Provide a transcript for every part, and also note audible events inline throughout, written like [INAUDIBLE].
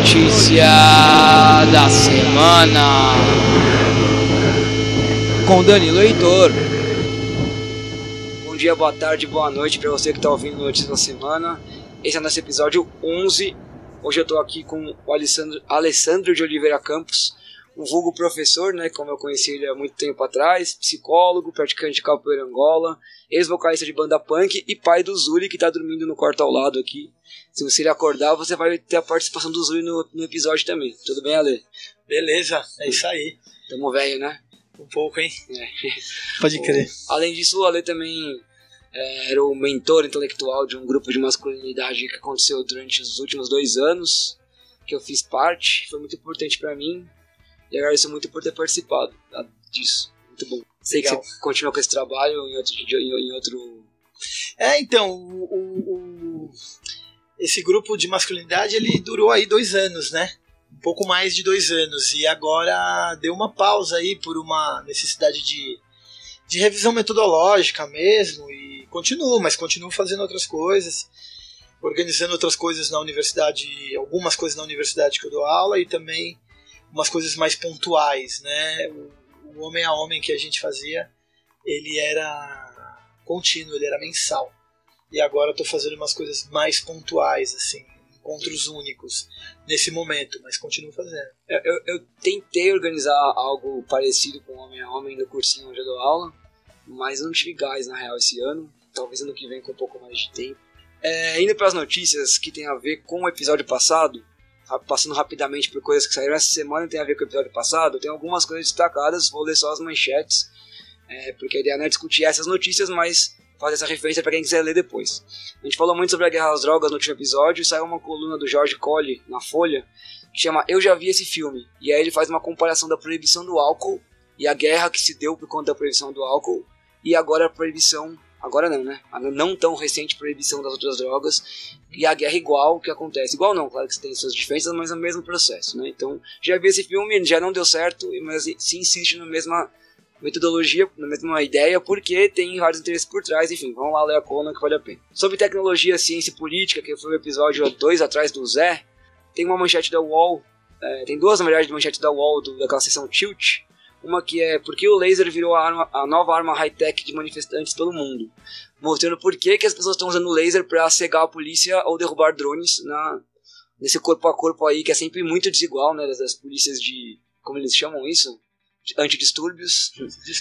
Notícia da semana com Danilo Heitor. Bom dia, boa tarde, boa noite para você que está ouvindo Notícia da Semana. Esse é o nosso episódio 11. Hoje eu estou aqui com o Alessandro, Alessandro de Oliveira Campos, um vulgo professor, né, como eu conheci ele há muito tempo atrás, psicólogo, praticante de capoeira Angola, ex-vocalista de banda punk e pai do Zuli que está dormindo no quarto ao lado aqui. Se você acordar, você vai ter a participação do Zuli no, no episódio também. Tudo bem, Ale? Beleza, é isso aí. Tamo velho, né? Um pouco, hein? É. Pode crer. Além disso, o Ale também é, era o mentor intelectual de um grupo de masculinidade que aconteceu durante os últimos dois anos, que eu fiz parte. Foi muito importante para mim e agradeço muito por ter participado tá, disso. Muito bom. Sei Legal. que você continua com esse trabalho em outro, em outro É, então, o, o- esse grupo de masculinidade ele durou aí dois anos, né? Um pouco mais de dois anos. E agora deu uma pausa aí por uma necessidade de, de revisão metodológica mesmo. E continuo, mas continuo fazendo outras coisas. Organizando outras coisas na universidade, algumas coisas na universidade que eu dou aula e também umas coisas mais pontuais, né? O, o homem a homem que a gente fazia, ele era contínuo, ele era mensal. E agora eu tô fazendo umas coisas mais pontuais, assim, encontros únicos nesse momento, mas continuo fazendo. Eu, eu, eu tentei organizar algo parecido com Homem a Homem no cursinho onde eu dou aula, mas não tive gás na real esse ano. Talvez ano que vem com um pouco mais de tempo. É, indo para as notícias que tem a ver com o episódio passado, passando rapidamente por coisas que saíram essa semana tem a ver com o episódio passado, tem algumas coisas destacadas, vou ler só as manchetes, é, porque a ideia não é discutir essas notícias, mas fazer essa referência para quem quiser ler depois. A gente falou muito sobre a guerra às drogas no último episódio, saiu uma coluna do George Colley na Folha, que chama Eu Já Vi Esse Filme. E aí ele faz uma comparação da proibição do álcool e a guerra que se deu por conta da proibição do álcool e agora a proibição, agora não, né? A não tão recente proibição das outras drogas e a guerra igual que acontece. Igual não, claro que tem suas diferenças, mas é o mesmo processo, né? Então, já vi esse filme, já não deu certo, mas se insiste na mesma metodologia, na mesma ideia, porque tem vários interesses por trás, enfim, vamos lá ler a coluna que vale a pena. Sobre tecnologia, ciência e política, que foi o episódio 2 atrás do Zé, tem uma manchete da UOL, é, tem duas, na verdade, de manchete da UOL, do, daquela seção Tilt, uma que é porque o laser virou a, arma, a nova arma high-tech de manifestantes pelo mundo, mostrando por que, que as pessoas estão usando laser para cegar a polícia ou derrubar drones na, nesse corpo a corpo aí, que é sempre muito desigual, né, das, polícias de, como eles chamam isso? De antidistúrbios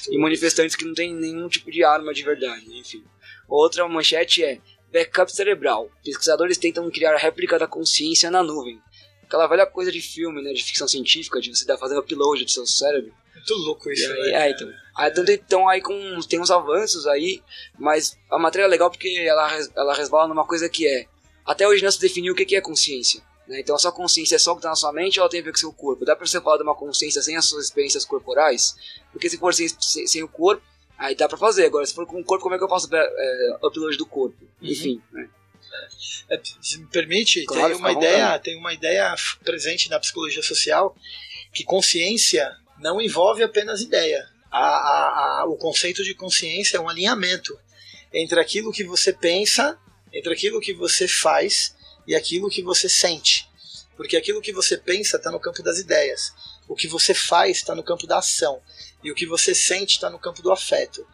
e manifestantes que não tem nenhum tipo de arma de verdade, enfim. Outra manchete é backup cerebral. Pesquisadores tentam criar a réplica da consciência na nuvem. Aquela velha coisa de filme, né, de ficção científica, de você estar fazendo upload do seu cérebro. Muito louco isso, aí, né? é, então. Aí, então, então aí com, tem uns avanços aí, mas a matéria é legal porque ela, ela resvala numa coisa que é até hoje não se definiu o que é consciência. Né? Então a sua consciência é só o que está na sua mente ou ela tem a ver com o seu corpo? Dá pra você falar de uma consciência sem as suas experiências corporais? Porque se for sem, sem, sem o corpo, aí dá pra fazer. Agora, se for com o corpo, como é que eu faço é, upload do corpo? Enfim, né? É, se me permite, Claro, tem uma ideia, tem uma ideia presente na psicologia social que consciência não envolve apenas ideia. A- a- a- o conceito de consciência é um alinhamento entre aquilo que você pensa, entre aquilo que você faz e aquilo que você sente. Porque aquilo que você pensa está no campo das ideias, o que você faz está no campo da ação e o que você sente está no campo do afeto.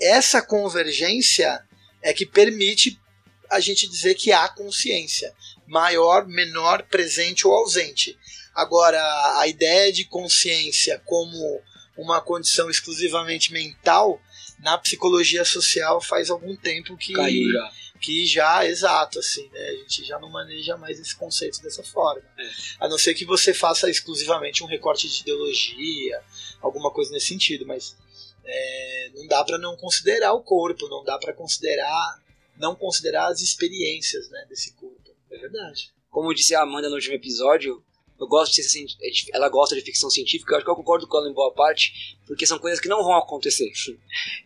Essa convergência é que permite a gente dizer que há consciência, maior, menor, presente ou ausente. Agora, a ideia de consciência como uma condição exclusivamente mental, na psicologia social faz algum tempo que Caiu já. que já, exato, assim, né? A gente já não maneja mais esse conceito dessa forma. É. A não ser que você faça exclusivamente um recorte de ideologia, alguma coisa nesse sentido, mas é, não dá para não considerar o corpo, não dá para considerar, não considerar as experiências, né, desse corpo. É verdade. Como disse a Amanda no último episódio, eu gosto de ser, cien- ela gosta de ficção científica, eu acho que eu concordo com ela em boa parte, porque são coisas que não vão acontecer. [LAUGHS]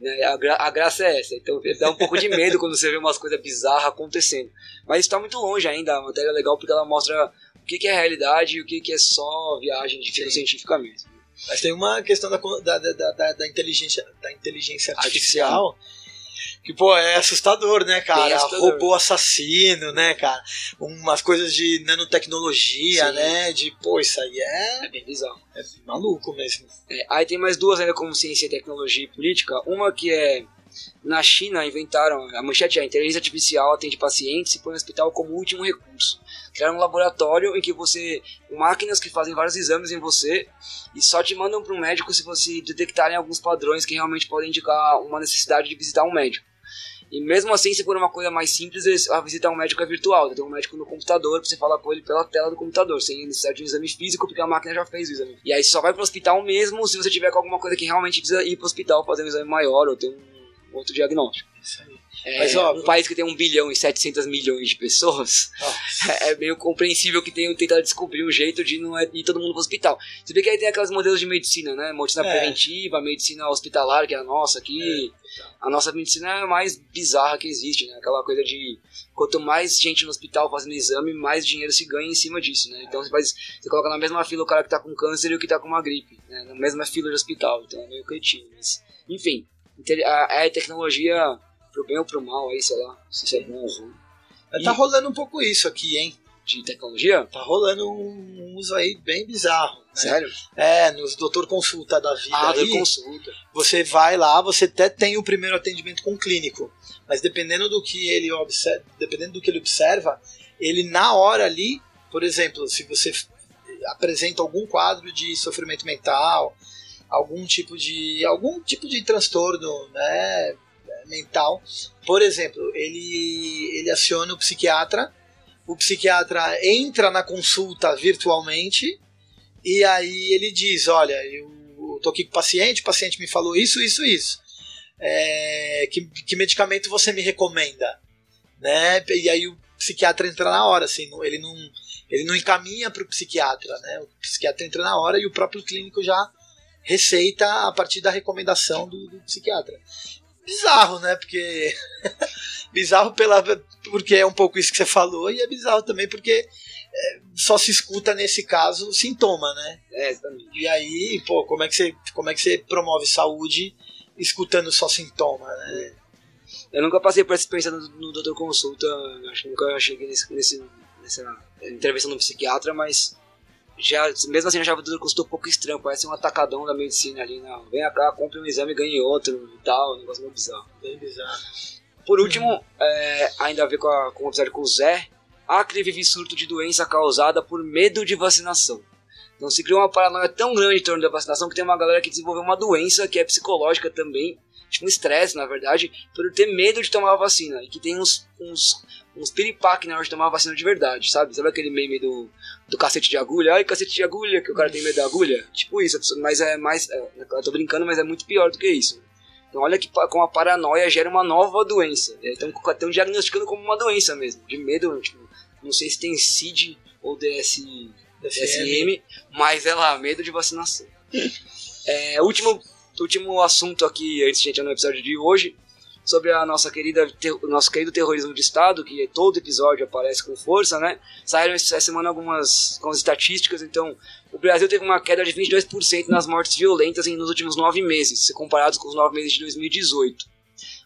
Né? a, gra- a graça é essa, então dá um pouco de medo quando você vê umas coisas bizarras acontecendo. Mas está muito longe ainda, a matéria é legal porque ela mostra o que, que é realidade e o que, que é só viagem de ficção Sim. científica mesmo. Mas tem uma questão da, da, da, da, inteligência, da inteligência artificial, que Que, pô, é assustador, né, cara? assustador. Robô assassino, né, cara? Umas coisas de nanotecnologia, Sim. né? De, pô, isso aí é, É bem bizarro. é maluco mesmo. É, aí tem mais duas ainda como ciência, tecnologia e política. Uma que é na China inventaram a manchete é a inteligência artificial atende pacientes e põe no hospital como último recurso. Criaram um laboratório em que você máquinas que fazem vários exames em você e só te mandam para um médico se você detectarem alguns padrões que realmente podem indicar uma necessidade de visitar um médico. E mesmo assim, se for uma coisa mais simples, a visita a um médico é virtual. Tem um médico no computador você falar com ele pela tela do computador, sem necessidade de um exame físico, porque a máquina já fez o exame. E aí só vai pro hospital mesmo se você tiver com alguma coisa que realmente precisa ir pro hospital fazer um exame maior ou ter um outro diagnóstico. Isso aí. É, Mas, ó, um país que tem 1 bilhão e 700 milhões de pessoas, Nossa. [LAUGHS] é meio compreensível que tenham tentado descobrir um jeito de não é- ir todo mundo pro hospital. Você vê que aí tem aqueles modelos de medicina, né? Medicina É. preventiva, medicina hospitalar, que é a nossa aqui. A nossa medicina é a mais bizarra que existe, né? Aquela coisa de quanto mais gente no hospital fazendo exame, mais dinheiro se ganha em cima disso, né? Então você faz, você coloca na mesma fila o cara que tá com câncer e o que tá com uma gripe, né? Na mesma fila de hospital, então é meio cretino, mas enfim, a, a tecnologia pro bem ou pro mal aí, sei lá, se isso é bom ou ruim. Mas Tá rolando um pouco isso aqui, hein? De tecnologia? Tá rolando um uso aí bem bizarro. Né? Sério? É, nos doutor consulta da vida Ah, aí, consulta. você vai lá, você até tem o primeiro atendimento com o clínico, mas dependendo do que ele observa, dependendo do que ele observa, ele na hora ali, por exemplo, se você apresenta algum quadro de sofrimento mental, algum tipo de algum tipo de transtorno, né, mental, por exemplo, ele ele aciona o psiquiatra, o psiquiatra entra na consulta virtualmente e aí ele diz, olha, eu tô aqui com o paciente, o paciente me falou isso, isso, isso. É, que, que medicamento você me recomenda? Né? E aí o psiquiatra entra na hora, assim, ele não, ele não encaminha para o psiquiatra, né? O psiquiatra entra na hora e o próprio clínico já receita a partir da recomendação do, do psiquiatra. Bizarro, né? Porque [LAUGHS] bizarro pela porque é um pouco isso que você falou e é bizarro também porque é, só se escuta nesse caso sintoma, né? É, exatamente. E aí, pô, como é que você, como é que você promove saúde escutando só sintoma, né? Eu nunca passei por essa experiência no, no doutor consulta, acho que nunca cheguei nesse, nesse, nessa intervenção no psiquiatra, mas já, mesmo assim doutor consulta um pouco estranho, parece um atacadão da medicina ali, não, vem cá, compre um exame e ganhe outro e tal, um negócio meio bizarro. Bem bizarro. Por último, é, ainda a ver com, a, com o episódio com o Zé, Acre vive surto de doença causada por medo de vacinação. Então se criou uma paranoia tão grande em torno da vacinação que tem uma galera que desenvolveu uma doença que é psicológica também, tipo um estresse na verdade, por ter medo de tomar a vacina. E que tem uns, uns, uns piripaque na hora de tomar a vacina de verdade, sabe? Sabe aquele meme do, do cacete de agulha? Ai, cacete de agulha, que o cara tem medo da agulha? Tipo isso, mas é mais. É, eu tô brincando, mas é muito pior do que isso. Então olha que como a paranoia gera uma nova doença. Estão diagnosticando como uma doença mesmo. De medo, tipo, não sei se tem CID ou DS, DSM, mas é lá, medo de vacinação. É, último, último assunto aqui, antes de a gente entrar no episódio de hoje, sobre a nossa querida, ter- o nosso querido terrorismo de Estado, que todo episódio aparece com força, né? Saíram essa semana algumas, algumas estatísticas, então o Brasil teve uma queda de 22% nas mortes violentas em- nos últimos nove meses, se comparados com os nove meses de 2018.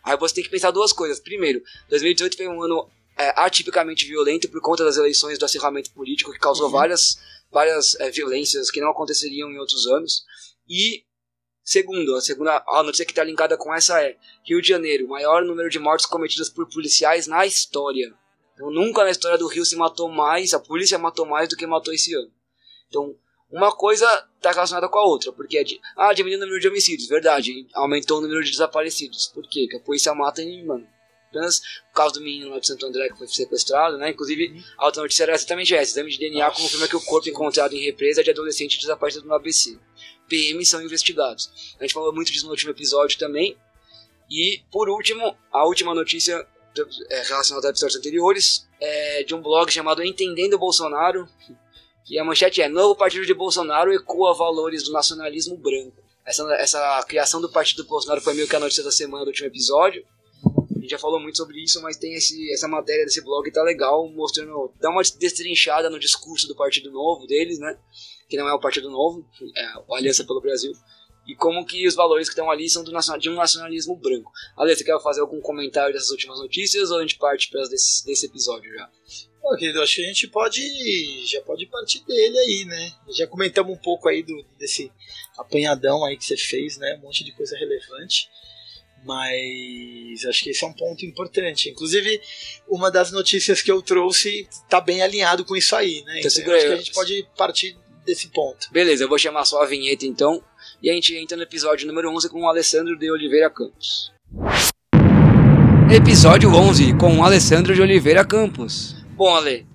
Aí você tem que pensar duas coisas. Primeiro, 2018 foi um ano é, atipicamente violento por conta das eleições do acirramento político, que causou Uhum. várias, várias é, violências que não aconteceriam em outros anos. E, segundo, a segunda a notícia que está linkada com essa é Rio de Janeiro, maior número de mortes cometidas por policiais na história. Então, nunca na história do Rio se matou mais, a polícia matou mais do que matou esse ano. Então, uma coisa está relacionada com a outra, porque é de, ah, diminuiu o número de homicídios, verdade, aumentou o número de desaparecidos. Por quê? Porque a polícia mata e, mano, apenas por causa do menino lá de Santo André que foi sequestrado, né? Inclusive, a outra notícia era exatamente essa: exame de DNA confirma que o corpo encontrado em represa é de adolescente desaparecido no ABC. PM são investigados. A gente falou muito disso no último episódio também. E, por último, a última notícia é, relacionada a episódios anteriores é de um blog chamado Entendendo Bolsonaro. Que a manchete é: Novo partido de Bolsonaro ecoa valores do nacionalismo branco. Essa, essa criação do partido do Bolsonaro foi meio que a notícia da semana do último episódio. A gente já falou muito sobre isso, mas tem esse, essa matéria desse blog tá legal, mostrando. dá uma destrinchada no discurso do Partido Novo deles, né? Que não é o Partido Novo, é a Aliança pelo Brasil. e como que os valores que estão ali são do de um nacionalismo branco. Ale, você quer fazer algum comentário dessas últimas notícias ou a gente parte para desse, desse episódio já? Bom, querido, acho que a gente pode já pode partir dele aí, né? Já comentamos um pouco aí do, desse apanhadão aí que você fez, né? Um monte de coisa relevante. Mas acho que esse é um ponto importante. Inclusive, uma das notícias que eu trouxe está bem alinhado com isso aí, né? Então, então acho que a gente pode partir desse ponto. Beleza, eu vou chamar só a vinheta então. E a gente entra no episódio número 11 com o Alessandro de Oliveira Campos. Episódio 11 com o Alessandro de Oliveira Campos. Bom, Ale,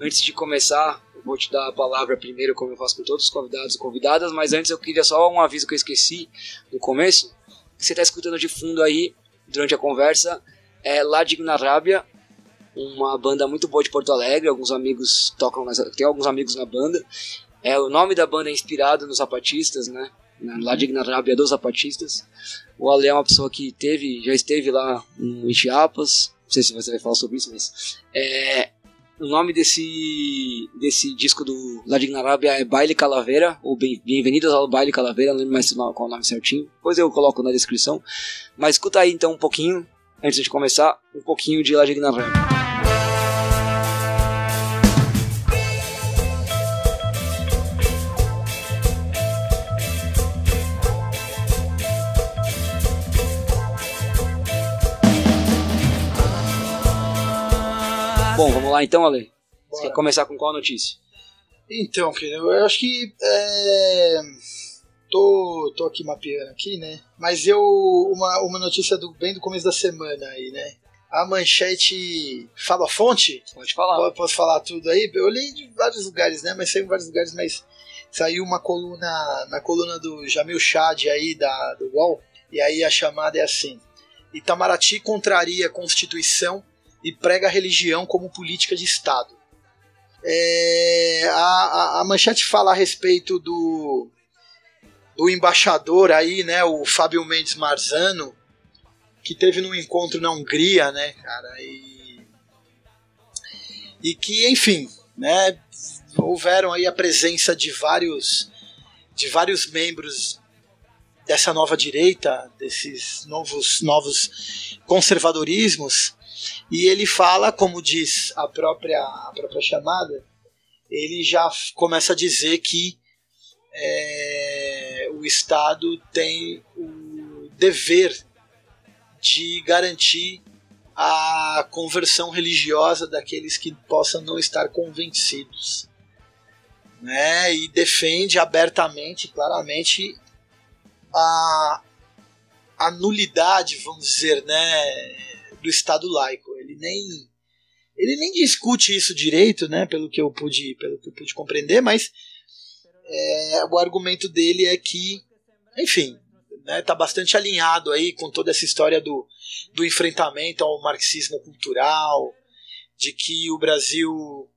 antes de começar, eu vou te dar a palavra primeiro, como eu faço com todos os convidados e convidadas, mas antes eu queria só um aviso que eu esqueci no começo. Você está escutando de fundo aí, durante a conversa, é Ladig na Rábia, uma banda muito boa de Porto Alegre, alguns amigos tocam, tem alguns amigos na banda. É, o nome da banda é inspirado nos zapatistas, né? Lá de Ignarábia dos zapatistas. O Ale é uma pessoa que teve, já esteve lá em Chiapas. Não sei se você vai falar sobre isso, mas é, o nome desse, desse disco do La Arábia é Baile Calaveira, ou Bem-vindos ao Baile Calaveira, não lembro mais qual o nome certinho. Depois eu coloco na descrição. Mas escuta aí então um pouquinho, antes de começar, um pouquinho de La Arábia. Bom, vamos lá então, Ale. Você quer começar com qual notícia? Então, querido, eu acho que. É... Tô, tô aqui mapeando aqui, né? Mas eu. Uma, uma notícia do, bem do começo da semana aí, né? A manchete fala a fonte? Pode falar. Posso falar tudo aí? Eu li de vários lugares, né? Mas saiu em vários lugares, mas saiu uma coluna na coluna do Jamil Chad aí da, do UOL. E aí a chamada é assim: Itamaraty contraria a Constituição e prega a religião como política de Estado. É, a, a, manchete fala a respeito do, do embaixador aí, né, o Fábio Mendes Marzano, que teve num encontro na Hungria, né, cara, e, e que, enfim, né, houveram aí a presença de vários de vários membros dessa nova direita, desses novos novos conservadorismos e ele fala, como diz a própria, a própria chamada, ele já começa a dizer que é, o Estado tem o dever de garantir a conversão religiosa daqueles que possam não estar convencidos. Né? E defende abertamente, claramente, a, a nulidade, vamos dizer, né, do Estado laico. Ele nem ele nem discute isso direito, né, pelo que eu pude, pelo que eu pude compreender, mas é, o argumento dele é que, enfim, né, tá bastante alinhado aí com toda essa história do, do enfrentamento ao marxismo cultural, de que o Brasil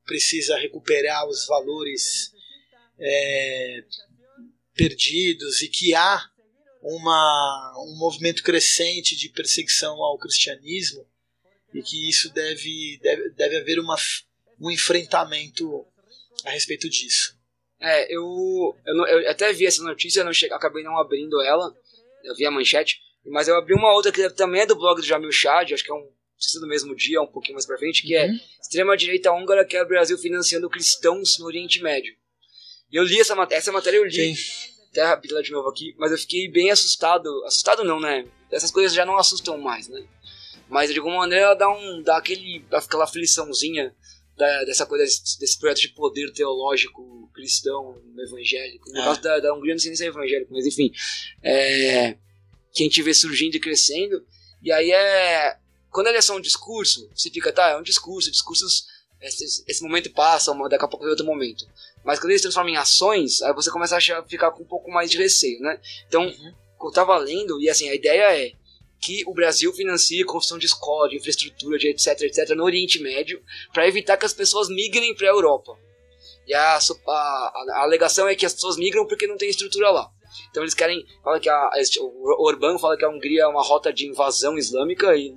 precisa recuperar os valores é, perdidos e que há uma, um movimento crescente de perseguição ao cristianismo e que isso deve, deve, deve haver uma, um enfrentamento a respeito disso. É, eu, eu, não, eu até vi essa notícia, não cheguei, acabei não abrindo ela, eu vi a manchete, mas eu abri uma outra que também é do blog do Jamil Chad, acho que é um se do mesmo dia, um pouquinho mais pra frente, que é uhum. é extrema-direita húngara quer o Brasil financiando cristãos no Oriente Médio. E eu li essa matéria, essa matéria eu li. Sim até rapidinho de novo aqui, mas eu fiquei bem assustado. Assustado não, né? Essas coisas já não assustam mais, né? Mas de alguma maneira ela dá, um, dá aquele, aquela afliçãozinha da, dessa coisa, desse, projeto de poder teológico cristão, evangélico. No é. caso da, da Hungria não sei nem se é evangélico, mas enfim. É, que a gente vê surgindo e crescendo. E aí é. Quando ele é só um discurso, você fica, tá, é um discurso, discursos. Esse, esse momento passa, daqui a pouco vem outro momento. Mas quando eles transformam em ações, aí você começa a achar, ficar com um pouco mais de receio, né? Então, uhum. eu tava lendo, e assim, a ideia é que o Brasil financie a construção de escola, de infraestrutura, de etc, etc, no Oriente Médio, para evitar que as pessoas migrem para a Europa. E a, a, a, alegação é que as pessoas migram porque não tem estrutura lá. Então eles querem. Fala que a, o Orbán fala que a Hungria é uma rota de invasão islâmica e,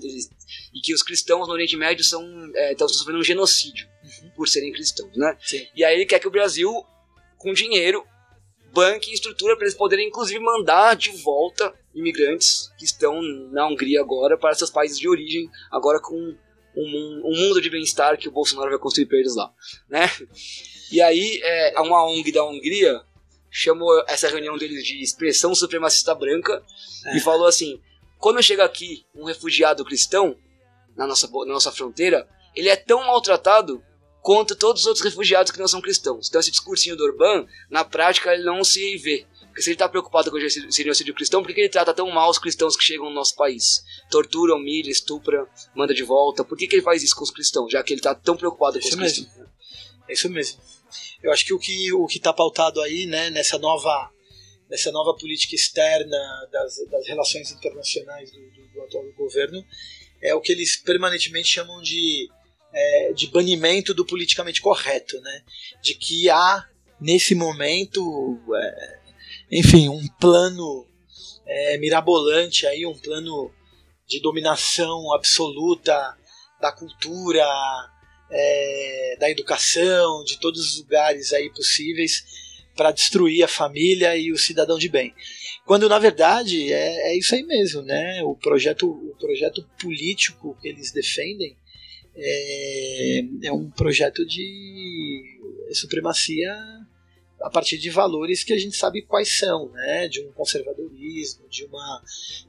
e que os cristãos no Oriente Médio são, é, estão sofrendo um genocídio uhum. Por serem cristãos, né? Sim. E aí ele quer que o Brasil, com dinheiro, banque estrutura para eles poderem, inclusive, mandar de volta imigrantes que estão na Hungria agora para seus países de origem, agora com um, um mundo de bem-estar que o Bolsonaro vai construir para eles lá, né? E aí, é, uma ONG da Hungria chamou essa reunião deles de expressão supremacista branca é. e falou assim: quando chega aqui um refugiado cristão na nossa, na nossa fronteira, ele é tão maltratado quanto todos os outros refugiados que não são cristãos. Então esse discursinho do Orbán, na prática, ele não se vê. Porque se ele está preocupado com o genocídio cristão, por que ele trata tão mal os cristãos que chegam no nosso país? Tortura, humilha, estupra, manda de volta. Por que, que ele faz isso com os cristãos, já que ele está tão preocupado com os mesmo. cristãos? É isso mesmo. Eu acho que o que o que está pautado aí, né, nessa nova nessa nova política externa das, das relações internacionais do, do, do, atual governo é o que eles permanentemente chamam de é, de banimento do politicamente correto, né? De que há nesse momento, é, enfim, um plano é, mirabolante aí, um plano de dominação absoluta da cultura, é, da educação, de todos os lugares aí possíveis para destruir a família e o cidadão de bem. Quando na verdade é, é isso aí mesmo, né? O projeto, o projeto político que eles defendem é, é um projeto de supremacia a partir de valores que a gente sabe quais são, né? De um conservadorismo, de uma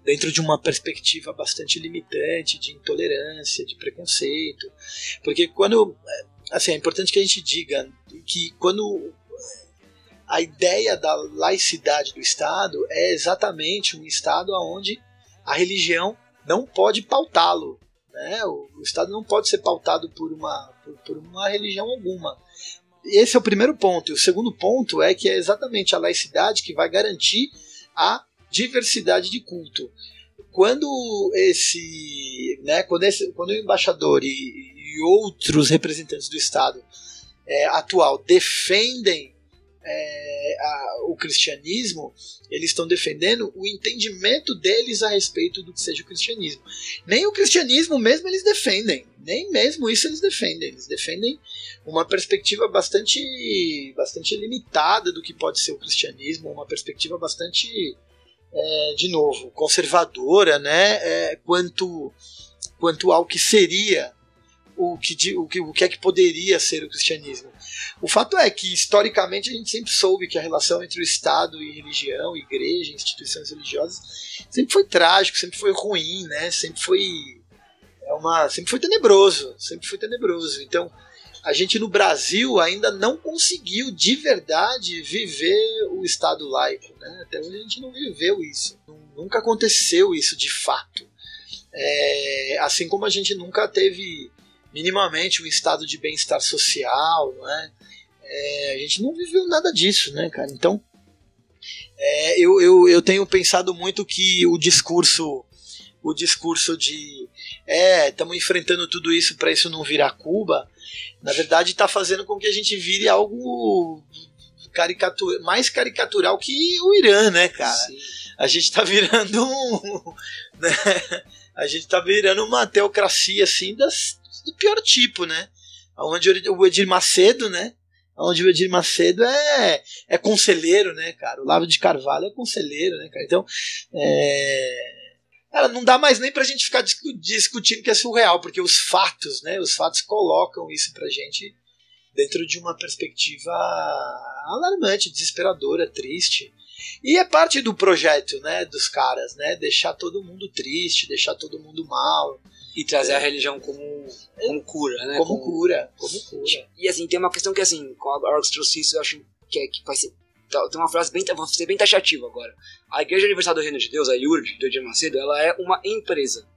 dentro de uma perspectiva bastante limitante de intolerância, de preconceito, porque quando assim é importante que a gente diga que quando a ideia da laicidade do Estado é exatamente um Estado onde a religião não pode pautá-lo, né? O, Estado não pode ser pautado por uma por, por uma religião alguma esse é o primeiro ponto. E o segundo ponto é que é exatamente a laicidade que vai garantir a diversidade de culto. Quando esse, né, quando, esse, quando o embaixador e, e outros representantes do Estado é, atual defendem é, a, o cristianismo, eles estão defendendo o entendimento deles a respeito do que seja o cristianismo. Nem o cristianismo mesmo eles defendem, nem mesmo isso eles defendem. Eles defendem uma perspectiva bastante, bastante limitada do que pode ser o cristianismo, uma perspectiva bastante, é, de novo, conservadora, né, é, quanto, quanto ao que seria o que, o, que, o que é que poderia ser o cristianismo. O fato é que, historicamente, a gente sempre soube que a relação entre o Estado e religião, igreja, instituições religiosas, sempre foi trágico, sempre foi ruim, né? sempre foi é uma sempre foi tenebroso, sempre foi tenebroso. Então, a gente no Brasil ainda não conseguiu de verdade viver o Estado laico. Né? Até hoje a gente não viveu isso. Nunca aconteceu isso de fato. É, assim como a gente nunca teve minimamente um estado de bem-estar social, né? É, a gente não viveu nada disso, né, cara? Então, é, eu, eu, eu tenho pensado muito que o discurso o discurso de é, estamos enfrentando tudo isso para isso não virar Cuba, na verdade está fazendo com que a gente vire algo caricatura, mais caricatural que o Irã, né, cara? Sim. A gente está virando um, [LAUGHS] né? a gente está virando uma teocracia assim das, do pior tipo, né? Onde o Edir Macedo, né? Onde o Edir Macedo é, é conselheiro, né, cara? O Lavo de Carvalho é conselheiro, né, cara? Então, é, Cara, não dá mais nem pra gente ficar discutindo que é surreal, porque os fatos, né? Os fatos colocam isso pra gente dentro de uma perspectiva alarmante, desesperadora, triste. E é parte do projeto, né, dos caras, né? Deixar todo mundo triste, deixar todo mundo mal. E trazer é. a religião como, como cura, né? Como, como, cura, como cura. E assim, tem uma questão que assim, com a Orcs trouxe isso, eu acho que, é, que vai ser Tá, tem uma frase bem, vou ser bem taxativa agora. A Igreja Universal do Reino de Deus, a IURD, do Edir Macedo, ela é uma empresa.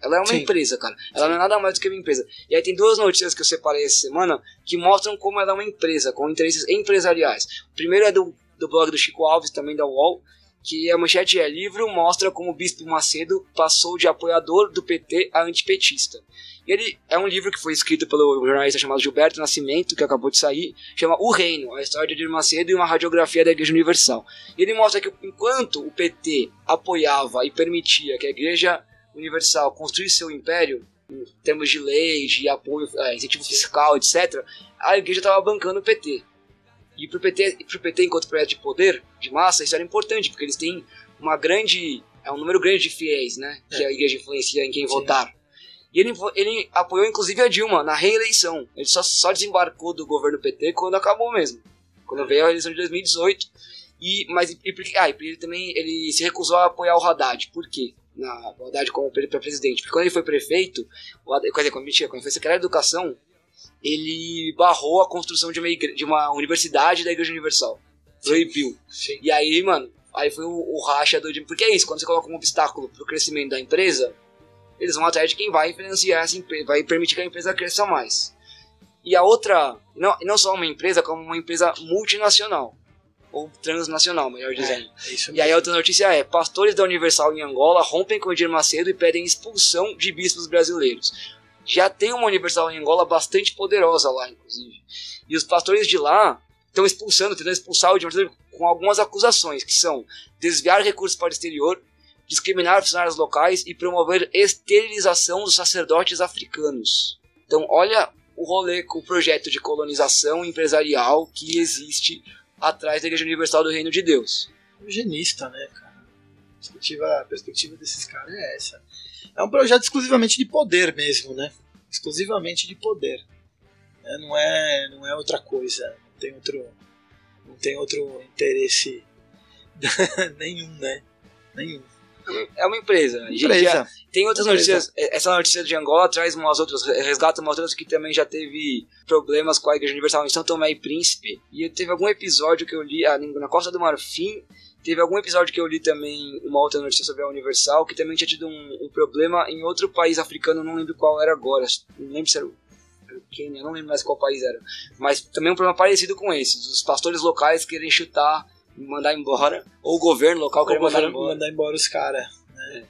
Ela é uma Sim. empresa, cara. Ela Sim. não é nada mais do que uma empresa. E aí tem duas notícias que eu separei essa semana que mostram como ela é uma empresa, com interesses empresariais. O primeiro é do, do blog do Chico Alves, também da UOL, que a manchete é livro mostra como o Bispo Macedo passou de apoiador do PT a antipetista. E ele é um livro que foi escrito pelo jornalista chamado Gilberto Nascimento, que acabou de sair, chama O Reino, a história de Edir Macedo e uma radiografia da Igreja Universal. E ele mostra que enquanto o PT apoiava e permitia que a Igreja Universal construísse seu império, em termos de lei, de apoio, é, incentivo fiscal, etc., a igreja estava bancando o PT. E para o PT, pro PT, enquanto projeto de poder, de massa, isso era importante, porque eles têm uma grande. É um número grande de fiéis, né? É. Que a igreja influencia em quem Sim. votar. E ele, ele apoiou inclusive a Dilma na reeleição. Ele só, só desembarcou do governo PT quando acabou mesmo. Quando veio a eleição de 2018. E, mas e, ah, e ele também ele se recusou a apoiar o Haddad. Por quê? Na Haddad como para presidente. Porque quando ele foi prefeito, o Haddad, quer dizer, quando, mentira, quando ele foi secretário de Educação, ele barrou a construção de uma, igre... de uma universidade da Igreja Universal. Proibiu. Sim. E aí, mano, aí foi o, o racha do... Porque é isso, quando você coloca um obstáculo pro crescimento da empresa, eles vão atrás de quem vai financiar essa empresa, vai permitir que a empresa cresça mais. E a outra, não, não só uma empresa, como uma empresa multinacional. Ou transnacional, melhor é, dizendo. É, é e aí a outra notícia é: pastores da Universal em Angola rompem com Edir Macedo e pedem expulsão de bispos brasileiros já tem uma Universal em Angola bastante poderosa lá, inclusive. E os pastores de lá estão expulsando, tentando expulsar o Edmund com algumas acusações, que são desviar recursos para o exterior, discriminar funcionários locais e promover esterilização dos sacerdotes africanos. Então, olha o rolê com o projeto de colonização empresarial que existe atrás da Igreja Universal do Reino de Deus. Eugenista, né, cara? A perspectiva, a perspectiva desses caras é essa. É um projeto exclusivamente de poder mesmo, né? Exclusivamente de poder. É, não, é, não é outra coisa. Não tem outro, não tem outro interesse [LAUGHS] nenhum, né? Nenhum. É uma empresa. empresa. tem outras empresa. notícias. Essa notícia de Angola traz umas outras, resgata umas outras que também já teve problemas com a Igreja Universal em São Tomé e Príncipe. E teve algum episódio que eu li na Costa do Marfim Teve algum episódio que eu li também, uma outra notícia sobre a Universal, que também tinha tido um, um problema em outro país africano, não lembro qual era agora. Não lembro se era o Quênia, não lembro mais qual país era. Mas também um problema parecido com esse. Os pastores locais querem chutar e mandar embora, ou o governo local querer mandar embora. mandar embora os caras. Né?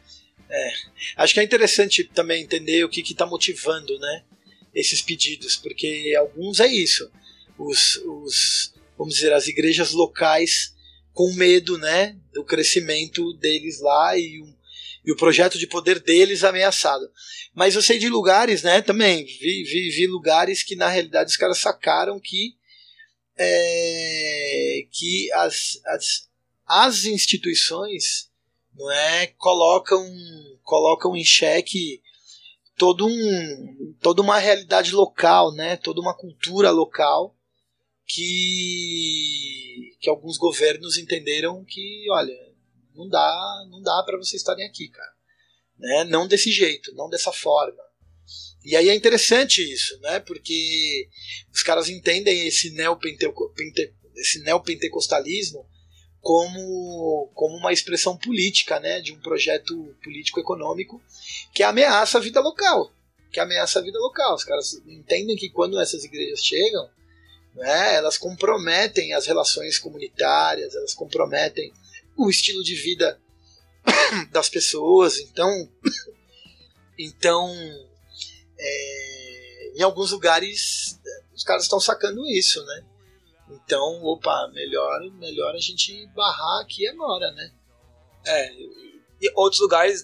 É. é. Acho que é interessante também entender o que está motivando né, esses pedidos, porque alguns é isso. Os, os, vamos dizer, as igrejas locais com medo né, do crescimento deles lá e, um, e o projeto de poder deles ameaçado. Mas eu sei de lugares, né, também, vi, vi, vi lugares que na realidade os caras sacaram que, é, que as, as, as instituições não é, colocam, colocam em xeque todo um, toda uma realidade local, né, toda uma cultura local que, que alguns governos entenderam que, olha, não dá, não dá para vocês estarem aqui, cara. Né? Não desse jeito, não dessa forma. E aí é interessante isso, né? Porque os caras entendem esse neopentecostalismo esse como, como uma expressão política, né? De um projeto político-econômico que ameaça a vida local. Que ameaça a vida local. Os caras entendem que quando essas igrejas chegam, né? Elas comprometem as relações comunitárias, elas comprometem o estilo de vida [COUGHS] das pessoas. Então, [COUGHS] então é, em alguns lugares os caras estão sacando isso, né? Então, opa, melhor, melhor a gente barrar aqui agora, né? É, e outros lugares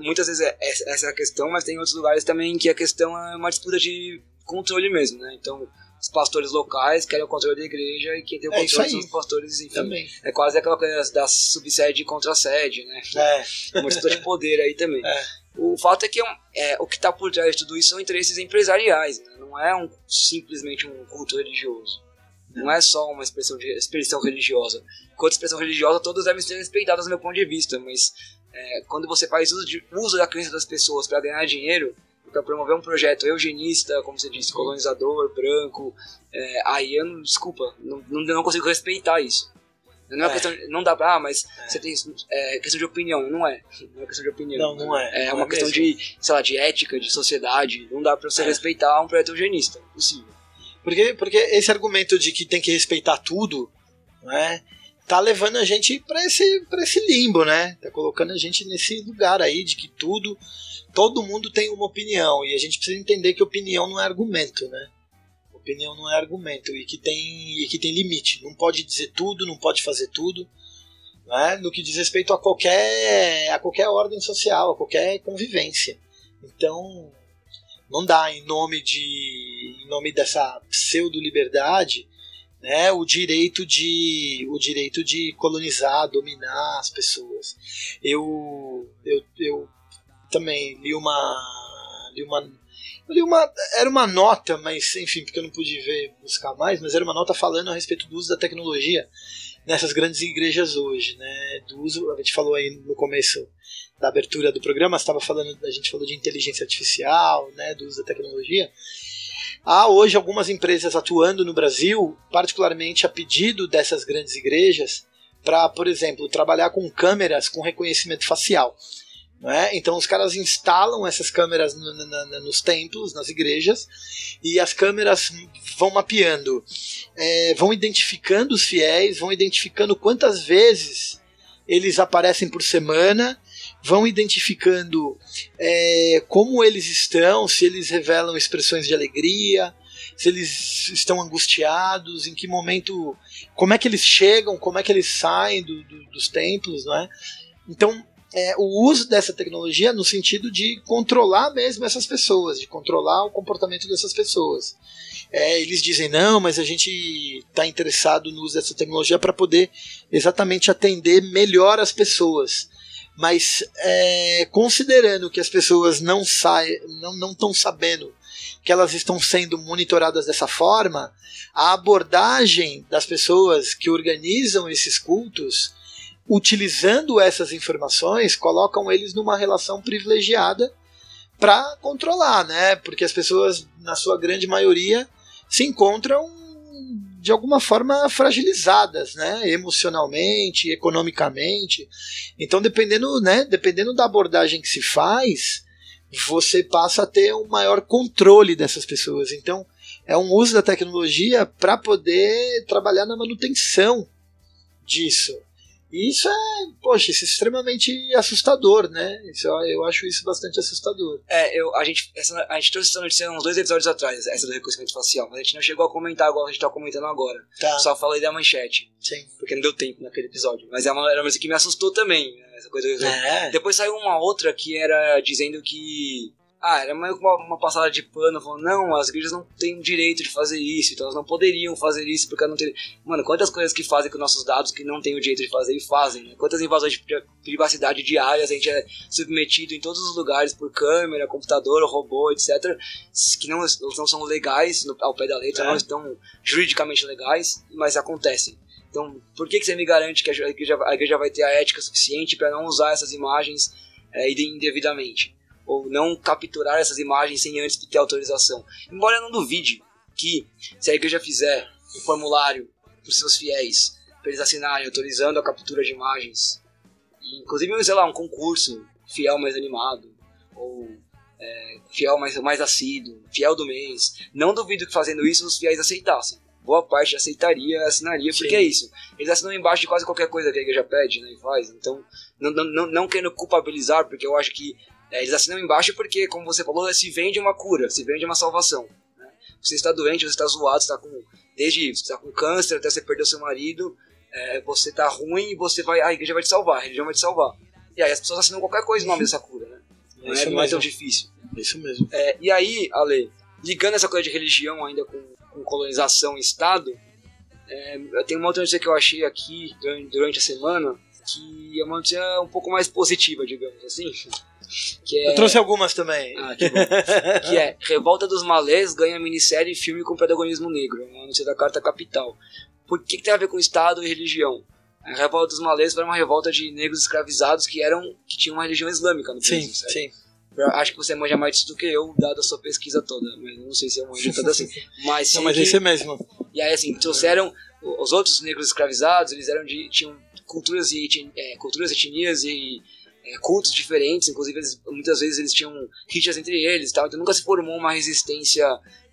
muitas vezes é essa é a questão, mas tem outros lugares também que a questão é uma disputa de controle mesmo, né? Então, os pastores locais querem o controle da igreja e quem tem o é controle é são os pastores, enfim. Também. É quase aquela coisa da subsede contra sede, né? É. Uma disputa de poder aí também. É. O fato é que é, é o que está por trás de tudo isso são interesses empresariais, né? não é um, simplesmente um culto religioso. Não é só uma expressão, de, expressão religiosa. Quanto expressão religiosa, todas devem ser respeitadas do meu ponto de vista, mas é, quando você faz uso, de, uso da crença das pessoas para ganhar dinheiro, para promover um projeto eugenista, como você disse, colonizador, branco, é, aí eu não, desculpa, não, não, não consigo respeitar isso. Não é, é. questão, não dá pra, ah, mas é. você tem é, questão de opinião, não é. Não é questão de opinião. Não, não é. É não uma é questão mesmo. de, sei lá, de ética, de sociedade. Não dá pra você é. respeitar um projeto eugenista. Impossível. Porque, porque esse argumento de que tem que respeitar tudo, né, tá levando a gente para esse, esse limbo, né? Tá colocando a gente nesse lugar aí de que tudo todo mundo tem uma opinião e a gente precisa entender que opinião não é argumento, né? Opinião não é argumento e que tem e que tem limite. Não pode dizer tudo, não pode fazer tudo, né? No que diz respeito a qualquer a qualquer ordem social, a qualquer convivência. Então não dá em nome de em nome dessa pseudo liberdade né, o direito de o direito de colonizar, dominar as pessoas. Eu eu, eu também li uma li uma li uma era uma nota, mas enfim, porque eu não pude ver buscar mais, mas era uma nota falando a respeito do uso da tecnologia nessas grandes igrejas hoje, né? Do uso, a gente falou aí no começo da abertura do programa, estava falando, a gente falou de inteligência artificial, né, do uso da tecnologia. Há hoje algumas empresas atuando no Brasil, particularmente a pedido dessas grandes igrejas, para, por exemplo, trabalhar com câmeras com reconhecimento facial. É? Então os caras instalam essas câmeras no, no, nos templos, nas igrejas, e as câmeras vão mapeando, é, vão identificando os fiéis, vão identificando quantas vezes eles aparecem por semana, vão identificando é, como eles estão, se eles revelam expressões de alegria, se eles estão angustiados, em que momento, como é que eles chegam, como é que eles saem do, do, dos templos, não é? Então, é, o uso dessa tecnologia no sentido de controlar mesmo essas pessoas, de controlar o comportamento dessas pessoas. É, eles dizem não, mas a gente está interessado no uso dessa tecnologia para poder exatamente atender melhor as pessoas. Mas é, considerando que as pessoas não saem, não estão sabendo que elas estão sendo monitoradas dessa forma, a abordagem das pessoas que organizam esses cultos, utilizando essas informações, colocam eles numa relação privilegiada para controlar, né? Porque as pessoas, na sua grande maioria, se encontram de alguma forma fragilizadas, né, emocionalmente, economicamente. Então, dependendo, né, dependendo da abordagem que se faz, você passa a ter um maior controle dessas pessoas. Então, é um uso da tecnologia para poder trabalhar na manutenção disso. E isso é, poxa, isso é extremamente assustador, né? Isso, eu acho isso bastante assustador. É, eu, a, gente, essa, a gente trouxe essa notícia uns dois episódios atrás, essa do reconhecimento facial, mas a gente não chegou a comentar igual a gente tá comentando agora. Tá. Só falei da manchete. Sim. Porque não deu tempo naquele episódio. Mas é uma, era uma coisa que me assustou também. Né? Essa coisa. É. Depois saiu uma outra que era dizendo que ah, era meio uma, uma passada de pano, falando, não, as igrejas não têm o direito de fazer isso, então elas não poderiam fazer isso porque não teriam. Mano, quantas coisas que fazem com nossos dados que não têm o direito de fazer e fazem, né? Quantas invasões de privacidade diárias a gente é submetido em todos os lugares por câmera, computador, robô, etc., que não, não são legais no, ao pé da letra, é. não estão juridicamente legais, mas acontecem. Então, por que, que você me garante que a igreja, a igreja vai ter a ética suficiente para não usar essas imagens é, indevidamente? Ou não capturar essas imagens sem antes ter autorização. Embora eu não duvide que, se a igreja fizer um formulário para os seus fiéis, para eles assinarem autorizando a captura de imagens, inclusive, sei lá, um concurso, fiel mais animado, ou é, fiel mais, mais assíduo, fiel do mês, não duvido que fazendo isso os fiéis aceitassem. Boa parte aceitaria, assinaria, porque Sim. é isso. Eles assinam embaixo de quase qualquer coisa que a igreja pede né, e faz. Então, não, não, não querendo culpabilizar, porque eu acho que é, eles assinam embaixo porque, como você falou, se vende uma cura, se vende uma salvação. Né? Você está doente, você está zoado, você está com. Desde você está com câncer até você perder seu marido, é, você está ruim e você vai. A igreja vai te salvar, a religião vai te salvar. E aí as pessoas assinam qualquer coisa em nome dessa cura, né? Não, é, não é, tão difícil. Isso mesmo. É, e aí, Ale, ligando essa coisa de religião ainda com, com colonização e Estado, é, tem uma outra notícia que eu achei aqui durante, durante a semana, que é uma notícia um pouco mais positiva, digamos assim. Que é... Eu trouxe algumas também. Ah, que bom. [LAUGHS] que é Revolta dos Malês ganha minissérie e filme com protagonismo negro. É uma notícia da Carta Capital. Por que, que tem a ver com Estado e religião? A Revolta dos Malês foi uma revolta de negros escravizados que eram que tinham uma religião islâmica no Brasil. Sim, sim. Acho que você manja mais disso do que eu, dado a sua pesquisa toda. Mas não sei se eu manjo toda assim. [LAUGHS] Mas, não, mas que... esse é mesmo. E aí, assim, trouxeram os outros negros escravizados, eles eram de. tinham culturas e, é, culturas, etnias e é, cultos diferentes, inclusive eles, muitas vezes eles tinham rixas entre eles tal, então nunca se formou uma resistência,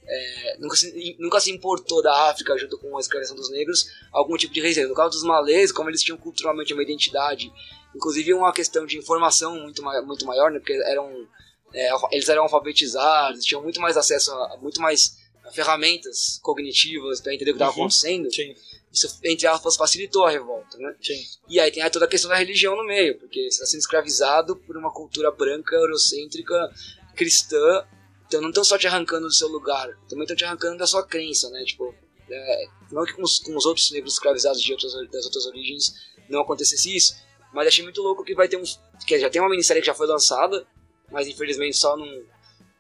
é, nunca, se, nunca se importou da África junto com a escravização dos negros algum tipo de resistência. No caso dos malês, como eles tinham culturalmente uma identidade, inclusive uma questão de informação muito, muito maior, né, porque eram, é, eles eram alfabetizados, tinham muito mais acesso a, muito mais ferramentas cognitivas para entender o que estava uhum. acontecendo. Sim isso, entre aspas, facilitou a revolta, né? Sim. E aí tem toda a questão da religião no meio, porque você está sendo escravizado por uma cultura branca, eurocêntrica, cristã, então não estão só te arrancando do seu lugar, também estão te arrancando da sua crença, né? Tipo, É, não que com os, com os, outros negros escravizados de outras, das outras origens não acontecesse isso, mas achei muito louco que vai ter um. que já tem uma minissérie que já foi lançada, mas infelizmente só num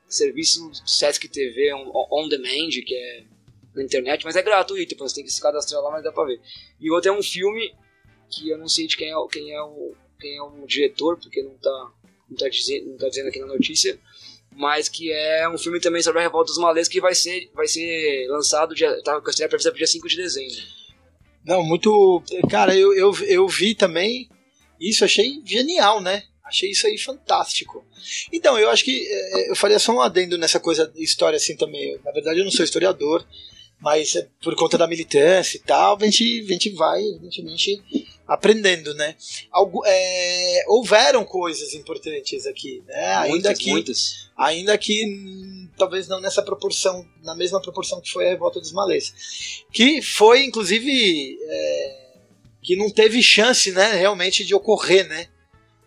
serviço Sesc TV on, on demand, que é na internet, mas é gratuito, você tem que se cadastrar lá, mas dá pra ver. E o outro é um filme que eu não sei de quem é, quem é, o, quem é o diretor, porque não tá, não, tá dizendo, não tá dizendo aqui na notícia, mas que é um filme também sobre a revolta dos malês que vai ser, vai ser lançado, dia, tá com a prevista pro dia 5 de dezembro. Não, muito. Cara, eu, eu, eu vi também isso, achei genial, né? Achei isso aí fantástico. Então, eu acho que é, eu faria só um adendo nessa coisa história assim também. Na verdade, eu não sou historiador, mas é por conta da militância e tal, a gente, a gente vai, evidentemente, aprendendo, né? Algo, é, houveram coisas importantes aqui, né? Ainda muitas, que, muitas. Ainda que hum, talvez não nessa proporção, na mesma proporção que foi a revolta dos malês. Que foi, inclusive, é, que não teve chance, né, realmente de ocorrer, né?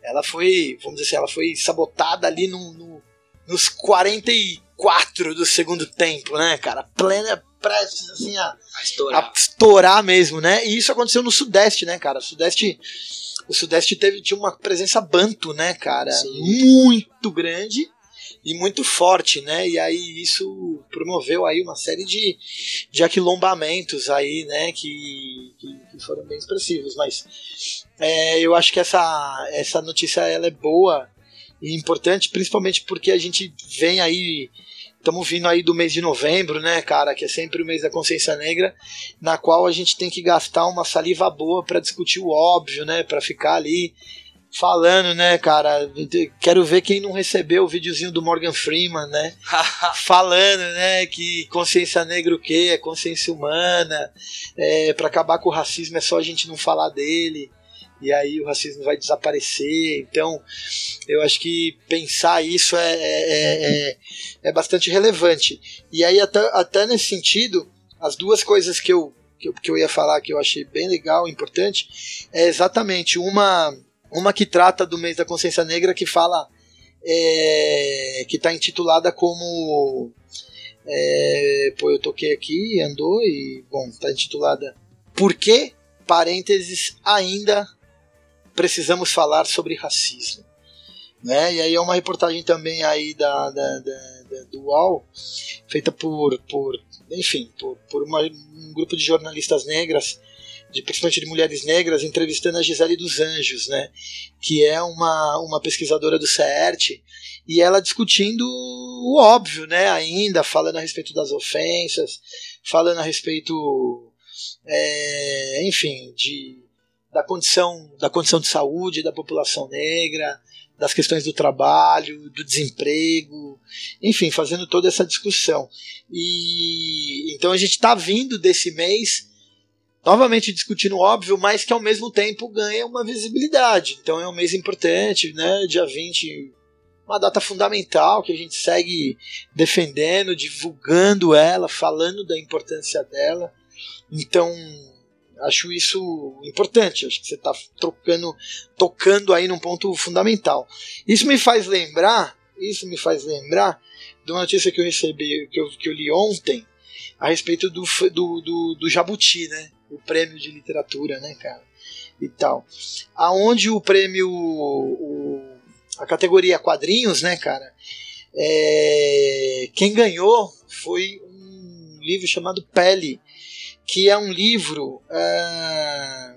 Ela foi, vamos dizer assim, ela foi sabotada ali no, no, nos 44 do segundo tempo, né, cara? Plena, prestes assim a, a, estourar. a estourar mesmo, né? E isso aconteceu no Sudeste, né, cara? O Sudeste, o Sudeste teve, tinha uma presença banto, né, cara? Sim. Muito grande e muito forte, né? E aí isso promoveu aí uma série de, de aquilombamentos aí, né? Que, que, que foram bem expressivos. Mas é, eu acho que essa, essa notícia ela é boa e importante, principalmente porque a gente vem aí estamos vindo aí do mês de novembro, né, cara, que é sempre o mês da consciência negra, na qual a gente tem que gastar uma saliva boa para discutir o óbvio, né, para ficar ali falando, né, cara? Quero ver quem não recebeu o videozinho do Morgan Freeman, né? [LAUGHS] falando, né, que consciência negra o quê? É consciência humana. É, para acabar com o racismo é só a gente não falar dele. E aí o racismo vai desaparecer. Então, eu acho que pensar isso é, é, é, é bastante relevante. E aí, até, até nesse sentido, as duas coisas que eu, que eu, que eu ia falar que eu achei bem legal, importante, é exatamente uma uma que trata do mês da consciência negra que fala é, que está intitulada como é, pô eu toquei aqui andou e bom está intitulada por que parênteses ainda precisamos falar sobre racismo né e aí é uma reportagem também aí da, da, da, da do UOL feita por por enfim por, por uma, um grupo de jornalistas negras de, principalmente de mulheres negras, entrevistando a Gisele dos Anjos, né? Que é uma, uma pesquisadora do CERT, e ela discutindo o óbvio, né? Ainda, falando a respeito das ofensas, falando a respeito, é, enfim, de, da condição, da condição de saúde da população negra, das questões do trabalho, do desemprego, enfim, fazendo toda essa discussão. E então a gente está vindo desse mês novamente discutindo óbvio, mas que ao mesmo tempo ganha uma visibilidade. Então é um mês importante, né? Dia 20, uma data fundamental que a gente segue defendendo, divulgando ela, falando da importância dela. Então, acho isso importante. Acho que você está trocando, tocando aí num ponto fundamental. Isso me faz lembrar, isso me faz lembrar de uma notícia que eu recebi, que eu, que eu li ontem, a respeito do, do, do, do Jabuti, né? o prêmio de literatura, né, cara? E tal. Aonde o prêmio, o, a categoria quadrinhos, né, cara? É, quem ganhou foi um livro chamado Pele, que é um livro, é,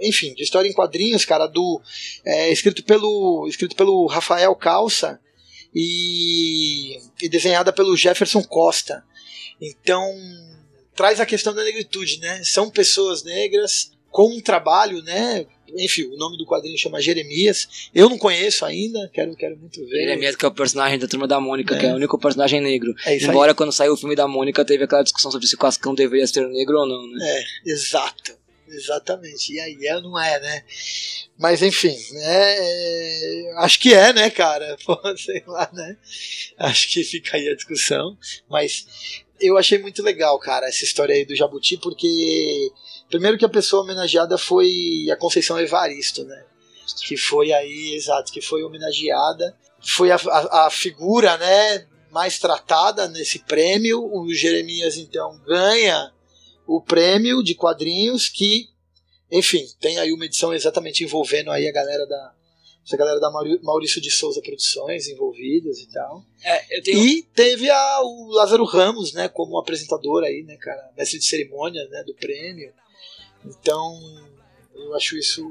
enfim, de história em quadrinhos, cara, do é, escrito pelo escrito pelo Rafael Calça e, e desenhada pelo Jefferson Costa. Então traz a questão da negritude, né? São pessoas negras com um trabalho, né? Enfim, o nome do quadrinho chama Jeremias. Eu não conheço ainda, quero, quero muito ver. Jeremias, que é o personagem da turma da Mônica, é. que é o único personagem negro. É Embora aí. quando saiu o filme da Mônica teve aquela discussão sobre se o Cascão deveria ser negro ou não, né? É, exato. Exatamente. E aí é não é, né? Mas enfim, né? É, acho que é, né, cara? [LAUGHS] Pô, sei lá, né? Acho que fica aí a discussão. Mas eu achei muito legal, cara, essa história aí do Jabuti, porque primeiro que a pessoa homenageada foi a Conceição Evaristo, né? Que foi aí, exato, que foi homenageada. Foi a, a, a figura, né, mais tratada nesse prêmio. O Jeremias, então, ganha o prêmio de quadrinhos que, enfim, tem aí uma edição exatamente envolvendo aí a galera da essa galera da Maurício de Souza Produções envolvidas e tal. É, tenho... E teve a, o Lázaro Ramos, né, como apresentador aí, né, cara, mestre de cerimônia, né, do prêmio. Então, eu acho isso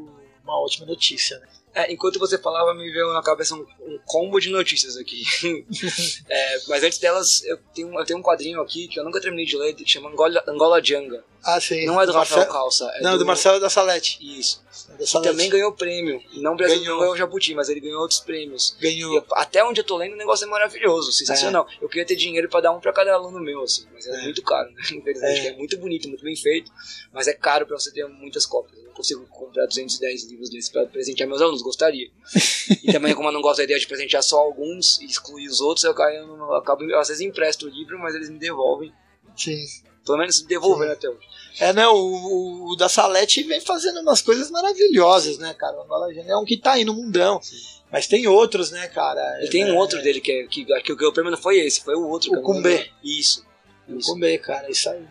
uma ótima notícia, né? É, enquanto você falava, me veio na cabeça um, um combo de notícias aqui. [LAUGHS] é, mas antes delas, eu tenho, eu tenho um quadrinho aqui que eu nunca terminei de ler, que chama Angola, Angola Janga. Ah, sim. Não é do Rafael Calça. É não, do, do Marcelo da Salete. Isso. É também ganhou prêmio. Não Brasil ganhou. ganhou o Jabuti, mas ele ganhou outros prêmios. Ganhou. E até onde eu tô lendo, o negócio é maravilhoso, sensacional. É. Eu queria ter dinheiro pra dar um pra cada aluno meu, assim, mas é, é. muito caro, né? [LAUGHS] Infelizmente, é. é. muito bonito, muito bem feito, mas é caro pra você ter muitas cópias. Eu não consigo comprar 210 livros desses pra presentear meus alunos, gostaria. e também, como eu não gosto da ideia de presentear só alguns e excluir os outros, eu, eu acabo, eu, às vezes empresto o livro, mas eles me devolvem. Sim. Pelo menos devolver até hoje. É, né? O, o, da Salete vem fazendo umas coisas maravilhosas, né, cara? O é um que tá aí no mundão. Sim. Mas tem outros, né, cara? E tem um é, outro dele que, é, que, que, que o prêmio não foi esse, foi o outro. O Kumbê. Isso. O Kumbê, cara, isso aí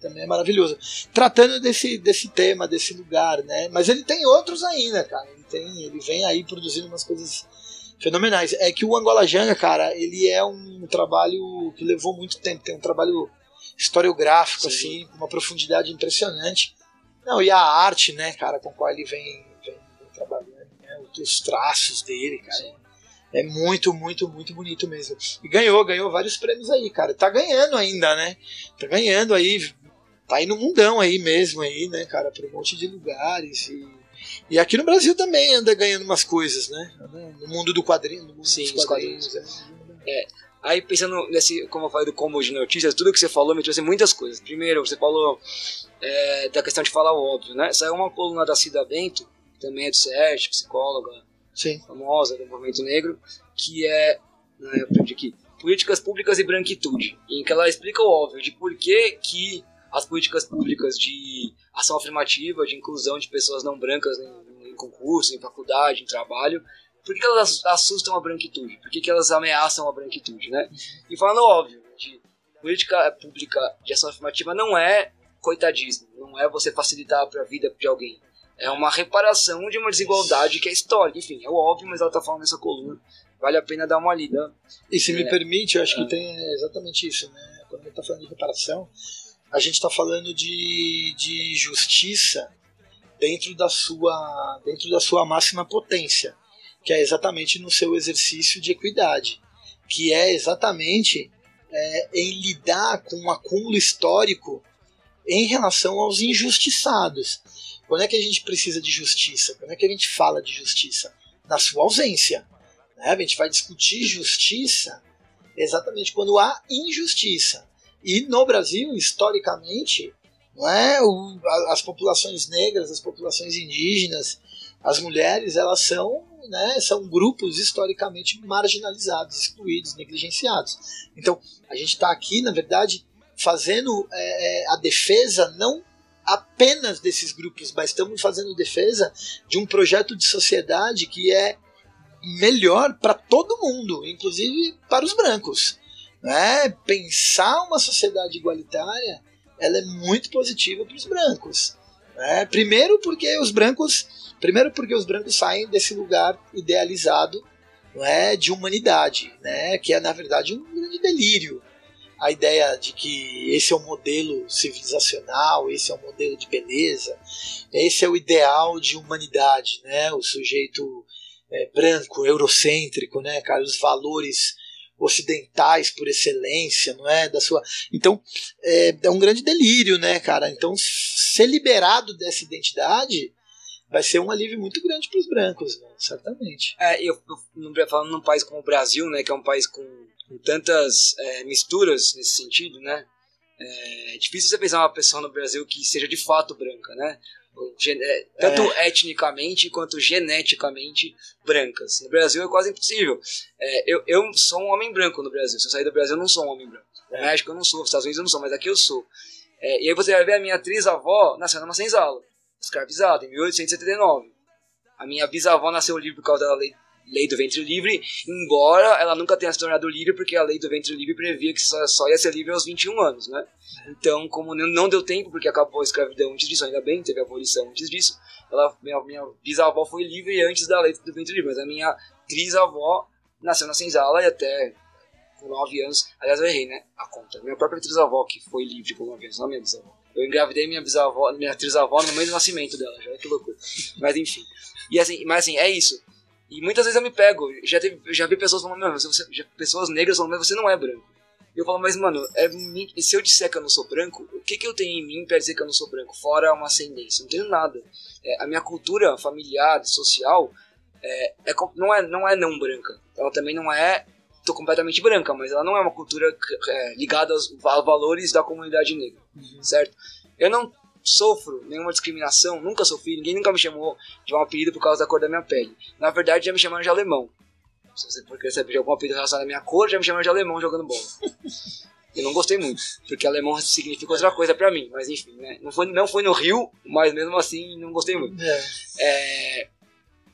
também é maravilhoso. Tratando desse, desse tema, desse lugar, né? Mas ele tem outros ainda, cara. Ele, tem, ele vem aí produzindo umas coisas fenomenais. É que o Angola Janga, cara, ele é um trabalho que levou muito tempo. Tem um trabalho historiográfico, Sim. assim, com uma profundidade impressionante. Não, e a arte, né, cara, com qual ele vem, vem, vem trabalhando, né, os traços dele, cara. Sim. É muito, muito, muito bonito mesmo. E ganhou, ganhou vários prêmios aí, cara. Tá ganhando ainda, né? Tá ganhando aí. Tá aí no mundão aí mesmo, aí, né, cara, pra um monte de lugares. E, e aqui no Brasil também anda ganhando umas coisas, né? No mundo do quadrinho, no mundo Sim, dos quadrinhos. quadrinhos. É. é. Aí pensando nesse, como eu falei do combo de notícias, tudo que você falou me trouxe muitas coisas. Primeiro, você falou é, da questão de falar o óbvio, né? Saiu uma coluna da Cida Bento, também é do CERT, psicóloga Sim. famosa do movimento negro, que é, né, eu aprendi aqui, Políticas Públicas e Branquitude, em que ela explica o óbvio de por que, que as políticas públicas de ação afirmativa, de inclusão de pessoas não brancas em, em concurso, em faculdade, em trabalho, por que, que elas assustam a branquitude? Por que, que elas ameaçam a branquitude, né? E falando óbvio, de política pública de ação afirmativa não é coitadismo, não é você facilitar para a vida de alguém. É uma reparação de uma desigualdade que é histórica. Enfim, é óbvio, mas ela está falando nessa coluna. Vale a pena dar uma lida. E se é, me permite, eu acho é. que tem exatamente isso, né? Quando a gente está falando de reparação, a gente está falando de, de justiça dentro da sua dentro da sua máxima potência que é exatamente no seu exercício de equidade, que é exatamente é, em lidar com um acúmulo histórico em relação aos injustiçados. Quando é que a gente precisa de justiça? Quando é que a gente fala de justiça? Na sua ausência. Né? A gente vai discutir justiça exatamente quando há injustiça. E no Brasil, historicamente, não é? O, as populações negras, as populações indígenas, as mulheres, elas são né, são grupos historicamente marginalizados, excluídos, negligenciados. Então, a gente está aqui, na verdade, fazendo é, é, a defesa não apenas desses grupos, mas estamos fazendo defesa de um projeto de sociedade que é melhor para todo mundo, inclusive para os brancos. Né? Pensar uma sociedade igualitária ela é muito positiva para os brancos. Né? Primeiro porque os brancos Primeiro porque os brancos saem desse lugar idealizado não é, de humanidade, né, que é na verdade um grande delírio. A ideia de que esse é o modelo civilizacional, esse é o modelo de beleza, esse é o ideal de humanidade, né, o sujeito é, branco, eurocêntrico, né, cara, os valores ocidentais por excelência, não é? Da sua. Então é, é um grande delírio, né, cara? Então ser liberado dessa identidade vai ser um alívio muito grande para os brancos, né? certamente. É, eu, eu falando num país como o Brasil, né, que é um país com, com tantas é, misturas nesse sentido, né? É, é difícil você pensar uma pessoa no Brasil que seja de fato branca, né? É, tanto é. etnicamente quanto geneticamente brancas. No Brasil é quase impossível. É, eu, eu sou um homem branco no Brasil. Se eu sair do Brasil, eu não sou um homem branco. No é. México eu não sou, nos Estados Unidos eu não sou, mas aqui eu sou. É, e aí você vai ver a minha atriz-avó nascendo numa senzala escravizado, em 1879. A minha bisavó nasceu livre por causa da lei lei do ventre livre, embora ela nunca tenha se tornado livre, porque a lei do ventre livre previa que só, só ia ser livre aos 21 anos, né? Então, como não deu tempo, porque acabou a escravidão antes disso, ainda bem, teve abolição antes disso, ela, minha, minha bisavó foi livre antes da lei do ventre livre, mas a minha trisavó nasceu na senzala e até com 9 anos, aliás eu errei, né, a conta, minha própria trisavó que foi livre com 9 anos, não minha bisavó. Eu engravidei minha bisavó, minha trisavó no meio do nascimento dela, já que loucura. Mas enfim. E assim, mas assim, é isso. E muitas vezes eu me pego, já, teve, já vi pessoas falando, mano, você, já, pessoas negras falando, mas você não é branco. E eu falo, mas mano, é, se eu disser que eu não sou branco, o que, que eu tenho em mim pra dizer que eu não sou branco? Fora uma ascendência, não tenho nada. É, a minha cultura familiar, social, é, é, não, é, não é não branca. Ela também não é tô completamente branca, mas ela não é uma cultura é, ligada aos valores da comunidade negra, uhum. certo? Eu não sofro nenhuma discriminação, nunca sofri, ninguém nunca me chamou de um apelido por causa da cor da minha pele. Na verdade, já me chamaram de alemão. Se você querer saber de algum apelido relacionado à minha cor, já me chamaram de alemão jogando bola. [LAUGHS] Eu não gostei muito, porque alemão significa outra coisa pra mim, mas enfim, né? Não foi, não foi no Rio, mas mesmo assim não gostei muito. É. É,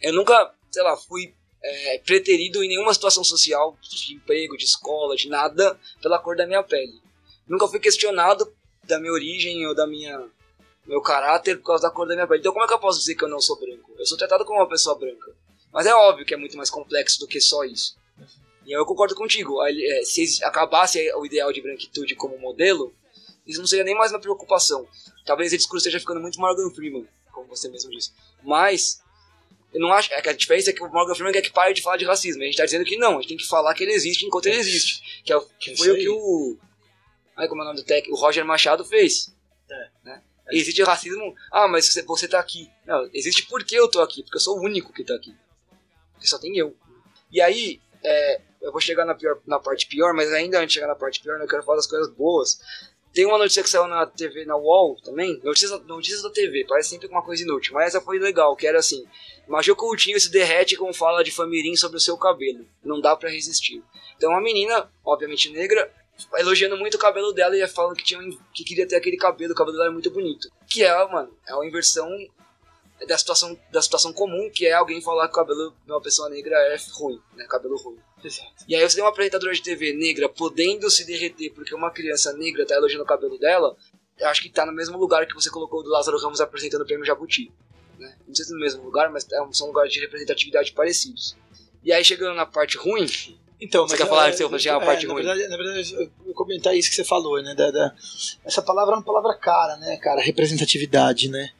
eu nunca, sei lá, fui é, preterido em nenhuma situação social, de emprego, de escola, de nada, pela cor da minha pele. Nunca fui questionado da minha origem ou da minha meu caráter por causa da cor da minha pele. Então como é que eu posso dizer que eu não sou branco? Eu sou tratado como uma pessoa branca. Mas é óbvio que é muito mais complexo do que só isso. E eu concordo contigo. É, se acabasse o ideal de branquitude como modelo, isso não seria nem mais uma preocupação. Talvez esse discurso esteja ficando muito Morgan Freeman, como você mesmo disse. Mas eu não acho. É que a diferença é que o Morgan Freeman quer que pare de falar de racismo. A gente está dizendo que não, a gente tem que falar que ele existe enquanto ele existe. Que, é, que foi o que o. Ai, como é o nome do tech? O Roger Machado fez. É. Né? Existe racismo. Ah, mas você, você tá aqui. Não, existe porque eu tô aqui, porque eu sou o único que tá aqui. Porque só tem eu. E aí, é, eu vou chegar na, pior, na parte pior, mas ainda antes de chegar na parte pior, eu quero falar das coisas boas. Tem uma notícia que saiu na TV, na UOL também, notícias, notícias da TV, parece sempre uma coisa inútil, mas essa foi legal, que era assim, Major Coutinho se derrete com fala de Famirim sobre o seu cabelo, não dá para resistir. Então uma menina, obviamente negra, elogiando muito o cabelo dela e falando que, tinha, que queria ter aquele cabelo, o cabelo dela é muito bonito. Que é, mano, é uma inversão da situação, da situação comum, que é alguém falar que o cabelo de uma pessoa negra é ruim, né? Cabelo ruim. Exato. E aí você tem uma apresentadora de TV negra podendo se derreter porque uma criança negra tá elogiando o cabelo dela, eu acho que tá no mesmo lugar que você colocou do Lázaro Ramos apresentando o prêmio Jabuti. Né? Não sei se é no mesmo lugar, mas é são lugares de representatividade parecidos. E aí chegando na parte ruim, então, você quer falar que você é, a parte na ruim? Verdade, na verdade, eu vou comentar isso que você falou, né? Da, da, essa palavra é uma palavra cara, né, cara? Representatividade, né?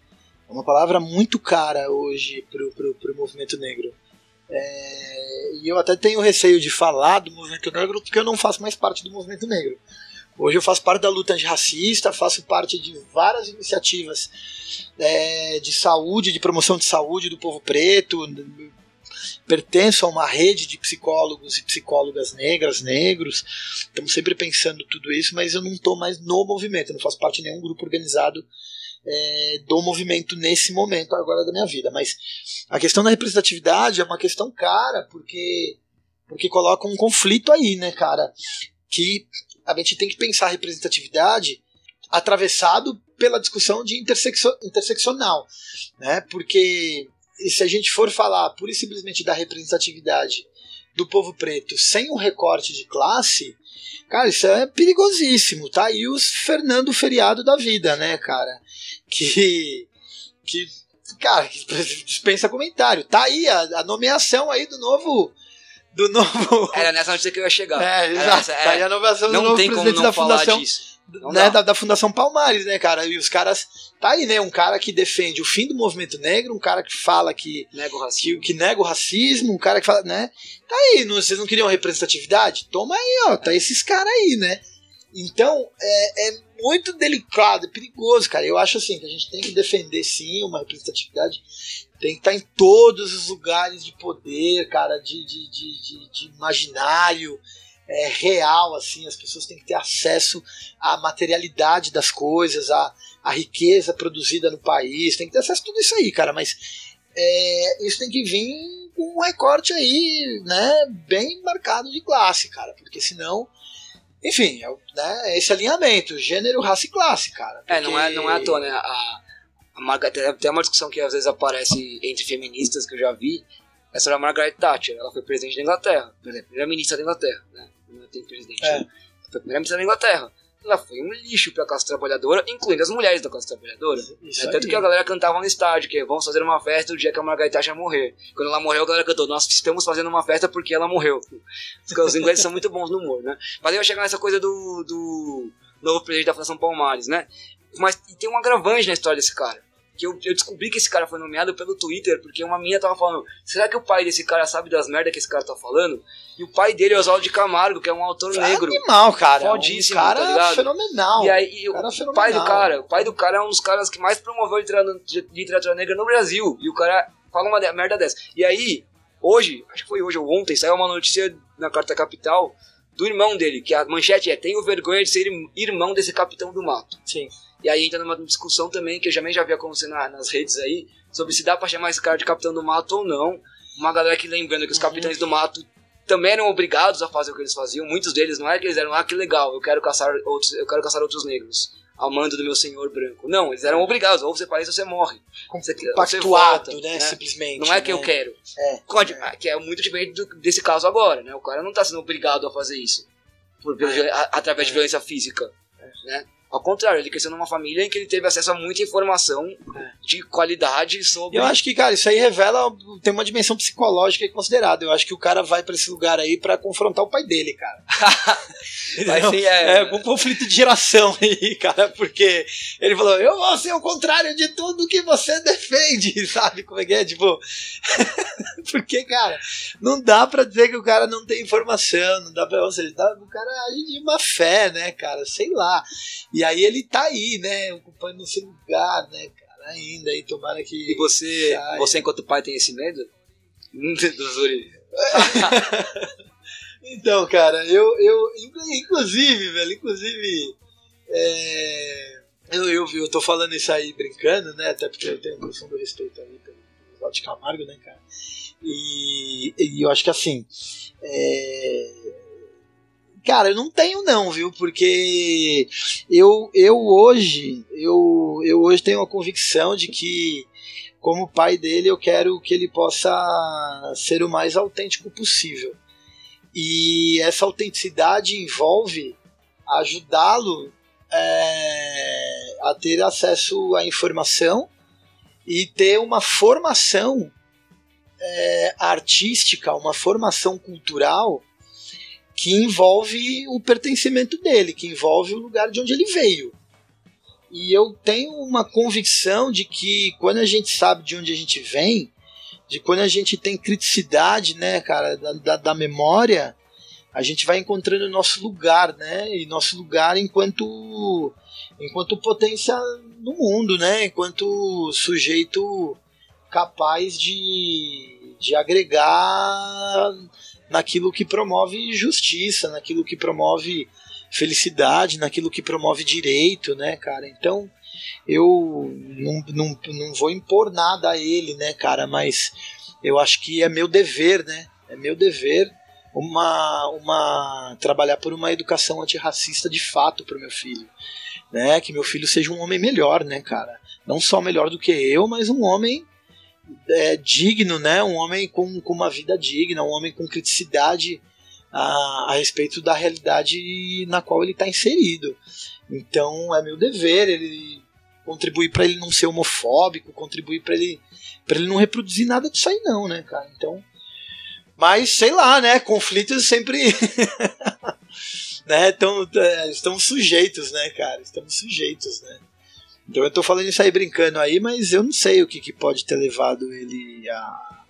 É uma palavra muito cara hoje pro, pro, pro movimento negro. É, e eu até tenho receio de falar do movimento negro porque eu não faço mais parte do movimento negro. Hoje eu faço parte da luta antirracista, faço parte de várias iniciativas é, de saúde, de promoção de saúde do povo preto, pertenço a uma rede de psicólogos e psicólogas negras, negros. Estamos sempre pensando tudo isso, mas eu não estou mais no movimento, eu não faço parte de nenhum grupo organizado é, do movimento nesse momento agora da minha vida. Mas a questão da representatividade é uma questão cara, porque, porque coloca um conflito aí, né, cara? Que a gente tem que pensar a representatividade atravessado pela discussão de interseccio, interseccional, né? Porque se a gente for falar pura e simplesmente da representatividade do povo preto sem um recorte de classe, cara, isso é perigosíssimo. Tá aí os Fernando Feriado da vida, né, cara? Que. que cara, dispensa comentário. Tá aí a, a nomeação aí do novo do novo. Era nessa notícia que eu ia chegar. É, exato. Essa, é, tá aí a nomeação do novo presidente da Fundação. Disso né, da, da, Fundação Palmares, né, cara? E os caras. Tá aí, né? Um cara que defende o fim do movimento negro, um cara que fala que. Nega o racismo. Que, que nega o racismo, um cara que fala, né? Tá aí, não, vocês não queriam representatividade? Toma aí, ó, tá esses caras aí, né? Então, é, é muito delicado, é perigoso, cara. Eu acho assim que a gente tem que defender sim uma representatividade. Tem que estar em todos os lugares de poder, cara, de, de, de, de, de imaginário é, real, assim, as pessoas têm que ter acesso à materialidade das coisas, à, à riqueza produzida no país, tem que ter acesso a tudo isso aí, cara, mas é, isso tem que vir com um recorte aí, né, bem marcado de classe, cara, porque senão enfim, é, né, esse alinhamento, gênero, raça e classe, cara. Porque... É, não é, não é à toa, né? A, a Marga, tem uma discussão que às vezes aparece entre feministas que eu já vi, Essa era a Margaret Thatcher, ela foi presidente da Inglaterra, primeira-ministra da Inglaterra, né? Tem presidente. É. né? Foi primeira-ministra da Inglaterra. Ela foi um lixo pra classe trabalhadora, incluindo as mulheres da classe trabalhadora. Isso É, tanto aí. que a galera cantava no estádio, que vamos fazer uma festa o dia que a Margaret Thatcher morrer. Quando ela morreu, a galera cantou, nós estamos fazendo uma festa porque ela morreu. [LAUGHS] Porque os ingleses são muito bons no humor, né? Mas aí vai chegar nessa coisa do, do novo presidente da Fundação Palmares, né? Mas tem um agravante na história desse cara. Que eu, eu descobri que esse cara foi nomeado pelo Twitter, porque uma menina tava falando, será que o pai desse cara sabe das merdas que esse cara tá falando? E o pai dele é Oswaldo de Camargo, que é um autor negro. Animal, cara. Fodíssimo, um cara tá ligado? fenomenal. E aí, e o Cara pai fenomenal. do cara, o pai do cara é um dos caras que mais promoveu literatura, literatura negra no Brasil. E o cara fala uma merda dessa. E aí, hoje, acho que foi hoje ou ontem, saiu uma notícia na Carta Capital do irmão dele, que a manchete é: Tenho vergonha de ser ir- irmão desse capitão do mato. Sim. E aí entra numa discussão também, que eu também já vi acontecer na- nas redes aí, sobre se dá pra chamar esse cara de capitão do mato ou não. Uma galera que lembrando que os Uhum. capitães do mato também eram obrigados a fazer o que eles faziam. Muitos deles não é que eles eram, ah, que legal, eu quero caçar outros, eu quero caçar outros negros. Ao mando do meu senhor branco. Não, eles eram obrigados, ou você faz ou você morre. Você, você Pactuado, volta, né? Simplesmente. Não é que né? eu quero. É. Pode- Que é muito diferente do- desse caso agora, né? O cara não tá sendo obrigado a fazer isso. Por, É. a- através de violência física. Né? Ao contrário, ele cresceu numa família em que ele teve acesso a muita informação É. de qualidade sobre. Eu acho que, cara, isso aí revela. Tem uma dimensão psicológica considerada. Eu acho que o cara vai pra esse lugar aí pra confrontar o pai dele, cara. [LAUGHS] Vai Entendeu? ser, é, É um conflito de geração aí, cara, porque ele falou, eu vou ser o contrário de tudo que você defende, [LAUGHS] sabe como é que é? Tipo, [LAUGHS] porque, cara, não dá pra dizer que o cara não tem informação, não dá pra, ou seja, dá- o cara age de má fé, né, cara, sei lá. E aí ele tá aí, né, ocupando esse lugar, né, cara, ainda aí, tomara que... E você, Sai. você enquanto pai tem esse medo? [LAUGHS] Do Zuri. Então, cara, eu, eu inclu- inclusive, velho, inclusive, é, eu, eu, eu tô falando isso aí brincando, né, até porque eu tenho noção do respeito aí pelo pelo de Camargo, né, cara, e, e eu acho que assim, é, cara, eu não tenho não, viu, porque eu, eu hoje, eu, eu hoje tenho a convicção de que como pai dele, eu quero que ele possa ser o mais autêntico possível. E essa autenticidade envolve ajudá-lo é, a ter acesso à informação e ter uma formação é, artística, uma formação cultural que envolve o pertencimento dele, que envolve o lugar de onde ele veio. E eu tenho uma convicção de que quando a gente sabe de onde a gente vem, de quando a gente tem criticidade, né, cara, da, da, da memória, a gente vai encontrando o nosso lugar, né, e nosso lugar enquanto enquanto potência no mundo, né, enquanto sujeito capaz de, de agregar naquilo que promove justiça, naquilo que promove felicidade, naquilo que promove direito, né, cara? Então, eu não, não, não vou impor nada a ele, né, cara? Mas eu acho que é meu dever, né? É meu dever uma, uma trabalhar por uma educação antirracista de fato para o meu filho, né? Que meu filho seja um homem melhor, né, cara? Não só melhor do que eu, mas um homem é, digno, né? Um homem com, com uma vida digna, um homem com criticidade a, a respeito da realidade na qual ele está inserido. Então é meu dever ele contribuir para ele não ser homofóbico, contribuir para ele para ele não reproduzir nada disso aí não, né, cara? Então, mas sei lá, né? Conflitos sempre [LAUGHS] né, tão, é, estamos sujeitos, né, cara? Estamos sujeitos, né? Então eu tô falando isso aí brincando aí, mas eu não sei o que, que pode ter levado ele a,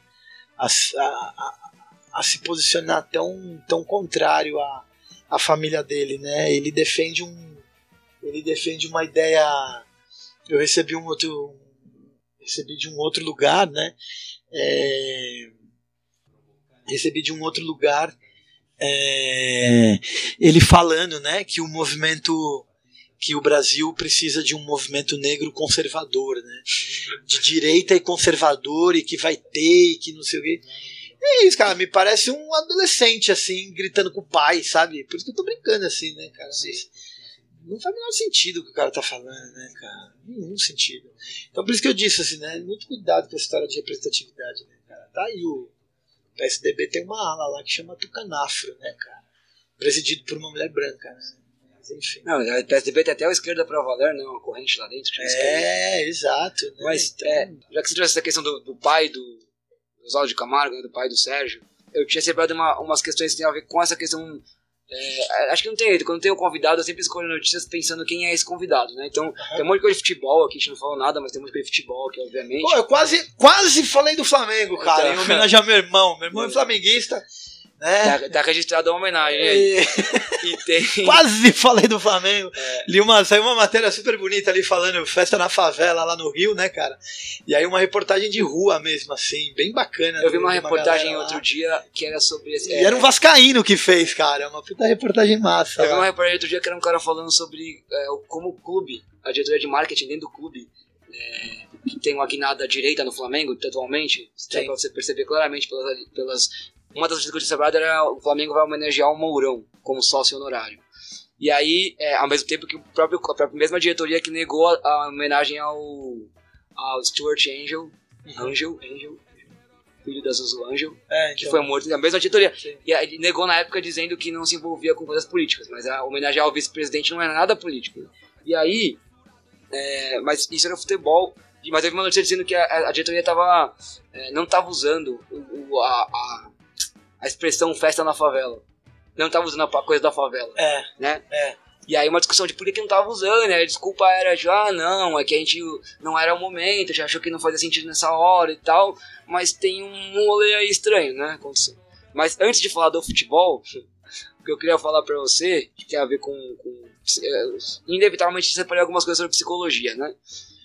a, a, a se posicionar tão, tão contrário à, à família dele, né? Ele defende um ele defende uma ideia. Eu recebi um outro recebi de um outro lugar, né? É, recebi de um outro lugar é, ele falando, né, que o movimento que o Brasil precisa de um movimento negro conservador, né? De direita e conservador e que vai ter e que não sei o quê. É isso, cara, me parece um adolescente, assim, gritando com o pai, sabe? Por isso que eu tô brincando assim, né, cara? Não faz o menor sentido o que o cara tá falando, né, cara? Nenhum sentido. Então por isso que eu disse, assim, né? Muito cuidado com a história de representatividade, né, cara? Tá aí o, PSDB tem uma ala lá que chama Tucanafro, né, cara? Presidido por uma mulher branca, né? Mas enfim. Não, o PSDB tem até o esquerda pra valer, né? Uma corrente lá dentro. É, exato. Né? Mas, então... é, já que você trouxe essa questão do, do pai do, do Oswaldo de Camargo, né, do pai do Sérgio, eu tinha separado uma, umas questões que tem a ver com essa questão é, acho que não tem jeito, quando tem um convidado, eu sempre escolho notícias pensando quem é esse convidado, né? Então, uhum. tem um monte de coisa de futebol aqui, a gente não falou nada, mas tem um monte de coisa de futebol aqui, obviamente. Pô, eu quase, quase falei do Flamengo, cara, então, em homenagem ao meu irmão. Meu irmão é flamenguista. É. Tá, tá registrado a homenagem. E... e tem... [LAUGHS] Quase falei do Flamengo. É. Li uma, saiu uma matéria super bonita ali falando festa na favela lá no Rio, né, cara? E aí uma reportagem de rua mesmo, assim, bem bacana. Eu vi uma reportagem outro dia que era sobre. E é, era um Vascaíno que fez, cara. Uma puta reportagem massa. Eu lá. vi uma reportagem outro dia que era um cara falando sobre é, como o clube, a diretoria de marketing dentro do clube. É, que tem uma guinada direita no Flamengo, atualmente, dá pra você perceber claramente pelas, pelas uma das coisas que eu tinha separado era o Flamengo vai homenagear o Mourão como sócio honorário. E aí, é, ao mesmo tempo que o próprio, a própria mesma diretoria que negou a, a homenagem ao, ao Stuart Angel, uhum. Angel, Angel, filho da Zuzu Angel, é, então. que foi morto na mesma diretoria. Sim. E negou na época dizendo que não se envolvia com coisas políticas, mas a homenagear ao vice-presidente não era nada político. E aí, é, mas isso era futebol, mas teve uma notícia dizendo que a, a diretoria tava, é, não estava usando o, a, a a expressão festa na favela. Não tava usando a coisa da favela. É. Né? É. E aí uma discussão de por que não tava usando, né? A desculpa era de, ah, não, é que a gente não era o momento, já achou que não fazia sentido nessa hora e tal, mas tem um rolê aí estranho, né? Aconteceu. Mas antes de falar do futebol, [LAUGHS] o que eu queria falar para você, que tem a ver com, com é, inevitavelmente separei algumas coisas sobre psicologia, né?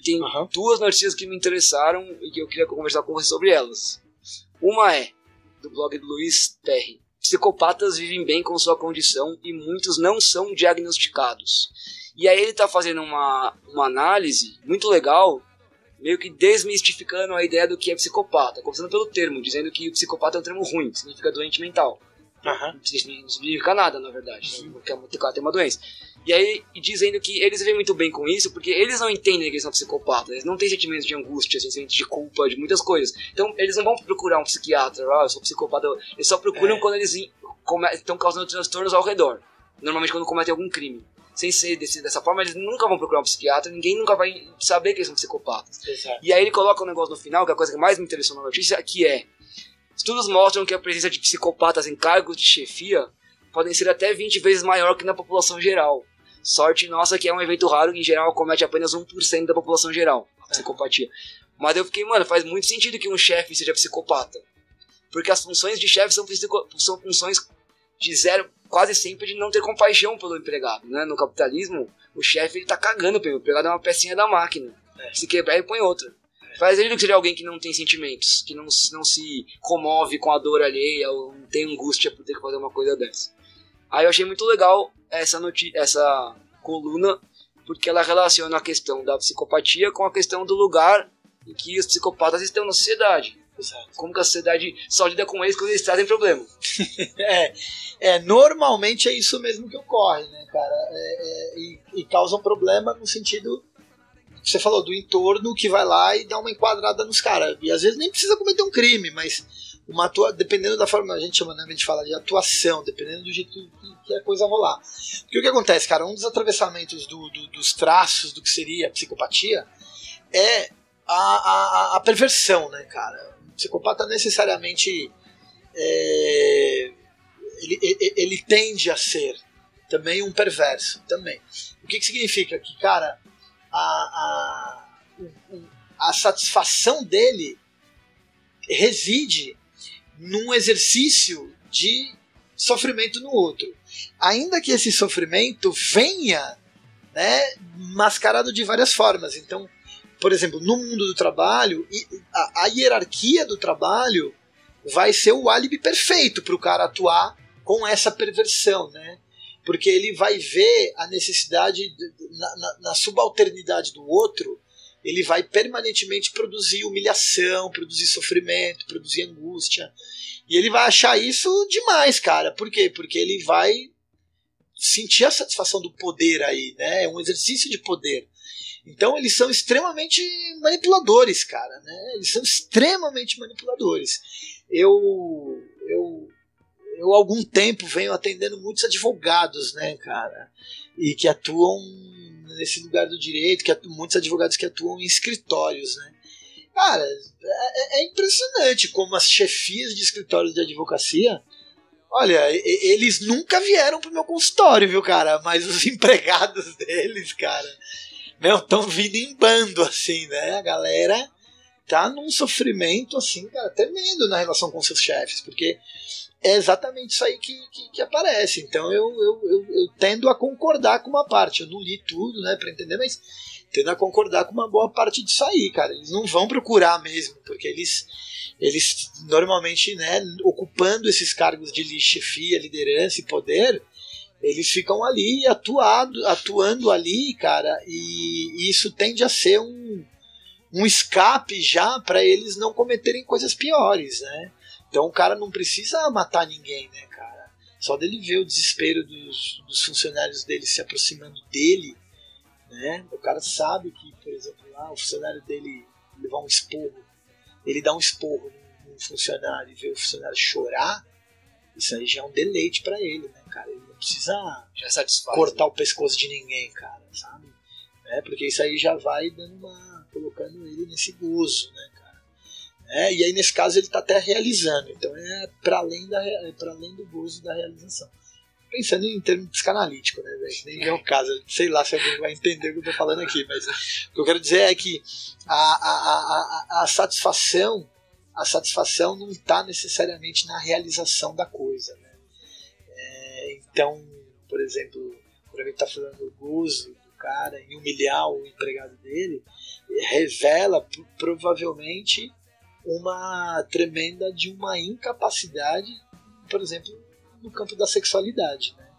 Tem uhum. duas notícias que me interessaram e que eu queria conversar com você sobre elas. Uma é, do blog do Luiz Terry. Psicopatas vivem bem com sua condição e muitos não são diagnosticados. E aí ele está fazendo uma, uma análise muito legal, meio que desmistificando a ideia do que é psicopata, começando pelo termo, dizendo que o psicopata é um termo ruim, significa doente mental. Uhum. Não significa nada, na verdade, né? porque tem uma doença. E aí, dizendo que eles vivem muito bem com isso, porque eles não entendem que eles são psicopatas, eles não têm sentimentos de angústia, sentimentos de culpa, de muitas coisas. Então, eles não vão procurar um psiquiatra, ah, eu sou psicopata. Eles só procuram é. quando eles estão causando transtornos ao redor. Normalmente quando cometem algum crime. Sem ser desse, dessa forma, eles nunca vão procurar um psiquiatra, ninguém nunca vai saber que eles são psicopatas. Exato. E aí ele coloca um negócio no final, que é a coisa que mais me interessou na notícia, que é Estudos mostram que a presença de psicopatas em cargos de chefia podem ser até 20 vezes maior que na população geral. Sorte nossa que é um evento raro que em geral comete apenas 1% da população geral, a psicopatia. Mas eu fiquei, mano, faz muito sentido que um chefe seja psicopata. Porque as funções de chefe são, são funções de zero, quase sempre de não ter compaixão pelo empregado, né? No capitalismo, o chefe ele tá cagando pelo empregado, é uma pecinha da máquina. É. Se quebrar, ele põe outra. Faz sentido que seja alguém que não tem sentimentos, que não, não se comove com a dor alheia ou não tem angústia por ter que fazer uma coisa dessa. Aí eu achei muito legal essa, essa coluna, porque ela relaciona a questão da psicopatia com a questão do lugar em que os psicopatas estão na sociedade. Exato. Como que a sociedade só lida com eles quando eles trazem problema. [LAUGHS] é, é, normalmente é isso mesmo que ocorre, né, cara? É, é, e, e causa um problema no sentido que você falou, do entorno que vai lá e dá uma enquadrada nos caras. E às vezes nem precisa cometer um crime, mas uma atua, dependendo da forma, a gente chama, né, a gente fala de atuação, dependendo do jeito que a coisa rolar. Porque o que acontece, cara, um dos atravessamentos do, do, dos traços do que seria a psicopatia é a, a, a perversão, né, cara? O psicopata necessariamente é, ele, ele, ele, tende a ser também um perverso, também. O que, que significa? Que, cara, a, a, a satisfação dele reside num exercício de sofrimento no outro. Ainda que esse sofrimento venha né, mascarado de várias formas. Então, por exemplo, no mundo do trabalho, a, hierarquia do trabalho vai ser o álibi perfeito para o cara atuar com essa perversão, né? Porque ele vai ver a necessidade, na, na, na subalternidade do outro, ele vai permanentemente produzir humilhação, produzir sofrimento, produzir angústia. E ele vai achar isso demais, cara. Por quê? Porque ele vai sentir a satisfação do poder aí, né? É um exercício de poder. Então eles são extremamente manipuladores, cara, né? Eles são extremamente manipuladores. eu, eu, eu algum tempo venho atendendo muitos advogados, né, cara? E que atuam nesse lugar do direito, que atuam, muitos advogados que atuam em escritórios, né? Cara, é, é impressionante como as chefias de escritórios de advocacia Olha, eles nunca vieram pro meu consultório, viu, cara? Mas os [LAUGHS] empregados deles, cara, meu, estão vindo em bando, assim, né? A galera tá num sofrimento, assim, cara, tremendo na relação com seus chefes, porque é exatamente isso aí que, que, que aparece. Então eu, eu, eu, eu, tendo a concordar com uma parte. Eu não li tudo, né, pra entender, mas tendo a concordar com uma boa parte disso aí, cara. Eles não vão procurar mesmo, porque eles eles normalmente, né, ocupando esses cargos de chefia, liderança e poder, eles ficam ali atuado, atuando ali, cara, e, e isso tende a ser um, um escape já para eles não cometerem coisas piores, né? Então o cara não precisa matar ninguém, né, cara? Só dele ver o desespero dos, dos funcionários dele se aproximando dele, né? O cara sabe que, por exemplo, lá o funcionário dele levar um esporro ele dá um esporro num funcionário e vê o funcionário chorar, isso aí já é um deleite para ele, né, cara? Ele não precisa já satisfaz, cortar né? o pescoço de ninguém, cara, sabe? É, porque isso aí já vai dando uma. colocando ele nesse gozo, né, cara? É, e aí nesse caso ele está até realizando, então é para além, da, é para além do gozo da realização pensando em termos psicanalítico, né, Nem é o caso. Sei lá se alguém vai entender o que eu tô falando aqui, mas o que eu quero dizer é que a, a, a, a satisfação a satisfação não está necessariamente na realização da coisa. Né? É, então, por exemplo, quando a gente está falando do gozo do cara em humilhar o empregado dele, revela provavelmente uma tremenda de uma incapacidade, por exemplo, no campo da sexualidade. Né?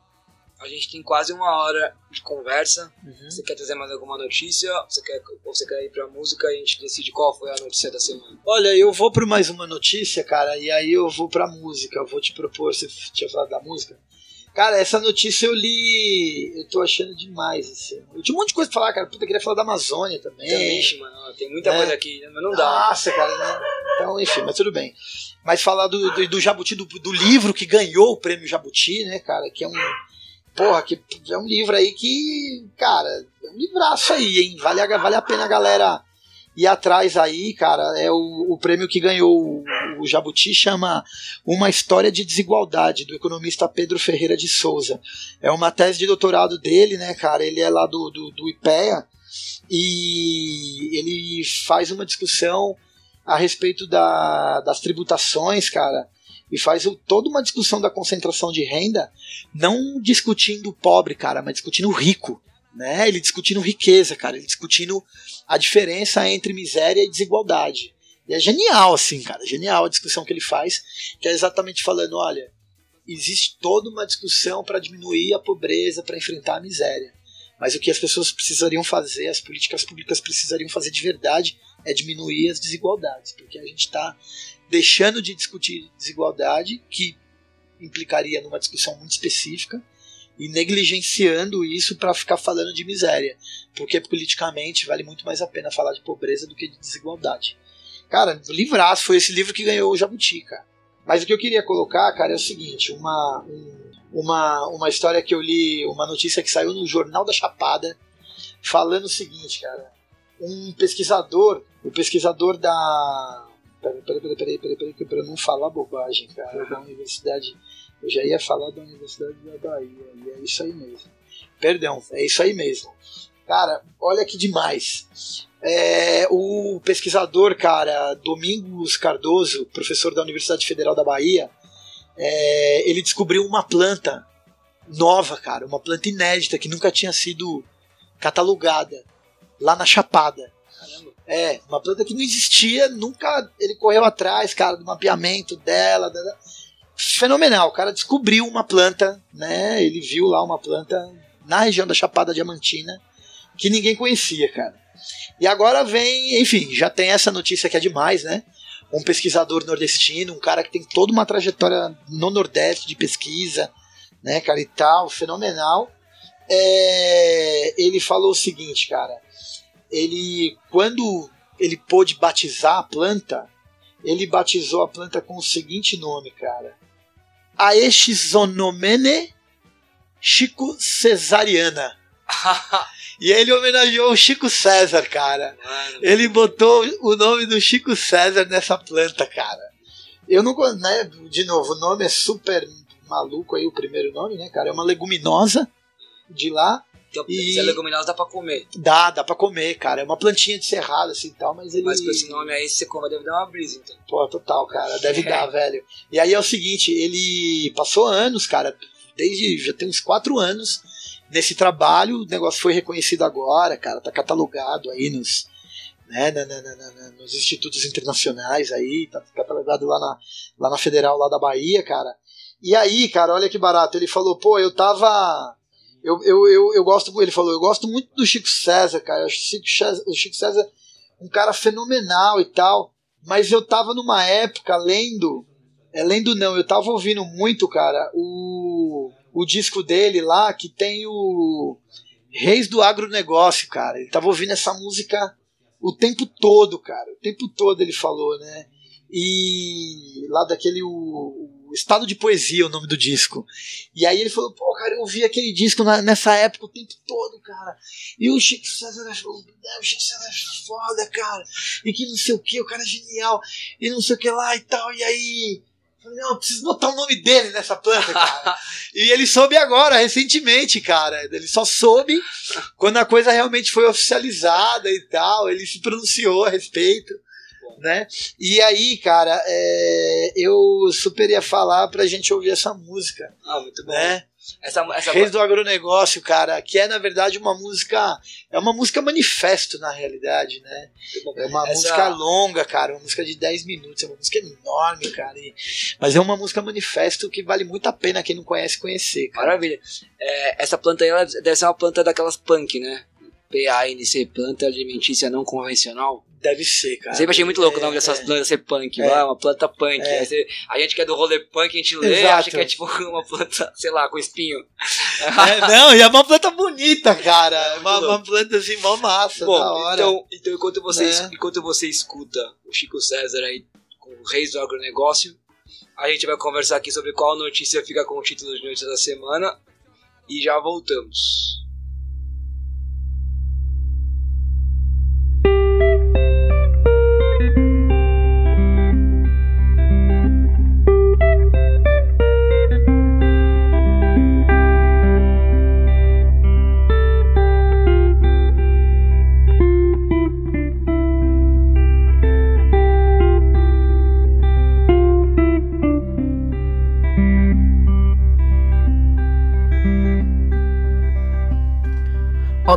A gente tem quase uma hora de conversa. Uhum. Você quer trazer mais alguma notícia? Você quer, ou você quer ir pra música e a gente decide qual foi a notícia da semana? Olha, eu vou para mais uma notícia, cara, e aí eu vou pra música. Eu vou te propor, você tinha falado da música? Cara, essa notícia eu li. Eu tô achando demais, assim. Eu tinha um monte de coisa pra falar, cara. Puta, eu queria falar da Amazônia também. Também, mano. Tem muita É. coisa aqui, né? mas não dá. Nossa, cara, né? Então, enfim, mas tudo bem. Mas falar do, do, do Jabuti, do, do livro que ganhou o prêmio Jabuti, né, cara? Que é um. Porra, que é um livro aí que. Cara, é um livraço aí, hein? Vale a, vale a pena a galera ir atrás aí, cara. É o, o prêmio que ganhou o, Jabuti chama Uma História de Desigualdade, do economista Pedro Ferreira de Souza. É uma tese de doutorado dele, né, cara? Ele é lá do, do, do IPEA e ele faz uma discussão a respeito da, das tributações, cara, e faz o- toda uma discussão da concentração de renda, não discutindo o pobre, cara, mas discutindo o rico, né? Ele discutindo riqueza, cara, ele discutindo a diferença entre miséria e desigualdade. E é genial, assim, cara, genial a discussão que ele faz, que é exatamente falando, olha, existe toda uma discussão para diminuir a pobreza, para enfrentar a miséria. Mas o que as pessoas precisariam fazer, as políticas públicas precisariam fazer de verdade, é diminuir as desigualdades, porque a gente está deixando de discutir desigualdade, que implicaria numa discussão muito específica, e negligenciando isso para ficar falando de miséria, porque politicamente vale muito mais a pena falar de pobreza do que de desigualdade. Cara, livraço, foi esse livro que ganhou o Jabuti, cara. Mas o que eu queria colocar, cara, é o seguinte: uma, um- uma, uma história que eu li, uma notícia que saiu no Jornal da Chapada, falando o seguinte, cara. Um pesquisador, o pesquisador da. Peraí, peraí, peraí, peraí, peraí, peraí, pra eu não falar bobagem, cara, da Universidade. Eu já ia falar da Universidade da Bahia, e é isso aí mesmo. Perdão, é isso aí mesmo. Cara, olha que demais. É, o pesquisador, cara, Domingos Cardoso, professor da Universidade Federal da Bahia, é, ele descobriu uma planta nova, cara, uma planta inédita que nunca tinha sido catalogada lá na Chapada. Caramba. É, uma planta que não existia, nunca ele correu atrás, cara, do mapeamento dela. da- Fenomenal, o cara descobriu uma planta, né? Ele viu lá uma planta na região da Chapada Diamantina que ninguém conhecia, cara. E agora vem, enfim, já tem essa notícia que é demais, né? Um pesquisador nordestino, um cara que tem toda uma trajetória no Nordeste de pesquisa, né, cara, e tal, fenomenal. É, ele falou o seguinte, cara. Ele, quando ele pôde batizar a planta, ele batizou a planta com o seguinte nome, cara. Aexizonomene Chico Cesariana. [LAUGHS] e ele homenageou o Chico César, cara. Mano. Ele botou o nome do Chico César nessa planta, cara. Eu não, né, de novo, o nome é super maluco aí, o primeiro nome, né, cara? É uma leguminosa de lá. Então, e... se é leguminosa, dá pra comer. Dá, dá pra comer, cara. É uma plantinha de cerrado, assim, tal, mas ele... Mas com esse nome aí, se você come, deve dar uma brisa, então. Pô, total, cara. Deve [LAUGHS] dar, velho. E aí é o seguinte, ele passou anos, cara, desde já tem uns quatro anos nesse trabalho. O negócio foi reconhecido agora, cara. Tá catalogado aí nos, né, na, na, na, nos institutos internacionais aí, tá catalogado lá na, lá na Federal, lá da Bahia, cara. E aí, cara, olha que barato. Ele falou, pô, eu tava eu, eu, eu, eu gosto, ele falou, eu gosto muito do Chico César, cara. O Chico César, o Chico César um cara fenomenal e tal. Mas eu tava numa época lendo. É, lendo não, eu tava ouvindo muito, cara, o, o disco dele lá, que tem o Reis do Agronegócio, cara. Ele tava ouvindo essa música o tempo todo, cara. O tempo todo ele falou, né? E lá daquele o, Estado de Poesia, o nome do disco. E aí ele falou, pô, cara, eu ouvi aquele disco na, nessa época o tempo todo, cara. E o Chico César é, o Chico César é foda, cara. E que não sei o que, o cara é genial. E não sei o que lá e tal. E aí. Falei, não, preciso botar o nome dele nessa planta, cara. [LAUGHS] e ele soube agora, recentemente, cara. Ele só soube quando a coisa realmente foi oficializada e tal. Ele se pronunciou a respeito né? E aí, cara, é, eu super ia falar pra gente ouvir essa música. Ah, muito bom. Né? Essa, essa... Reis do Agronegócio, cara, que é na verdade uma música. É uma música manifesto, na realidade, né? É uma essa... música longa, cara, uma música de 10 minutos, é uma música enorme, cara. E... Mas é uma música manifesto que vale muito a pena quem não conhece conhecer, cara. Maravilha. É, essa planta aí deve ser uma planta daquelas punk, né? PANC, planta alimentícia não convencional. Deve ser, cara. Sempre achei muito louco o nome dessas é, plantas ser punk, é, uma planta punk. É. Você, a gente que é do rolê punk, a gente lê, Exato. acha que é tipo [LAUGHS] uma planta, sei lá, com espinho. É, não, e é uma planta bonita, cara. É uma, uma, planta assim, mó massa, Bom, da hora. Então, então enquanto, você, enquanto você escuta o Chico César aí com o Reis do Agronegócio, a gente vai conversar aqui sobre qual notícia fica com o título de notícia da semana e já voltamos.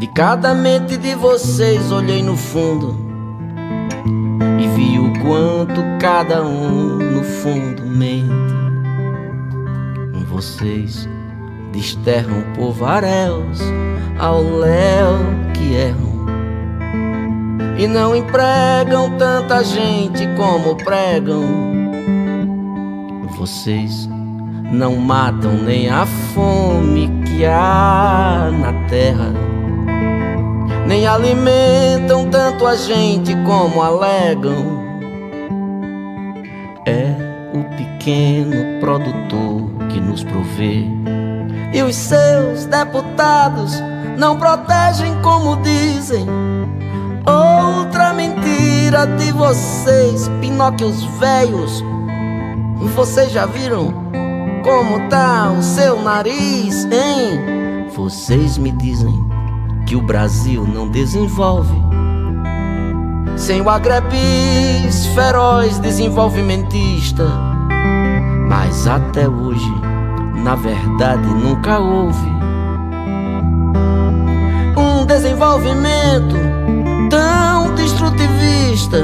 de cada mente de vocês olhei no fundo e vi o quanto cada um no fundo mente. Vocês desterram povaréus ao léu que erram e não empregam tanta gente como pregam. Vocês não matam nem a fome que há na terra nem alimentam tanto a gente como alegam. É o pequeno produtor que nos provê. E os seus deputados não protegem como dizem. Outra mentira de vocês, Pinóquios velhos. Vocês já viram como tá o seu nariz, hein? Vocês me dizem que o Brasil não desenvolve. Sem o agrebis feroz desenvolvimentista. Mas até hoje, na verdade, nunca houve um desenvolvimento tão destrutivista.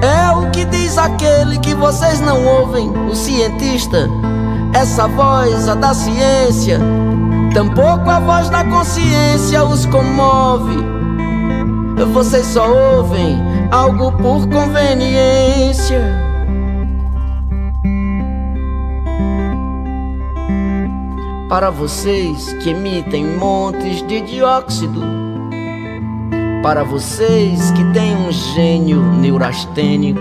É o que diz aquele que vocês não ouvem, o cientista. Essa voz, a da ciência, tampouco a voz da consciência os comove. Vocês só ouvem algo por conveniência. Para vocês que emitem montes de dióxido, para vocês que têm um gênio neurastênico,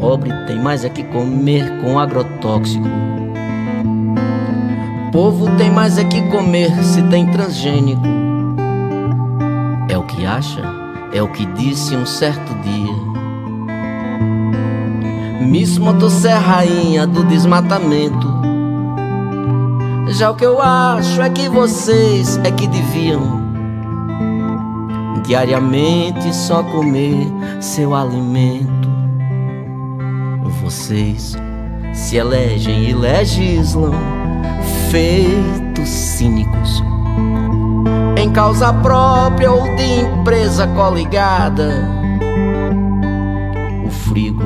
pobre tem mais é que comer com agrotóxico. Povo tem mais é que comer se tem transgênico. É o que acha, é o que disse um certo dia. Miss Motosserra, rainha do desmatamento. Já o que eu acho é que vocês é que deviam diariamente só comer seu alimento. Vocês se elegem e legislam feitos cínicos em causa própria ou de empresa coligada. O frigo,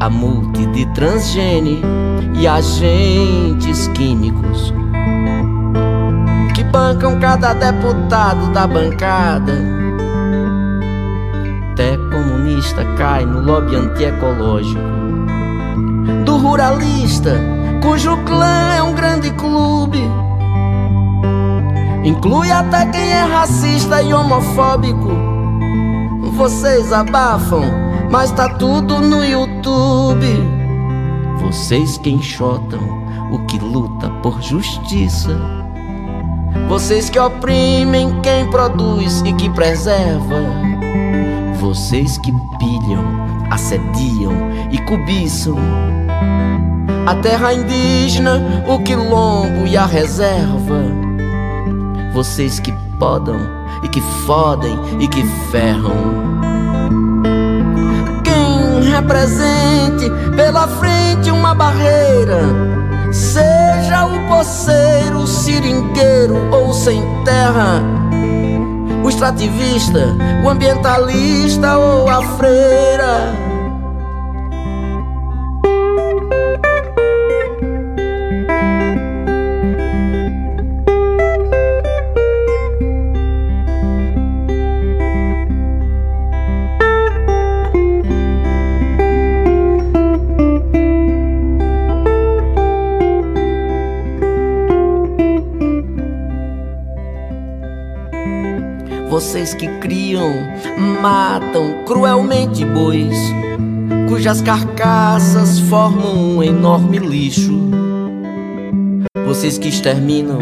a multi de transgene e agentes químicos bancam cada deputado da bancada. Até comunista cai no lobby antiecológico. Do ruralista, cujo clã é um grande clube. Inclui até quem é racista e homofóbico. Vocês abafam, mas tá tudo no YouTube. Vocês que enxotam o que luta por justiça. Vocês que oprimem quem produz e que preserva. Vocês que pilham, assediam e cobiçam. A terra indígena, o quilombo e a reserva. Vocês que podam e que fodem e que ferram. Quem represente pela frente uma barreira Seja o poceiro, o seringueiro ou sem terra, o extrativista, o ambientalista ou a freira. Vocês que criam, matam cruelmente bois, cujas carcaças formam um enorme lixo. Vocês que exterminam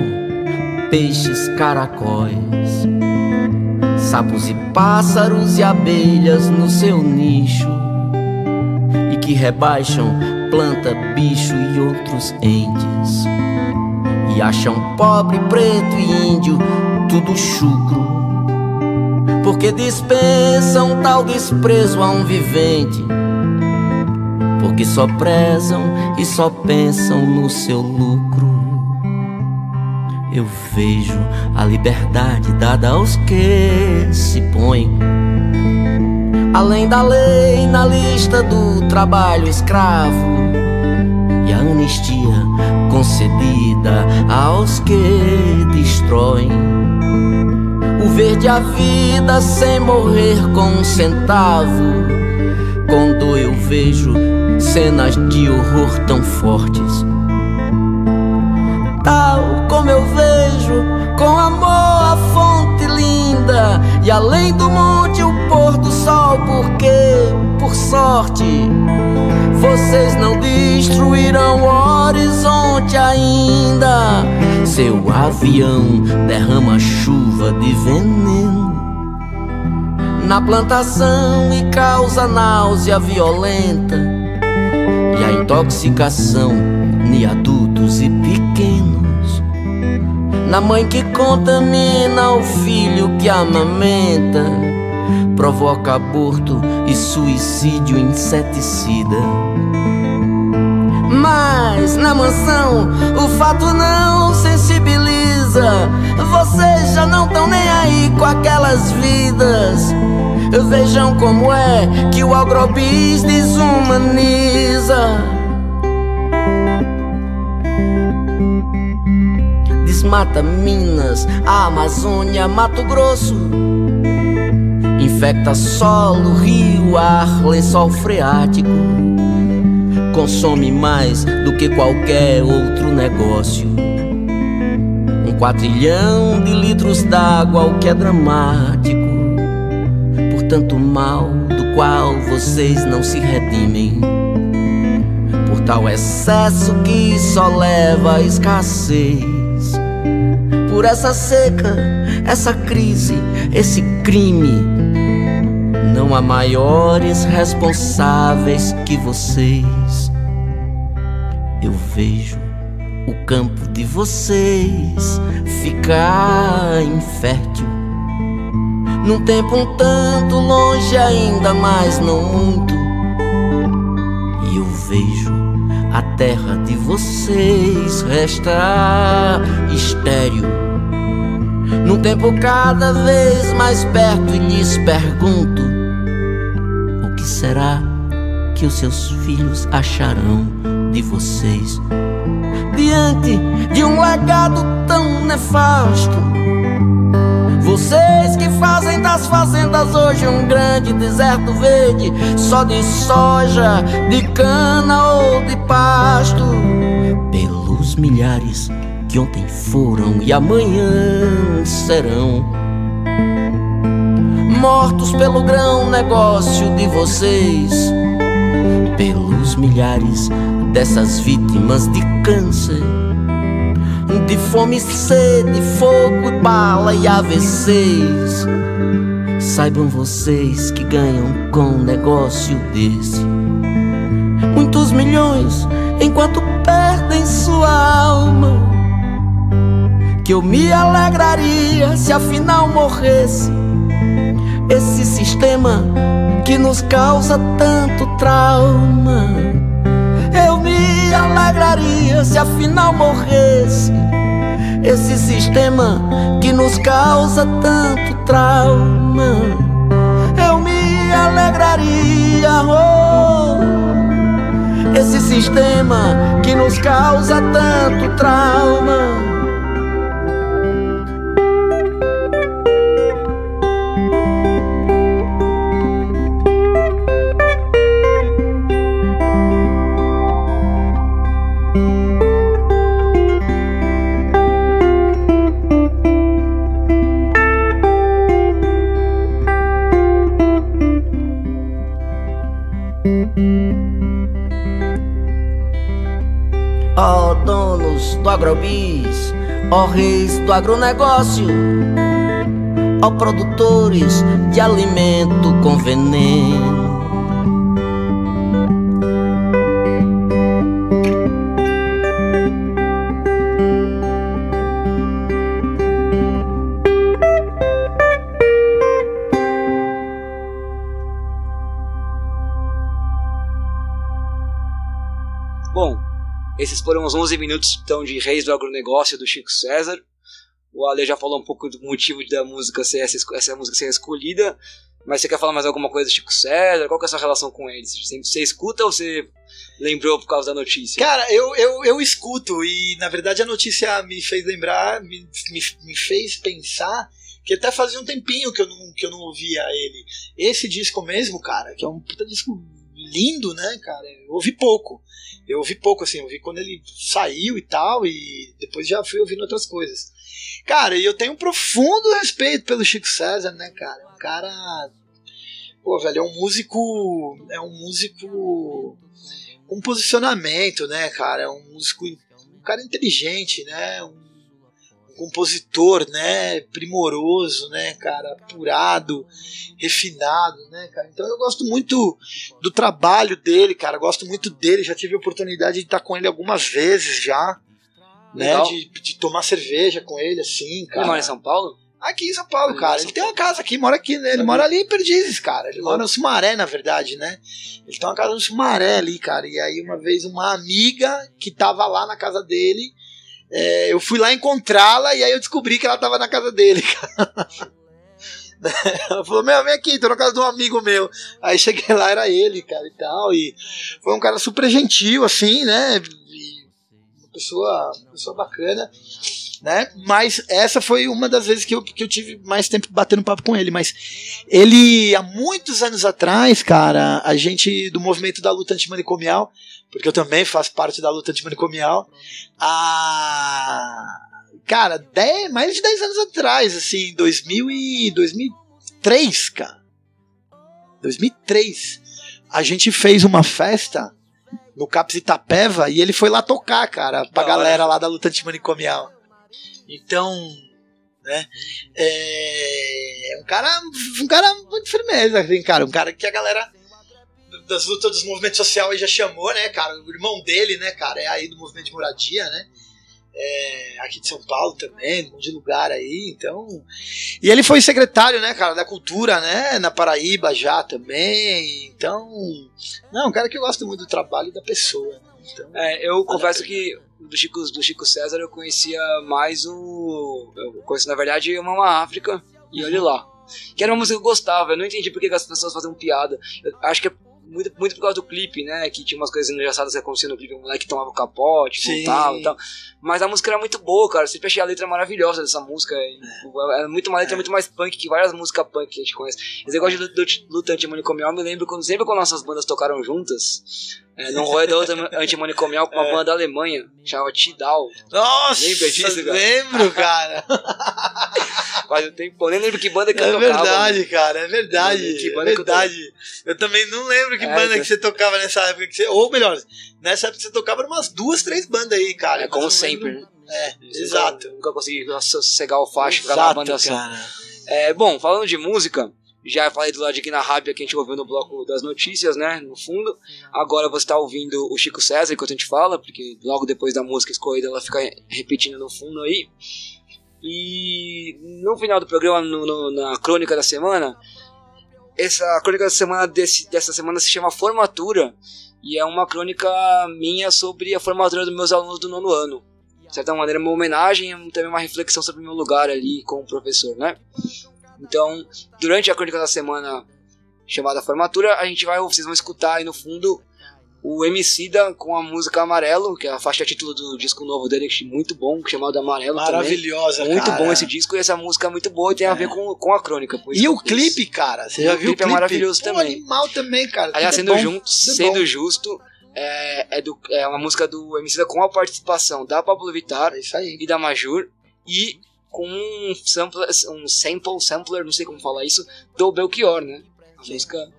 peixes, caracóis, sapos e pássaros e abelhas no seu nicho, e que rebaixam planta, bicho e outros entes, e acham pobre, preto e índio tudo chucro porque dispensam tal desprezo a um vivente, porque só prezam e só pensam no seu lucro. Eu vejo a liberdade dada aos que se põem. Além da lei na lista do trabalho escravo. E a anistia concedida aos que destroem o verde a vida sem morrer com um centavo. Quando eu vejo cenas de horror tão fortes, tal como eu vejo com amor a fonte linda e além do monte o pôr do sol, porque por sorte vocês não destruirão o horizonte ainda. Seu avião derrama chuva de veneno na plantação e causa náusea violenta e a intoxicação em adultos e pequenos. Na mãe que contamina o filho que amamenta, provoca aborto e suicídio inseticida. Mas na mansão o fato não sensibiliza. Vocês já não estão nem aí com aquelas vidas Vejam como é que o agrobis desumaniza. Desmata Minas, a Amazônia, Mato Grosso. Infecta solo, rio, ar, lençol freático. Consome mais do que qualquer outro negócio. Um quatrilhão de litros d'água, o que é dramático tanto mal do qual vocês não se redimem. Por tal excesso que só leva à escassez. Por essa seca, essa crise, esse crime. Não há maiores responsáveis que vocês. Eu vejo o campo de vocês ficar infértil num tempo um tanto longe, ainda mais não muito. E eu vejo a terra de vocês restar estéreo. Num tempo cada vez mais perto, e lhes pergunto: o que será que os seus filhos acharão de vocês? Diante de um legado tão nefasto vocês que fazem das fazendas hoje um grande deserto verde, só de soja, de cana ou de pasto. Pelos milhares que ontem foram e amanhã serão. Mortos pelo grão negócio de vocês, pelos milhares dessas vítimas de câncer de fome, sede, fogo, bala e AVCs. Saibam vocês que ganham com um negócio desse muitos milhões enquanto perdem sua alma. Que eu me alegraria se afinal morresse esse sistema que nos causa tanto trauma. Me alegraria se afinal morresse esse sistema que nos causa tanto trauma. Eu me alegraria, oh, esse sistema que nos causa tanto trauma. Agrobis, ó reis do agronegócio, ó produtores de alimento com veneno. Esses foram os 11 minutos então, de Reis do Agronegócio do Chico César. O Ale já falou um pouco do motivo da música ser essa, essa música ser escolhida. Mas você quer falar mais alguma coisa do Chico César? Qual que é a sua relação com ele? Você, você escuta ou você lembrou por causa da notícia? Cara, eu, eu, eu escuto e na verdade a notícia me fez lembrar, me, me, me fez pensar que até fazia um tempinho que eu não, que eu não ouvia ele. Esse disco mesmo, cara, que é um puta disco lindo, né, cara? Eu ouvi pouco. Eu ouvi pouco, assim, eu ouvi quando ele saiu e tal, e depois já fui ouvindo outras coisas. Cara, e eu tenho um profundo respeito pelo Chico César, né, cara? Um cara. Pô, velho, é um músico. É um músico com posicionamento, né, cara? É um músico. Um cara inteligente, né? Um compositor, né, primoroso, né, cara, apurado, refinado, né, cara. Então eu gosto muito do trabalho dele, cara. Gosto muito dele. Já tive a oportunidade de estar com ele algumas vezes já, né, de, de tomar cerveja com ele, assim, cara. Ele mora em São Paulo? Aqui em São Paulo, cara. Ele tem uma casa aqui, mora aqui, né? Ele mora ali em Perdizes, cara. Ele mora no Sumaré, na verdade, né? Ele tem uma casa no Sumaré ali, cara. E aí, uma vez, uma amiga que tava lá na casa dele é, eu fui lá encontrá-la e aí eu descobri que ela tava na casa dele, [LAUGHS] Ela falou, meu, vem aqui, tô na casa de um amigo meu. Aí cheguei lá, era ele, cara, e tal. E foi um cara super gentil, assim, né? E uma pessoa, pessoa bacana, né? Mas essa foi uma das vezes que eu, que eu tive mais tempo batendo papo com ele. Mas ele, há muitos anos atrás, cara, a gente, do movimento da luta antimanicomial, porque eu também faço parte da luta antimanicomial, a cara, 10, mais de 10 anos atrás, assim, 2000 e 2003, cara. 2003. A gente fez uma festa no Caps Itapeva e ele foi lá tocar, cara, pra da galera hora. lá da luta antimanicomial. Então, né, é um cara, um cara muito firmeza, assim, cara, um cara que a galera das lutas dos movimentos sociais já chamou, né, cara, o irmão dele, né, cara, é aí do movimento de moradia, né, é, aqui de São Paulo também, um monte de lugar aí, então. E ele foi secretário, né, cara, da cultura, né, na Paraíba já também, então. Não, um cara que eu gosto muito do trabalho e da pessoa. Né? Então, é, eu confesso que do Chico, do Chico César eu conhecia mais o. Eu conheço, na verdade, Mama África e Olhe Lá. Que era uma música que eu gostava, eu não entendi porque as pessoas faziam piada. Eu acho que é muito, muito por causa do clipe, né? Que tinha umas coisas engraçadas que aconteciam no clipe, o moleque tomava o capote, Sim. voltava e tal. Mas a música era muito boa, cara. Eu sempre achei a letra maravilhosa dessa música. É, é muito uma letra é. muito mais punk que várias músicas punk que a gente conhece. Esse negócio de luta antimanicomial, eu me lembro quando, sempre quando nossas bandas tocaram juntas. É, num outra antimanicomial com uma é. banda alemanha, chamava Tidal. Nossa! Lembra disso, cara? Lembro, cara. [LAUGHS] Faz um tempo, nem lembro que banda que é eu tocava. É verdade, cara, é verdade. Que banda é verdade. Que eu, eu, também não lembro que é, banda então... que você tocava nessa época. Que você, ou melhor, nessa época você tocava umas duas, três bandas aí, cara. É, como sempre, né? É, exato. Nunca consegui sossegar o facho pra uma banda só. É, bom, falando de música, já falei do lado aqui na rádio que a gente ouviu no bloco das notícias, né? No fundo. Agora você está ouvindo o Chico César enquanto a gente fala, porque logo depois da música escolhida ela fica repetindo no fundo aí. E no final do programa, no, no, na crônica da semana, essa crônica da semana desse, dessa semana se chama Formatura. E é uma crônica minha sobre a formatura dos meus alunos do nono ano. De certa maneira, uma homenagem e também uma reflexão sobre o meu lugar ali como professor, né? Então, durante a crônica da semana chamada Formatura, a gente vai, vocês vão escutar aí no fundo o Emicida com a música Amarelo, que é a faixa título do disco novo dele, muito bom, chamado Amarelo Maravilhosa, também. Muito cara. bom esse disco e essa música é muito boa e tem a ver é. com, com a crônica. e o clipe, cara, você já viu o clipe? é maravilhoso Pô, também. animal também, cara. Aliás, sendo, junto, sendo justo, é, é, do, é uma música do Emicida com a participação da Pablo Vittar é e da Majur e com um, sampler, um sample, sampler, não sei como falar isso, do Belchior, né? A Sim. música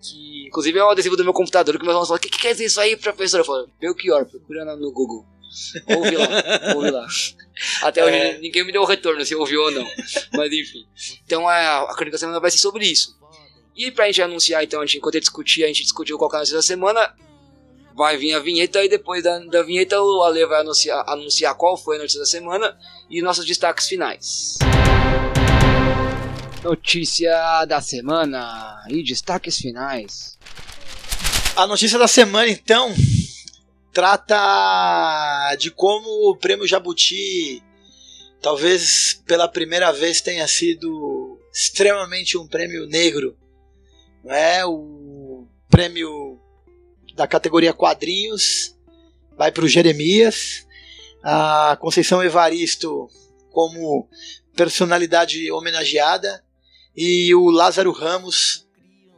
que, inclusive, é um adesivo do meu computador que meus alunos falam, o que, que quer dizer isso aí, professor? Eu falo, Belchior, procura no Google. Ouve lá, [LAUGHS] ouve lá. Até hoje é. ninguém me deu o retorno se ouviu ou não. Mas enfim. Então a, a crônica da semana vai ser sobre isso. E pra gente anunciar, então, a gente, enquanto a gente discutia, a gente discutiu qual notícia da semana vai vir a vinheta e depois da, da vinheta o Ale vai anunciar, anunciar qual foi a notícia da semana e nossos destaques finais. Notícia da semana e destaques finais. A notícia da semana, então, trata de como o prêmio Jabuti, talvez pela primeira vez, tenha sido extremamente um prêmio negro. Não é? O prêmio da categoria quadrinhos vai para o Jeremias. A Conceição Evaristo como personalidade homenageada e o Lázaro Ramos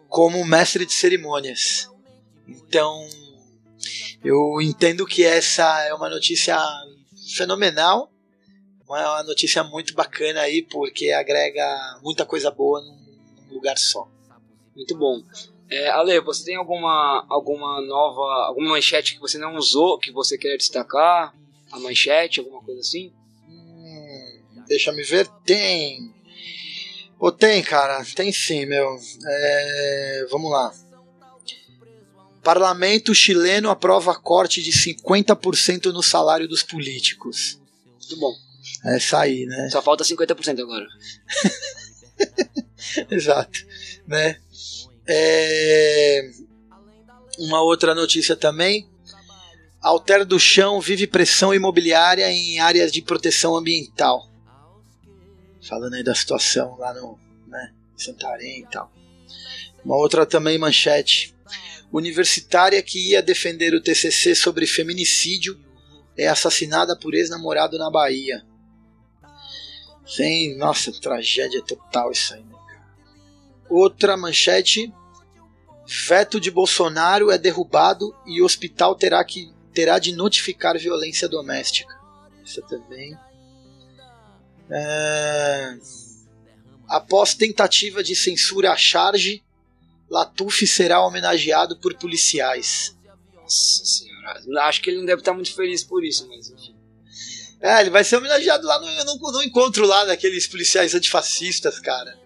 como mestre de cerimônias. Então, eu entendo que essa é uma notícia fenomenal, uma notícia muito bacana aí, porque agrega muita coisa boa num lugar só. Muito bom. É, Ale, você tem alguma, alguma nova, alguma manchete que você não usou, que você quer destacar? A manchete, alguma coisa assim? Hum, deixa me ver, tem. Pô, tem, cara, tem sim, meu. É, vamos lá. Parlamento chileno aprova corte de 50% no salário dos políticos. Muito bom. É aí, né? Só falta 50% agora. [LAUGHS] Exato, né? É... Uma outra notícia também. Alter do Chão vive pressão imobiliária em áreas de proteção ambiental. Falando aí da situação lá no, né? Santarém e tal. Uma outra também manchete. Universitária que ia defender o TCC sobre feminicídio é assassinada por ex-namorado na Bahia. Sim, nossa, tragédia total isso aí, né? Outra manchete. Veto de Bolsonaro é derrubado e o hospital terá, que, terá de notificar violência doméstica. Essa também. É... Após tentativa de censura à charge, Latuf será homenageado por policiais. Nossa senhora. Acho que ele não deve estar muito feliz por isso, mas enfim. É, ele vai ser homenageado lá no, no, no encontro lá daqueles policiais antifascistas, cara.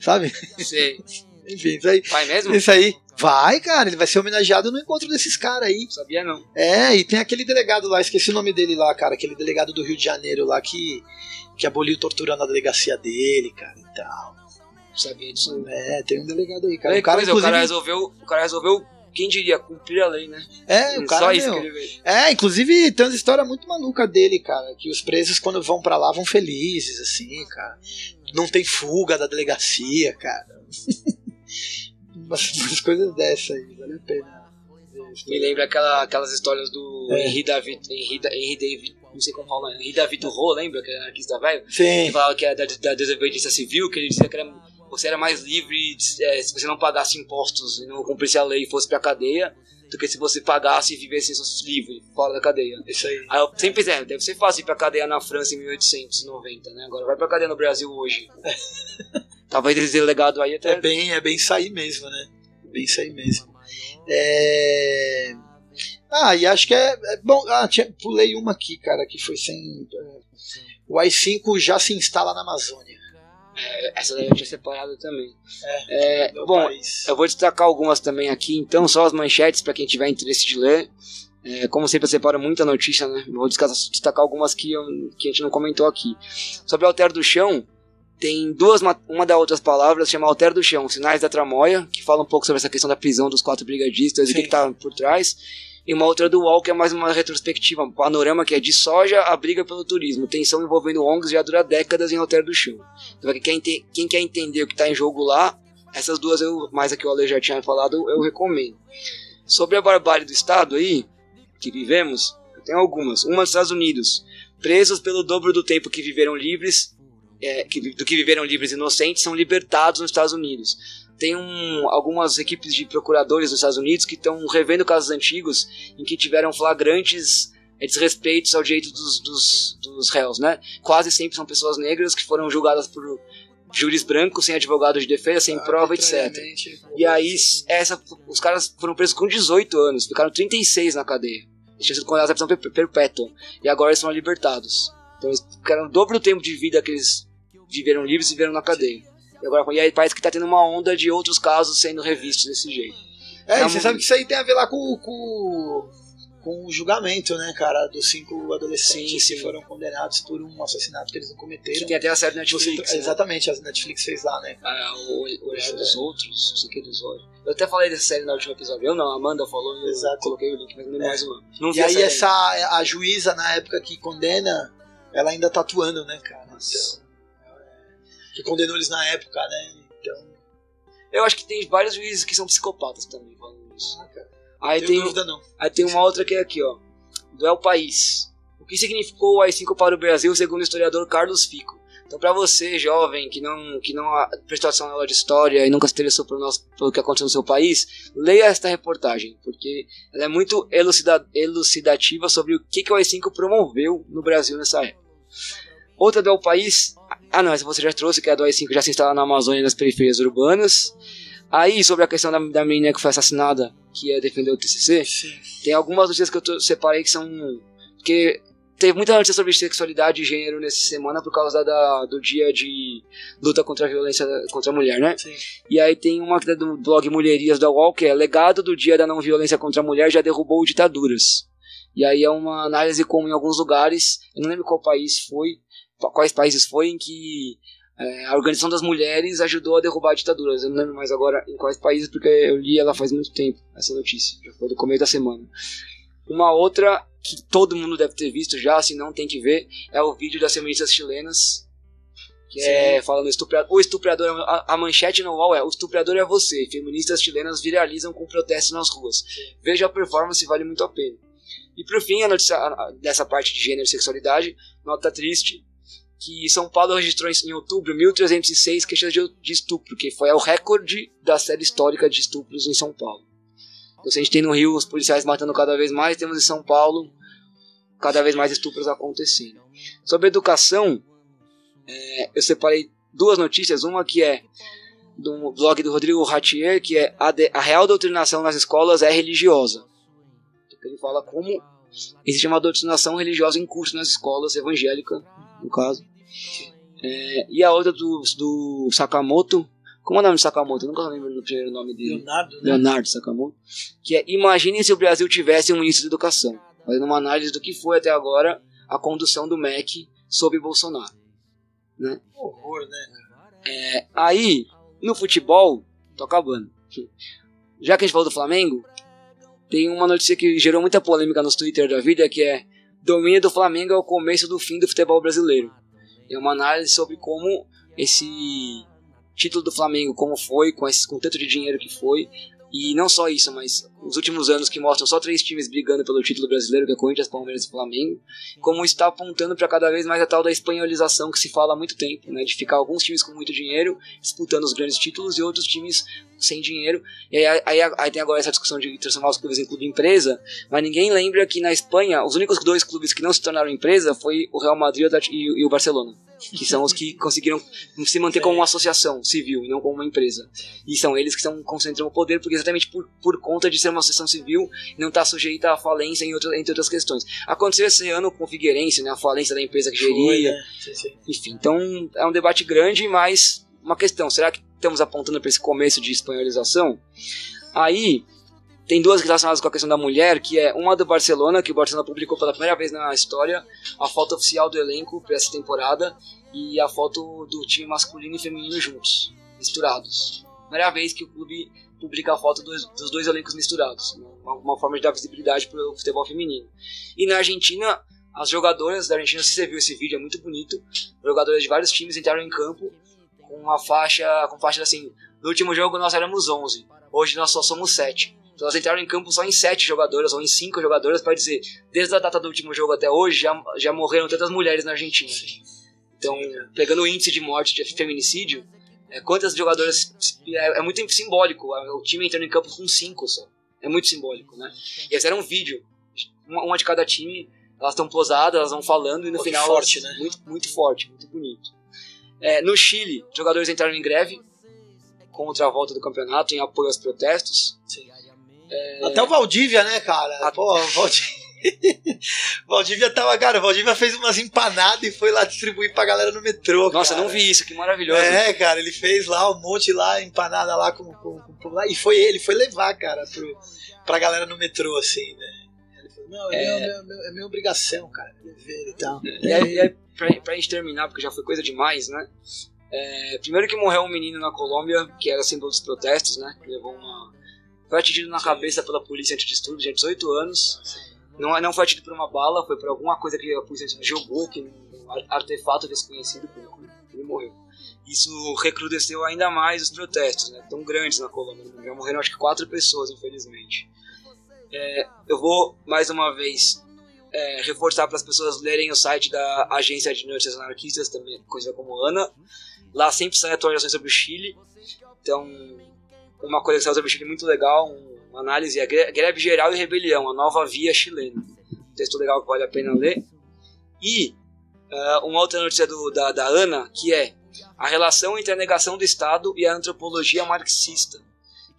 Sabe? Sei. [LAUGHS] Enfim, isso aí. Vai mesmo? Isso aí. Vai, cara, ele vai ser homenageado no encontro desses caras aí. Sabia não. É, e tem aquele delegado lá, esqueci o nome dele lá, cara, aquele delegado do Rio de Janeiro lá que, que aboliu tortura na delegacia dele, cara, e tal. Sabia disso. É, tem um delegado aí, cara. Aí, o cara, coisa, inclusive, o cara resolveu. O cara resolveu, quem diria, cumprir a lei, né? é, o cara, Só meu. É, inclusive tem uma história muito maluca dele, cara. Que os presos, quando vão pra lá, vão felizes, assim, cara. Não tem fuga da delegacia, cara. [LAUGHS] umas, umas coisas dessa aí, vale a pena. Me lembra aquela, aquelas histórias do É. Henry David. Henry, Da- Henry David. Não sei como fala, Henry David Thoreau, lembra? Que era anarquista velho? Sim, Que falava que era da, da desobediência civil, que ele dizia que era, você era mais livre é, se você não pagasse impostos e não cumprisse a lei e fosse pra cadeia, do que se você pagasse e vivesse livre, fora da cadeia. isso aí. Aí eu sempre é, deve ser fácil ir pra cadeia na França em 1890, né? Agora vai pra cadeia no Brasil hoje. [LAUGHS] Talvez esse delegado aí até. É bem, é bem aí mesmo, né? Bem aí mesmo. É... Ah, e acho que é, é bom. Ah, tinha, pulei uma aqui, cara, que foi sem. é, O i5 já se instala na Amazônia. Essa daí eu tinha separado também. É, Meu bom, país. eu vou destacar algumas também aqui, então, só as manchetes para quem tiver interesse de ler. É, como sempre, eu separo muita notícia, né? Vou destacar, algumas que, eu- que a gente não comentou aqui. Sobre Alter do Chão, tem duas, ma- uma das outras palavras, chama Alter do Chão, Sinais da Tramóia, que fala um pouco sobre essa questão da prisão dos quatro brigadistas e o que Sim. que tá por trás. E uma outra do UOL, que é mais uma retrospectiva, um panorama que é de soja a briga pelo turismo. Tensão envolvendo ONGs já dura décadas em Alter do Chão. Então, quem quem quer entender o que está em jogo lá, essas duas, eu, mais a que o Ale já tinha falado, eu recomendo. Sobre a barbárie do Estado aí, que vivemos, eu tenho algumas. Uma dos Estados Unidos. Presos pelo dobro do tempo que viveram livres, é, que, do que viveram livres inocentes, são libertados nos Estados Unidos. Tem um, algumas equipes de procuradores nos Estados Unidos que estão revendo casos antigos em que tiveram flagrantes é, desrespeitos ao direito dos, dos, dos réus, né? Quase sempre são pessoas negras que foram julgadas por júris brancos, sem advogado de defesa, sem prova, etc. E aí, essa, os caras foram presos com 18 anos, ficaram 36 na cadeia. Eles tinham sido condenados à prisão per- perpétua. E agora eles são libertados. Então eles ficaram o dobro do tempo de vida que eles viveram livres e viveram na cadeia. E, agora, e aí parece que tá tendo uma onda de outros casos sendo revistos desse jeito. É, Tá e você sabe que isso aí tem a ver lá com, com, com o julgamento, né, cara, dos cinco adolescentes Sim, sim. que foram condenados por um assassinato que eles não Que cometeram. tem até a série Você- Netflix. né? exatamente, a Netflix fez lá, né? Ah, o olhar dos é. outros, não sei o que dos olhos. Eu até falei dessa série no último episódio. Eu não, a Amanda falou e eu Exato. coloquei o link, mas não É. mais o nome. Não E aí essa a juíza na época que condena, ela ainda tá atuando, né, cara? Então, é, que condenou eles na época, né? Então, Eu acho que tem vários juízes que são psicopatas também falando isso. ah, cara, Aí tem, dúvida não. aí tem uma outra que é aqui, ó. Do El País. O que significou o AI-5 para o Brasil, segundo o historiador Carlos Fico? Então, para você, jovem, que não, que não prestou atenção na aula de história e nunca se interessou pelo, nosso, pelo que aconteceu no seu país, leia esta reportagem, porque ela é muito elucida, elucidativa sobre o que, que o AI-5 promoveu no Brasil nessa época. Outra do El País. Ah, não, essa você já trouxe, que é a do AI-5 já se instala na Amazônia e nas periferias urbanas. Aí, sobre a questão da, da menina que foi assassinada, que ia defender o TCC, Sim. tem algumas notícias que eu tô- separei que são. Porque teve muita notícia sobre sexualidade e gênero nessa semana por causa da, do dia de luta contra a violência contra a mulher, né? Sim. E aí tem uma que é do blog Mulherias da UOL, que é Legado do Dia da Não Violência contra a Mulher já derrubou ditaduras. E aí é uma análise como em alguns lugares, eu não lembro qual país foi, quais países foi em que é, a Organização das Mulheres ajudou a derrubar ditaduras. Eu não lembro mais agora em quais países, porque eu li ela faz muito tempo, essa notícia. Já foi do começo da semana. Uma outra que todo mundo deve ter visto já, se não tem que ver, é o vídeo das feministas chilenas Que é falando estuprador, o estuprador, a, a, manchete no UOL é o estuprador é você. Feministas chilenas viralizam com protestos nas ruas. Veja a performance, vale muito a pena. E por fim, a notícia dessa parte de gênero e sexualidade, nota triste, que São Paulo registrou em outubro 1.306 queixas de, estupro, que foi o recorde da série histórica de estupros em São Paulo. Então, se a gente tem no Rio os policiais matando cada vez mais, temos em São Paulo cada vez mais estupros acontecendo. Sobre educação, é, eu separei duas notícias. Uma que é do blog do Rodrigo Ratier, que é a, de, a real doutrinação nas escolas é religiosa. Ele fala como existe uma doutrinação religiosa em curso nas escolas, evangélica, no caso. É, e a outra do, do Sakamoto, como é o nome de Sakamoto? Eu nunca lembro do primeiro nome dele. Leonardo, né? Leonardo Sakamoto. Que é Imagine se o Brasil tivesse um ministro de educação. Fazendo uma análise do que foi até agora a condução do MEC sob Bolsonaro. Né? Horror, né? É, aí, no futebol, tô acabando. Já que a gente falou do Flamengo, tem uma notícia que gerou muita polêmica nos Twitter da vida, que é domínio do Flamengo é o começo do fim do futebol brasileiro. É uma análise sobre como esse título do Flamengo, como foi, com, esse, com tanto de dinheiro que foi, e não só isso, mas os últimos anos que mostram só três times brigando pelo título brasileiro, que é Corinthians, Palmeiras e Flamengo, como está apontando para cada vez mais a tal da espanholização que se fala há muito tempo, né, de ficar alguns times com muito dinheiro disputando os grandes títulos e outros times sem dinheiro. E aí, aí, aí tem agora essa discussão de transformar os clubes em clube empresa, mas ninguém lembra que na Espanha os únicos dois clubes que não se tornaram empresa foi o Real Madrid e, e o Barcelona que são os que conseguiram se manter como uma associação civil e não como uma empresa. E são eles que estão concentrando o poder, porque exatamente por, por conta de ser uma associação civil não está sujeita à falência em outra, entre outras questões. Aconteceu esse ano com o Figueirense, né, a falência da empresa que geria. Foi, né? sim, sim. Enfim, então é um debate grande, mas uma questão: será que estamos apontando para esse começo de espanholização? Aí tem duas relacionadas com a questão da mulher, que é uma do Barcelona, que o Barcelona publicou pela primeira vez na história, a foto oficial do elenco para essa temporada, e a foto do time masculino e feminino juntos, misturados. Primeira vez que o clube publica a foto dos, dos dois elencos misturados, uma, uma, forma de dar visibilidade para o futebol feminino. E na Argentina, as jogadoras da Argentina, se você viu esse vídeo, é muito bonito, jogadoras de vários times entraram em campo com a faixa, com faixa assim, no último jogo nós éramos 11, hoje nós só somos 7 então elas entraram em campo só em sete jogadoras ou em cinco jogadoras para dizer, desde a data do último jogo até hoje, já, já morreram tantas mulheres na Argentina. Então, pegando o índice de morte de feminicídio, é, quantas jogadoras. É, é, muito simbólico. O time entrando em campo com cinco só. É muito simbólico, né? E eles eram um vídeo, uma, de cada time, elas estão posadas, elas vão falando e no final. Forte, né? Muito, muito forte, muito bonito. É, no Chile, jogadores entraram em greve contra a volta do campeonato em apoio aos protestos. Sim. É... Até o Valdívia, né, cara? A... Pô, Valdívia. [LAUGHS] Valdívia tava, cara, Valdívia fez umas empanadas e foi lá distribuir pra galera no metrô. Nossa, cara. não vi isso, que maravilhoso. É, cara, ele fez lá um monte lá, empanada lá com, com, com lá, e foi ele foi levar, cara, pro, pra galera no metrô, assim, né? Ele falou, não, é, é, meu, meu, é minha obrigação, cara, dever e tal. E aí, e aí pra, pra gente terminar, porque já foi coisa demais, né? É, primeiro que morreu um menino na Colômbia, que era símbolo dos protestos, né? Que levou uma foi atingido na cabeça pela polícia antidistúrbio, tinha 18 anos. Não, não foi atingido por uma bala, foi por alguma coisa que a polícia jogou, que um artefato desconhecido, ele morreu. Isso recrudesceu ainda mais os protestos, né, tão grandes na Colômbia. Já morreram acho que quatro pessoas, infelizmente. É, eu vou, mais uma vez, é, reforçar para as pessoas lerem o site da Agência de Notícias Anarquistas, também conhecida como ANA. Lá sempre saem atualizações sobre o Chile. Então, uma coleção Chile muito legal, uma análise, a Greve Geral e Rebelião, a nova via chilena. Um texto legal que vale a pena ler. E uh, uma outra notícia do, da, da Ana, que é a relação entre a negação do Estado e a antropologia marxista,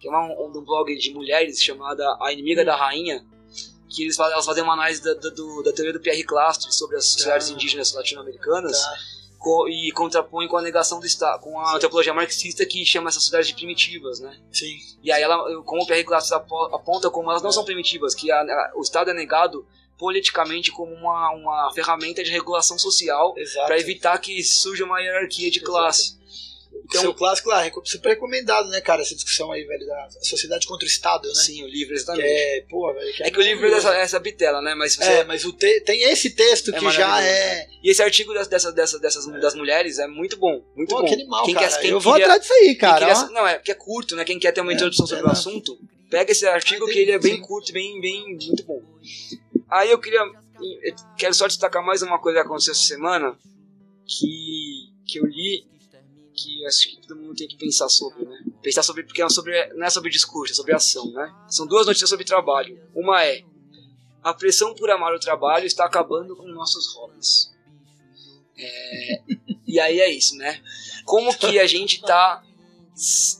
que é uma, um, um blog de mulheres chamada A Inimiga da Rainha, que eles, elas fazem uma análise da, da, do, da teoria do Pierre Clastre sobre as sociedades tá. indígenas latino-americanas. Tá e contrapõe com a negação do Estado, com a antropologia marxista que chama essas sociedades de primitivas, né? Sim. E aí ela, como o Pierre Classes aponta como elas não são primitivas, que a, a, o Estado é negado politicamente como uma, uma ferramenta de regulação social para evitar que surja uma hierarquia de classe. Exato. Então, Seu clássico lá, super recomendado, né, cara, essa discussão aí, velho, da sociedade contra o Estado, né? Sim, o livro, exatamente. É, pô, velho, que é, é que o livro é essa, essa bitela, né? Mas você... É, mas o te... tem esse texto é que já é. E esse artigo dessa, dessa, dessa dessas é. das mulheres é muito bom. Muito pô, bom. Que animal, quem cara. Quer, quem Eu vou atrás disso aí, cara. Queria, não, é que é curto, né? Quem quer ter uma é, introdução sobre o assunto, pega esse artigo que ele é bem curto, bem, bem, muito bom. Aí eu queria. Eu quero só destacar mais uma coisa que aconteceu essa semana que, que eu li que acho que todo mundo tem que pensar sobre, né? Pensar sobre, porque é sobre, não é sobre discurso, é sobre ação, né? São duas notícias sobre trabalho. Uma é, a pressão por amar o trabalho está acabando com nossos hobbies. É, e aí é isso, né? Como que a gente está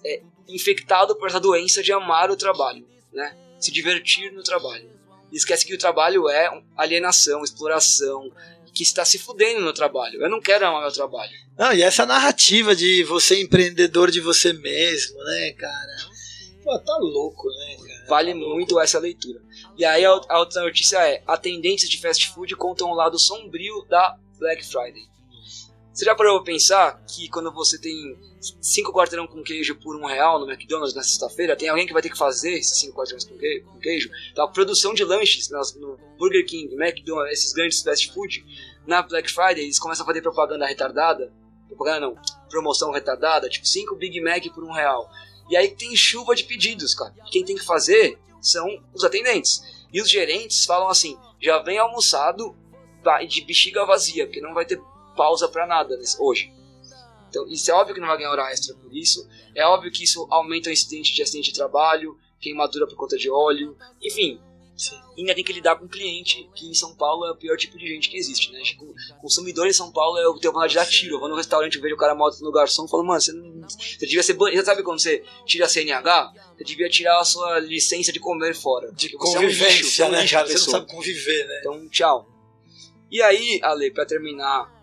é, infectado por essa doença de amar o trabalho, né? Se divertir no trabalho. Esquece que o trabalho é alienação, exploração, que está se fudendo no trabalho. Eu não quero amar meu trabalho. Não, e essa narrativa de você empreendedor de você mesmo, né, cara? Pô, tá louco, né, cara? Vale tá muito louco. essa leitura. E aí a, a outra notícia é: atendentes de fast food contam o lado sombrio da Black Friday. Você já parou pra pensar que quando você tem cinco quarteirão com queijo por um real no McDonald's na sexta-feira, tem alguém que vai ter que fazer esses cinco quarteirões com queijo? Com queijo? A produção de lanches nas, no Burger King, McDonald's, esses grandes fast food, na Black Friday, eles começam a fazer propaganda retardada. Propaganda não, promoção retardada, tipo cinco Big Mac por um real. E aí tem chuva de pedidos, cara. Quem tem que fazer são os atendentes. E os gerentes falam assim: já vem almoçado de bexiga vazia, porque não vai ter pausa para nada hoje. Então, isso é óbvio que não vai ganhar hora extra por isso. É óbvio que isso aumenta o incidente de acidente de trabalho, queimadura por conta de óleo, enfim. Sim. E ainda tem que lidar com cliente, que em São Paulo é o pior tipo de gente que existe, né? Tipo, consumidor em São Paulo é o tenho vontade de dar tiro. Eu vou no restaurante, eu vejo o cara moto no garçom e falo, mano, você, não, você devia ser banido. Sabe quando você tira a CNH? Você devia tirar a sua licença de comer fora. De convivência, é um lixo, né, cara? Você não sabe conviver, né? Então, tchau. E aí, Ale, pra terminar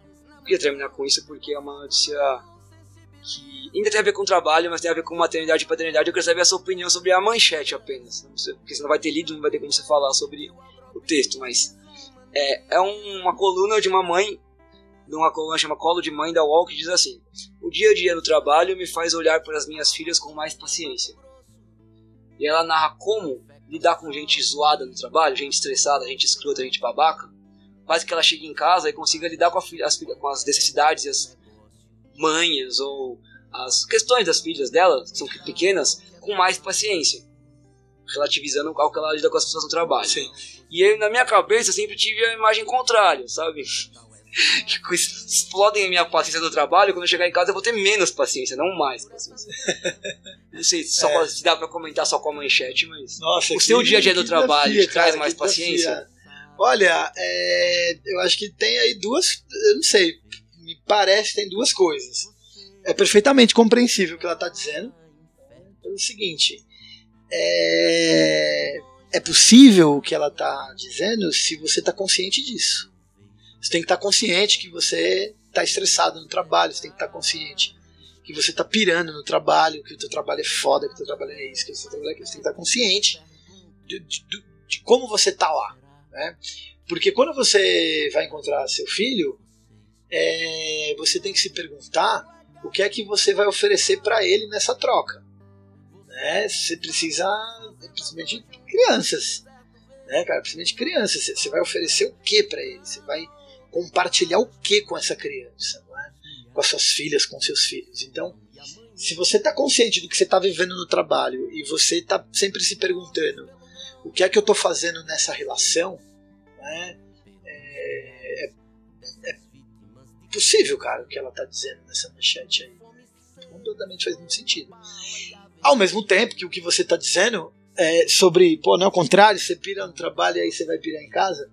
queria terminar com isso porque é uma notícia que ainda tem a ver com trabalho, mas tem a ver com maternidade e paternidade. Eu queria saber a sua opinião sobre a manchete apenas. Porque você não vai ter lido, não vai ter como você falar sobre o texto, mas é, é uma coluna de uma mãe, uma coluna chama Colo de Mãe da UOL, que diz assim: O dia a dia no trabalho me faz olhar para as minhas filhas com mais paciência. E ela narra como lidar com gente zoada no trabalho, gente estressada, gente escrota, gente babaca, faz que ela chegue em casa e consiga lidar com, filha, as, com as necessidades e as manhas ou as questões das filhas dela, que são pequenas, com mais paciência, relativizando ao que ela lida com as pessoas no trabalho. Sim. E eu, na minha cabeça, sempre tive a imagem contrária, sabe? [LAUGHS] que explodem a minha paciência do trabalho, quando eu chegar em casa eu vou ter menos paciência, não mais paciência. [LAUGHS] não sei se, só é. se dá pra comentar só com a manchete, mas Nossa, o seu dia a dia do trabalho te traz cara, mais paciência? Olha, é, eu acho que tem aí duas. Eu não sei, me parece que tem duas coisas. É perfeitamente compreensível o que ela está dizendo. Pelo seguinte, é, é possível o que ela está dizendo se você está consciente disso. Você tem que estar tá consciente que você está estressado no trabalho, você tem que estar tá consciente que você está pirando no trabalho, que o teu trabalho é foda, que o teu trabalho é isso, que o teu trabalho é aquilo. Você tem que estar tá consciente de, de, de como você está lá. Né? Porque quando você vai encontrar seu filho, é, você tem que se perguntar o que é que você vai oferecer para ele nessa troca. Né? Você precisa, principalmente crianças, né, cara? Principalmente crianças. Você vai oferecer o que para ele? Você vai compartilhar o que com essa criança? É? Com as suas filhas, com seus filhos. Então, se você está consciente do que você está vivendo no trabalho e você está sempre se perguntando o que é que eu estou fazendo nessa relação, né? É, é, é, possível, cara, o que ela está dizendo nessa manchete aí. Completamente faz muito sentido. Ao mesmo tempo que o que você está dizendo é sobre, pô, não é o contrário, você pira no trabalho e aí você vai pirar em casa,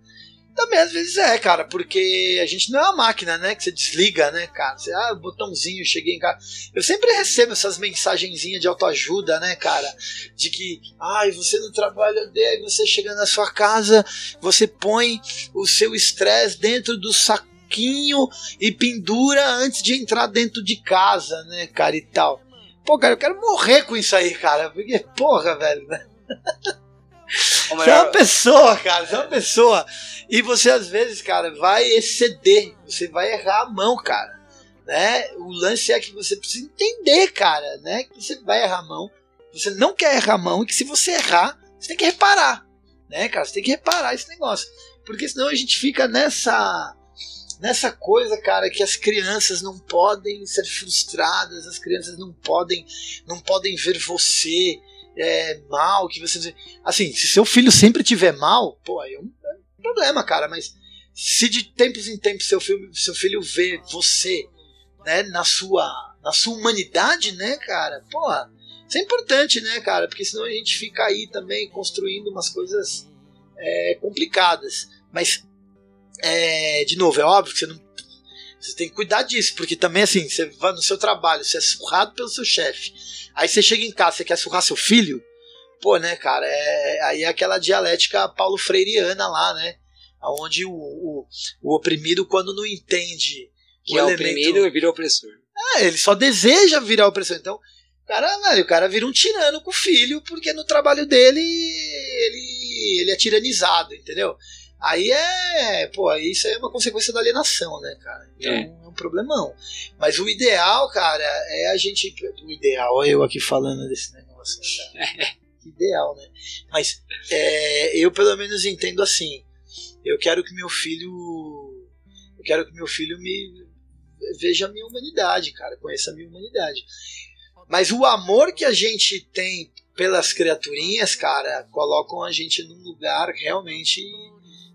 também às vezes é, cara, porque a gente não é uma máquina, né? Que você desliga, né, cara? Você, ah, botãozinho, cheguei em casa. Eu sempre recebo essas mensagenzinhas de autoajuda, né, cara? De que, ai, você no trabalho odeia, aí você chega na sua casa, você põe o seu estresse dentro do saquinho e pendura antes de entrar dentro de casa, né, cara, e tal. Pô, cara, eu quero morrer com isso aí, cara, porque, porra, velho, né? [LAUGHS] Você é uma pessoa, cara, você é uma pessoa. E você às vezes, cara, vai exceder, você vai errar a mão, cara. Né? O lance é que você precisa entender, cara, né? Que você vai errar a mão, você não quer errar a mão e que se você errar, você tem que reparar, né, cara? Você tem que reparar esse negócio. Porque senão a gente fica nessa nessa coisa, cara, que as crianças não podem ser frustradas, as crianças não podem não podem ver você é, mal, que você assim, se seu filho sempre tiver mal, pô, aí é um, é um problema, cara, mas se de tempos em tempos seu filho, seu filho vê você, né, na sua na sua humanidade, né, cara? Porra, isso é importante, né, cara? Porque senão a gente fica aí também construindo umas coisas é, complicadas. Mas, é, de novo, é óbvio que você não. Você tem que cuidar disso, porque também, assim, você vai no seu trabalho, você é surrado pelo seu chefe. Aí você chega em casa, você quer surrar seu filho. Pô, né, cara? É, aí é aquela dialética Paulo Freireana lá, né? Onde o, o, o oprimido, quando não entende. Que é elemento... oprimido, vira opressor. É, ele só deseja virar opressor. Então, cara, velho, o cara vira um tirano com o filho, porque no trabalho dele ele, ele é tiranizado, entendeu? Aí é, pô, isso é uma consequência da alienação, né, cara? Então é. é um problemão. Mas o ideal, cara, é a gente. O ideal, eu aqui falando desse negócio, cara? [LAUGHS] ideal, né? Mas é, eu pelo menos entendo assim. Eu quero que meu filho. Eu quero que meu filho me veja a minha humanidade, cara, conheça a minha humanidade. Mas o amor que a gente tem pelas criaturinhas, cara, colocam a gente num lugar realmente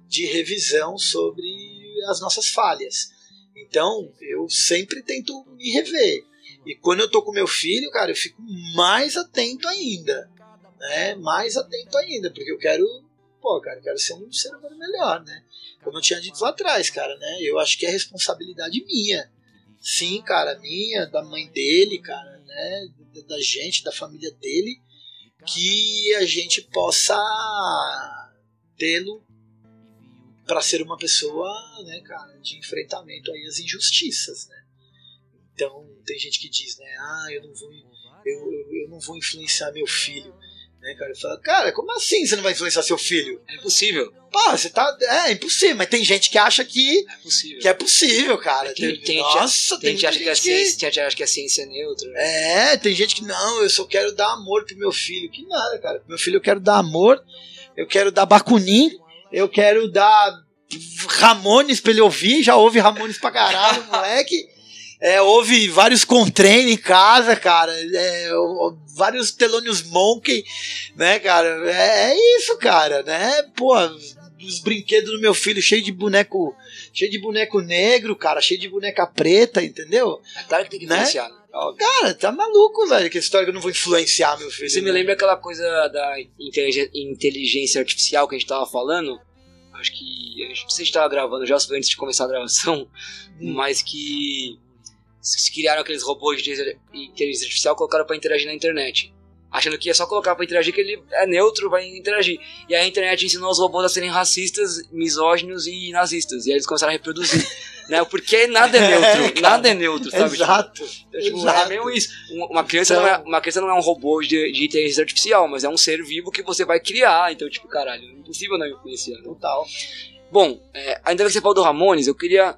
de revisão sobre as nossas falhas. Então, eu sempre tento me rever. E quando eu tô com meu filho, cara, eu fico mais atento ainda. Né? Mais atento ainda, porque eu quero, pô, cara, eu quero ser um ser humano melhor, né? Como eu tinha dito lá atrás, cara, né? Eu acho que é responsabilidade minha. Sim, cara, minha, da mãe dele, cara, né, da gente, da família dele, que a gente possa tê-lo para ser uma pessoa, né, cara, de enfrentamento aí às injustiças, né? Então tem gente que diz, né, ah, eu não vou, eu, eu, eu não vou influenciar meu filho. Né, cara? Fala, cara, como assim você não vai influenciar seu filho? É impossível. Pô, você tá. É, é impossível, mas tem gente que acha que é possível, que é possível cara. Tem, tem, Nossa, tem, tem gente, acha que, ciência, que... acha que a ciência é neutra. Né? É, tem gente que não, eu só quero dar amor pro meu filho. Que nada, cara. Pro meu filho eu quero dar amor, eu quero dar bacunim, eu quero dar Ramones pra ele ouvir, já ouve Ramones pra caralho, [LAUGHS] moleque. É, houve vários Contrain em casa, cara. É, vários Telônios Monkey, né, cara? É, é, isso, cara, né? Pô, os brinquedos do meu filho cheio de boneco. Cheio de boneco negro, cara, cheio de boneca preta, entendeu? É claro que né? Cara, tá maluco, velho, que história que eu não vou influenciar meu filho. Você me lembra aquela coisa da inteligência artificial que a gente tava falando? Acho que. Não sei se a gente tava gravando já, antes de começar a gravação, hum. mas que criaram aqueles robôs de inteligência artificial e colocaram para interagir na internet. Achando que é só colocar para interagir que ele é neutro, vai interagir. E a internet ensinou os robôs a serem racistas, misóginos e nazistas. E aí eles começaram a reproduzir. [LAUGHS] né? Porque nada é neutro. É, nada é neutro, sabe? Exato. Então, tipo, exato. É mesmo isso. Uma criança, então... não é, uma criança não é um robô de, de inteligência artificial, mas é um ser vivo que você vai criar. Então, tipo, caralho, é impossível não influenciar. Total. Bom, é, ainda que você falou do Ramones, eu queria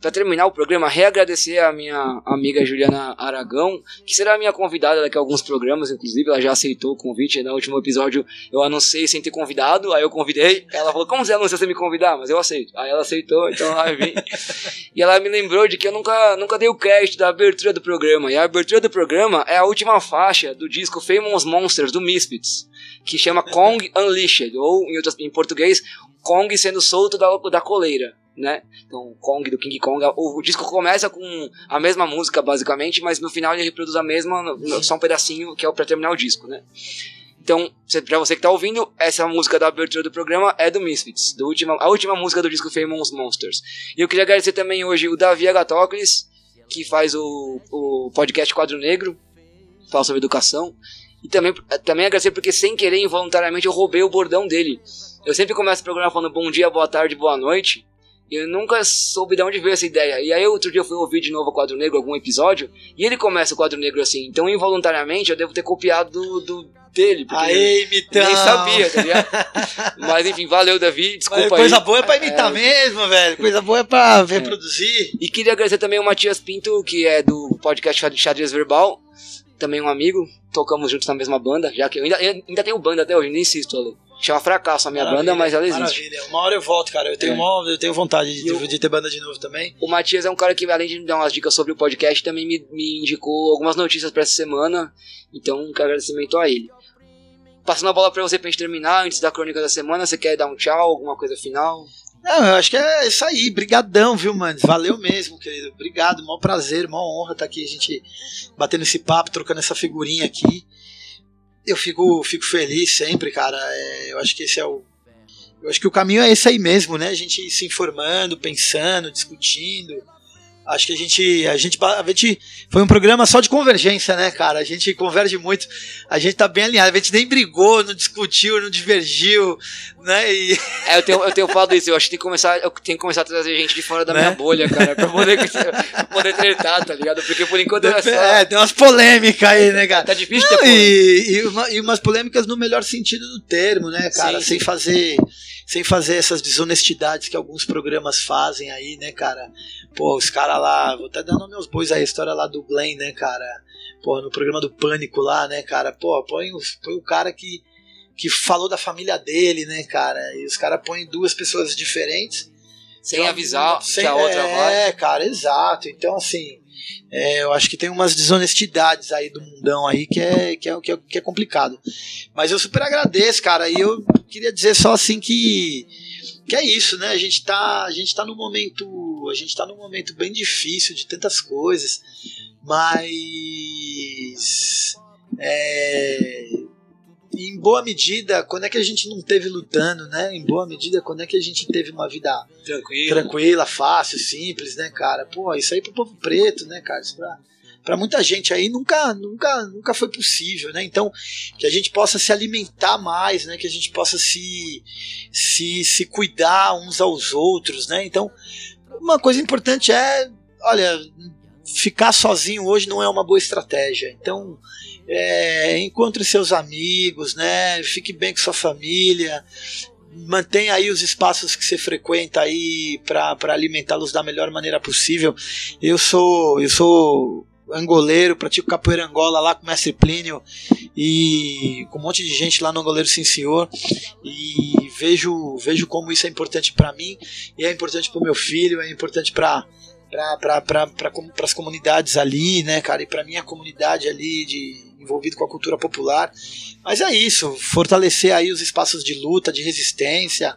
para terminar o programa, reagradecer a minha amiga Juliana Aragão, que será minha convidada daqui a alguns programas, inclusive, ela já aceitou o convite. No último episódio eu anunciei sem ter convidado, aí eu convidei. Ela falou: Como você anuncia sem me convidar? Mas eu aceito. Aí ela aceitou, então ela vem. [LAUGHS] e ela me lembrou de que eu nunca, nunca dei o crédito da abertura do programa. E a abertura do programa é a última faixa do disco Famous Monsters do Misfits, que chama Kong Unleashed, ou em, outras, em português, Kong sendo solto da, da coleira né? Então, Kong do King Kong. O, disco começa com a mesma música, basicamente, mas no final ele reproduz a mesma, só um pedacinho que é para terminar o disco, né? Então, pra você que tá ouvindo, essa música da abertura do programa é do Misfits, do última, a última música do disco Famous Monsters. E eu queria agradecer também hoje o Davi Agatócles, que faz o, o podcast Quadro Negro, fala sobre educação. E também, também agradecer porque, sem querer, involuntariamente, eu roubei o bordão dele. Eu sempre começo o programa falando bom dia, boa tarde, boa noite. Eu nunca soube de onde veio essa ideia. E aí outro dia eu fui ouvir de novo o Quadro Negro, algum episódio, e ele começa o Quadro Negro assim. Então involuntariamente eu devo ter copiado do, do dele. Porque Aê, imitão! Nem sabia, tá ligado? [LAUGHS] Mas enfim, valeu, Davi. Desculpa Coisa aí. boa é pra imitar É. mesmo, velho. Coisa boa é pra reproduzir. E queria agradecer também o Matias Pinto, que é do podcast Xad- Xadrez Verbal. Também um amigo. Tocamos juntos na mesma banda. Já que eu ainda, eu ainda tenho banda até hoje, nem insisto, Ale. Chama Fracasso a minha Maravilha, banda, mas ela existe. Maravilha. Uma hora eu volto, cara. Eu tenho, É. mó- eu tenho vontade de, eu- de ter banda de novo também. O Matias é um cara que, além de me dar umas dicas sobre o podcast, também me, me indicou algumas notícias pra essa semana. Então, um agradecimento a ele. Passando a bola pra você pra gente terminar, antes da crônica da semana, você quer dar um tchau, alguma coisa final? Não, eu acho que é isso aí. Brigadão, viu, mano? Valeu mesmo, querido. Obrigado. Mó prazer, mó honra estar aqui, a gente batendo esse papo, trocando essa figurinha aqui. Eu fico, fico feliz sempre, cara. É, eu acho que esse é o. Eu acho que o caminho é esse aí mesmo, né? A gente se informando, pensando, discutindo. Acho que a gente, a gente, a gente foi um programa só de convergência, né, cara? A gente converge muito, a gente tá bem alinhado, a gente nem brigou, não discutiu, não divergiu, né? E É, eu tenho, eu tenho falado isso, eu acho que tem que começar, eu tenho que começar a trazer gente de fora da Né? minha bolha, cara, pra poder, pra [LAUGHS] poder tretar, tá ligado? Porque por enquanto é só. É, tem umas polêmicas aí, né, cara? Tá difícil ter Não, polêmica. e, e, uma- e umas polêmicas no melhor sentido do termo, né, cara? Sim, sem fazer sem fazer essas desonestidades que alguns programas fazem aí, né, cara? Pô, os caras lá, vou até dar nome aos bois aí, a história lá do Glenn, né, cara? Pô, no programa do Pânico lá, né, cara? Pô, põe o, põe o cara que, que falou da família dele, né, cara? E os caras põem duas pessoas diferentes Sem então, avisar sem- que a outra é, vai. É, cara, exato. Então, assim, é, eu acho que tem umas desonestidades aí do mundão aí que é, que é, que é, que é complicado. Mas eu super agradeço, cara. E eu queria dizer só assim que. Que é isso, né? A gente tá, a gente tá num momento. A gente tá num momento bem difícil de tantas coisas. Mas. É, em boa medida, quando é que a gente não teve lutando, né? Em boa medida, quando é que a gente teve uma vida Tranquilo. tranquila, fácil, simples, né, cara? Pô, isso aí pro povo preto, né, cara? Isso pra, pra muita gente aí nunca, nunca, nunca foi possível, né? Então, que a gente possa se alimentar mais, né? Que a gente possa se, se, se cuidar uns aos outros, né? Então, uma coisa importante é, olha, ficar sozinho hoje não é uma boa estratégia. Então, é, encontre seus amigos, né? Fique bem com sua família, mantenha aí os espaços que você frequenta aí para alimentá-los da melhor maneira possível. Eu sou eu sou angoleiro, pratico capoeira angola lá com o mestre Plínio e com um monte de gente lá no Angoleiro Sim Senhor e vejo vejo como isso é importante para mim e é importante para o meu filho, é importante para para as comunidades ali, né, cara, e para minha comunidade ali de envolvido com a cultura popular. Mas é isso, fortalecer aí os espaços de luta, de resistência.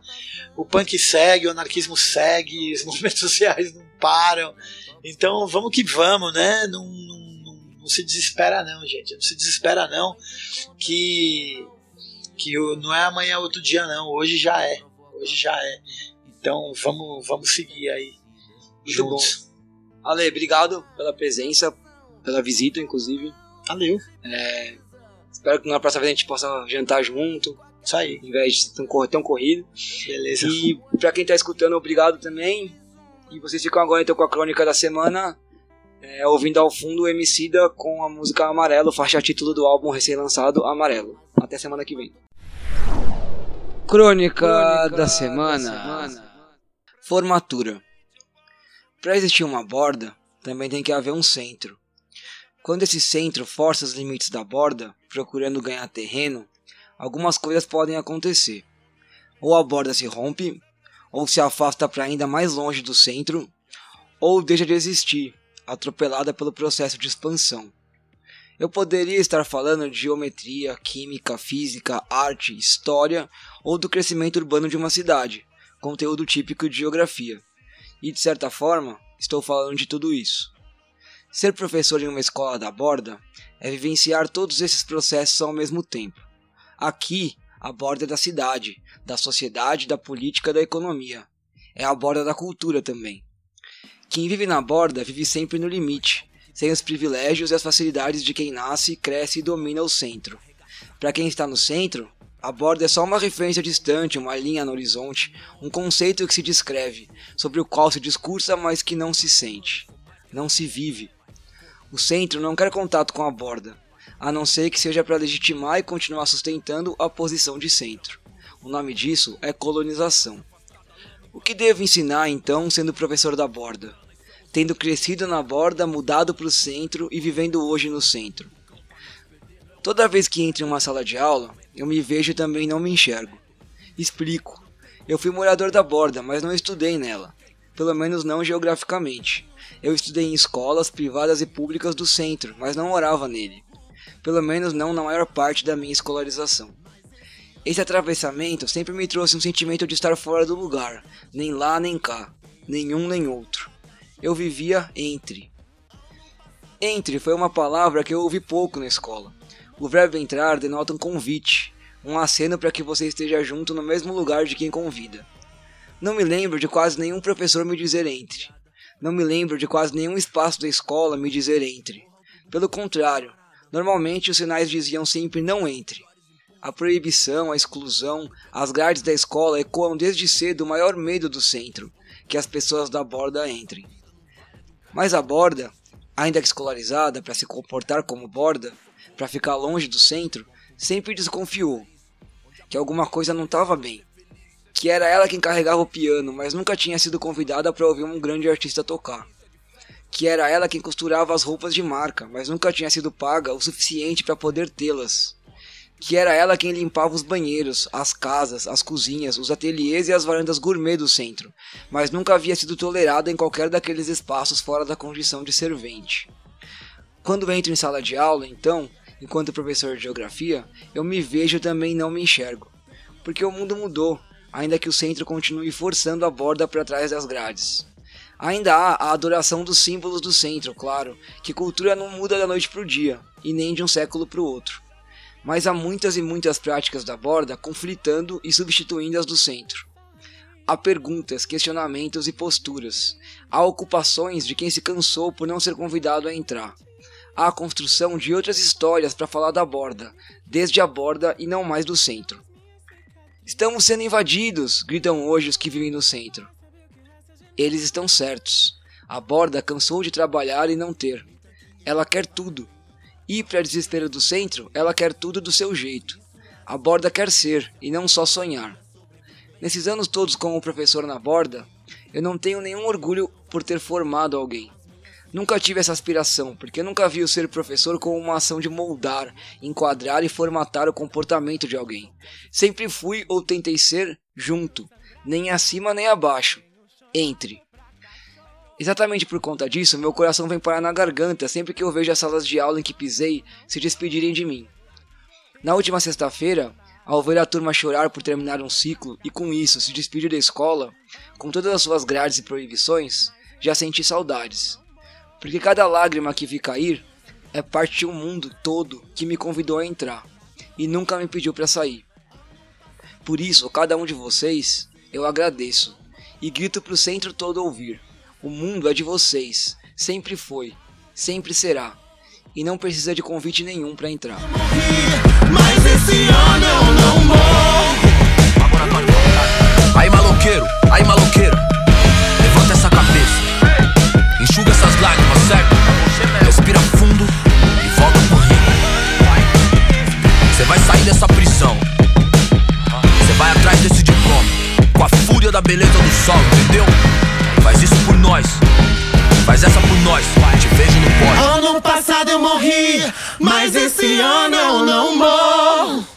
O punk segue, o anarquismo segue, [LAUGHS] os movimentos sociais não param. Então vamos que vamos, né? Não, não, não, se desespera não, gente. Não se desespera não, que que não é amanhã outro dia não. Hoje já é. Hoje já é. Então vamos vamos seguir aí juntos. Ale, obrigado pela presença, pela visita, inclusive. Valeu. Espero que na próxima vez a gente possa jantar junto, Isso aí. em vez de tão cor- tão corrido. Beleza. E pra quem tá escutando, obrigado também. E vocês ficam agora então com a crônica da semana, é, ouvindo ao fundo o Emicida com a música Amarelo, faixa título do álbum recém-lançado Amarelo. Até semana que vem. Crônica, da, semana. Formatura. Para existir uma borda, também tem que haver um centro. Quando esse centro força os limites da borda, procurando ganhar terreno, algumas coisas podem acontecer. Ou a borda se rompe, ou se afasta para ainda mais longe do centro, ou deixa de existir, atropelada pelo processo de expansão. Eu poderia estar falando de geometria, química, física, arte, história ou do crescimento urbano de uma cidade, conteúdo típico de geografia. E de certa forma, estou falando de tudo isso. Ser professor em uma escola da borda é vivenciar todos esses processos ao mesmo tempo. Aqui, a borda é da cidade, da sociedade, da política, da economia. É a borda da cultura também. Quem vive na borda vive sempre no limite, sem os privilégios e as facilidades de quem nasce, cresce e domina o centro. Para quem está no centro, A borda é só uma referência distante, uma linha no horizonte, um conceito que se descreve, sobre o qual se discursa, mas que não se sente, não se vive. O centro não quer contato com a borda, a não ser que seja para legitimar e continuar sustentando a posição de centro. O nome disso é colonização. O que devo ensinar então sendo professor da borda? Tendo crescido na borda, mudado para o centro e vivendo hoje no centro. Toda vez que entro em uma sala de aula, eu me vejo e também não me enxergo. Explico. Eu fui morador da borda, mas não estudei nela. Pelo menos não geograficamente. Eu estudei em escolas privadas e públicas do centro, mas não morava nele. Pelo menos não na maior parte da minha escolarização. Esse atravessamento sempre me trouxe um sentimento de estar fora do lugar, nem lá nem cá, nenhum nem outro. Eu vivia entre. Entre foi uma palavra que eu ouvi pouco na escola. O verbo entrar denota um convite, um aceno para que você esteja junto no mesmo lugar de quem convida. Não me lembro de quase nenhum professor me dizer entre. Não me lembro de quase nenhum espaço da escola me dizer entre. Pelo contrário, normalmente os sinais diziam sempre não entre. A proibição, a exclusão, as grades da escola ecoam desde cedo o maior medo do centro, que as pessoas da borda entrem. Mas a borda, ainda que escolarizada para se comportar como borda, para ficar longe do centro, sempre desconfiou que alguma coisa não estava bem. Que era ela quem carregava o piano, mas nunca tinha sido convidada para ouvir um grande artista tocar. Que era ela quem costurava as roupas de marca, mas nunca tinha sido paga o suficiente para poder tê-las. Que era ela quem limpava os banheiros, as casas, as cozinhas, os ateliês e as varandas gourmet do centro, mas nunca havia sido tolerada em qualquer daqueles espaços fora da condição de servente. Quando entro em sala de aula, então, enquanto professor de geografia, eu me vejo também não me enxergo. Porque o mundo mudou, ainda que o centro continue forçando a borda para trás das grades. Ainda há a adoração dos símbolos do centro, claro, que cultura não muda da noite para o dia, e nem de um século para o outro. Mas há muitas e muitas práticas da borda conflitando e substituindo as do centro. Há perguntas, questionamentos e posturas. Há ocupações de quem se cansou por não ser convidado a entrar a construção de outras histórias para falar da borda, desde a borda e não mais do centro. Estamos sendo invadidos, gritam hoje os que vivem no centro. Eles estão certos. A borda cansou de trabalhar e não ter. Ela quer tudo. E, para desespero do centro, ela quer tudo do seu jeito. A borda quer ser e não só sonhar. Nesses anos todos como professor na borda, eu não tenho nenhum orgulho por ter formado alguém. Nunca tive essa aspiração, porque nunca vi o ser professor como uma ação de moldar, enquadrar e formatar o comportamento de alguém. Sempre fui ou tentei ser junto, nem acima nem abaixo, entre. Exatamente por conta disso, meu coração vem parar na garganta sempre que eu vejo as salas de aula em que pisei se despedirem de mim. Na última sexta-feira, ao ver a turma chorar por terminar um ciclo e com isso se despedir da escola, com todas as suas grades e proibições, já senti saudades porque cada lágrima que vi cair é parte de um mundo todo que me convidou a entrar e nunca me pediu para sair. Por isso, cada um de vocês, eu agradeço e grito para o centro todo ouvir: o mundo é de vocês, sempre foi, sempre será, e não precisa de convite nenhum para entrar. Mas esse ano eu não morro. Aí maloqueiro, aí maloqueiro, Enxuga essas lágrimas, certo? Respira fundo e volta pro rio. Você vai sair dessa prisão. Você vai atrás desse diploma. Com a fúria da beleza do sol, entendeu? Faz isso por nós. Faz essa por nós. Te vejo no pódio. Ano passado eu morri, mas esse ano eu não morro.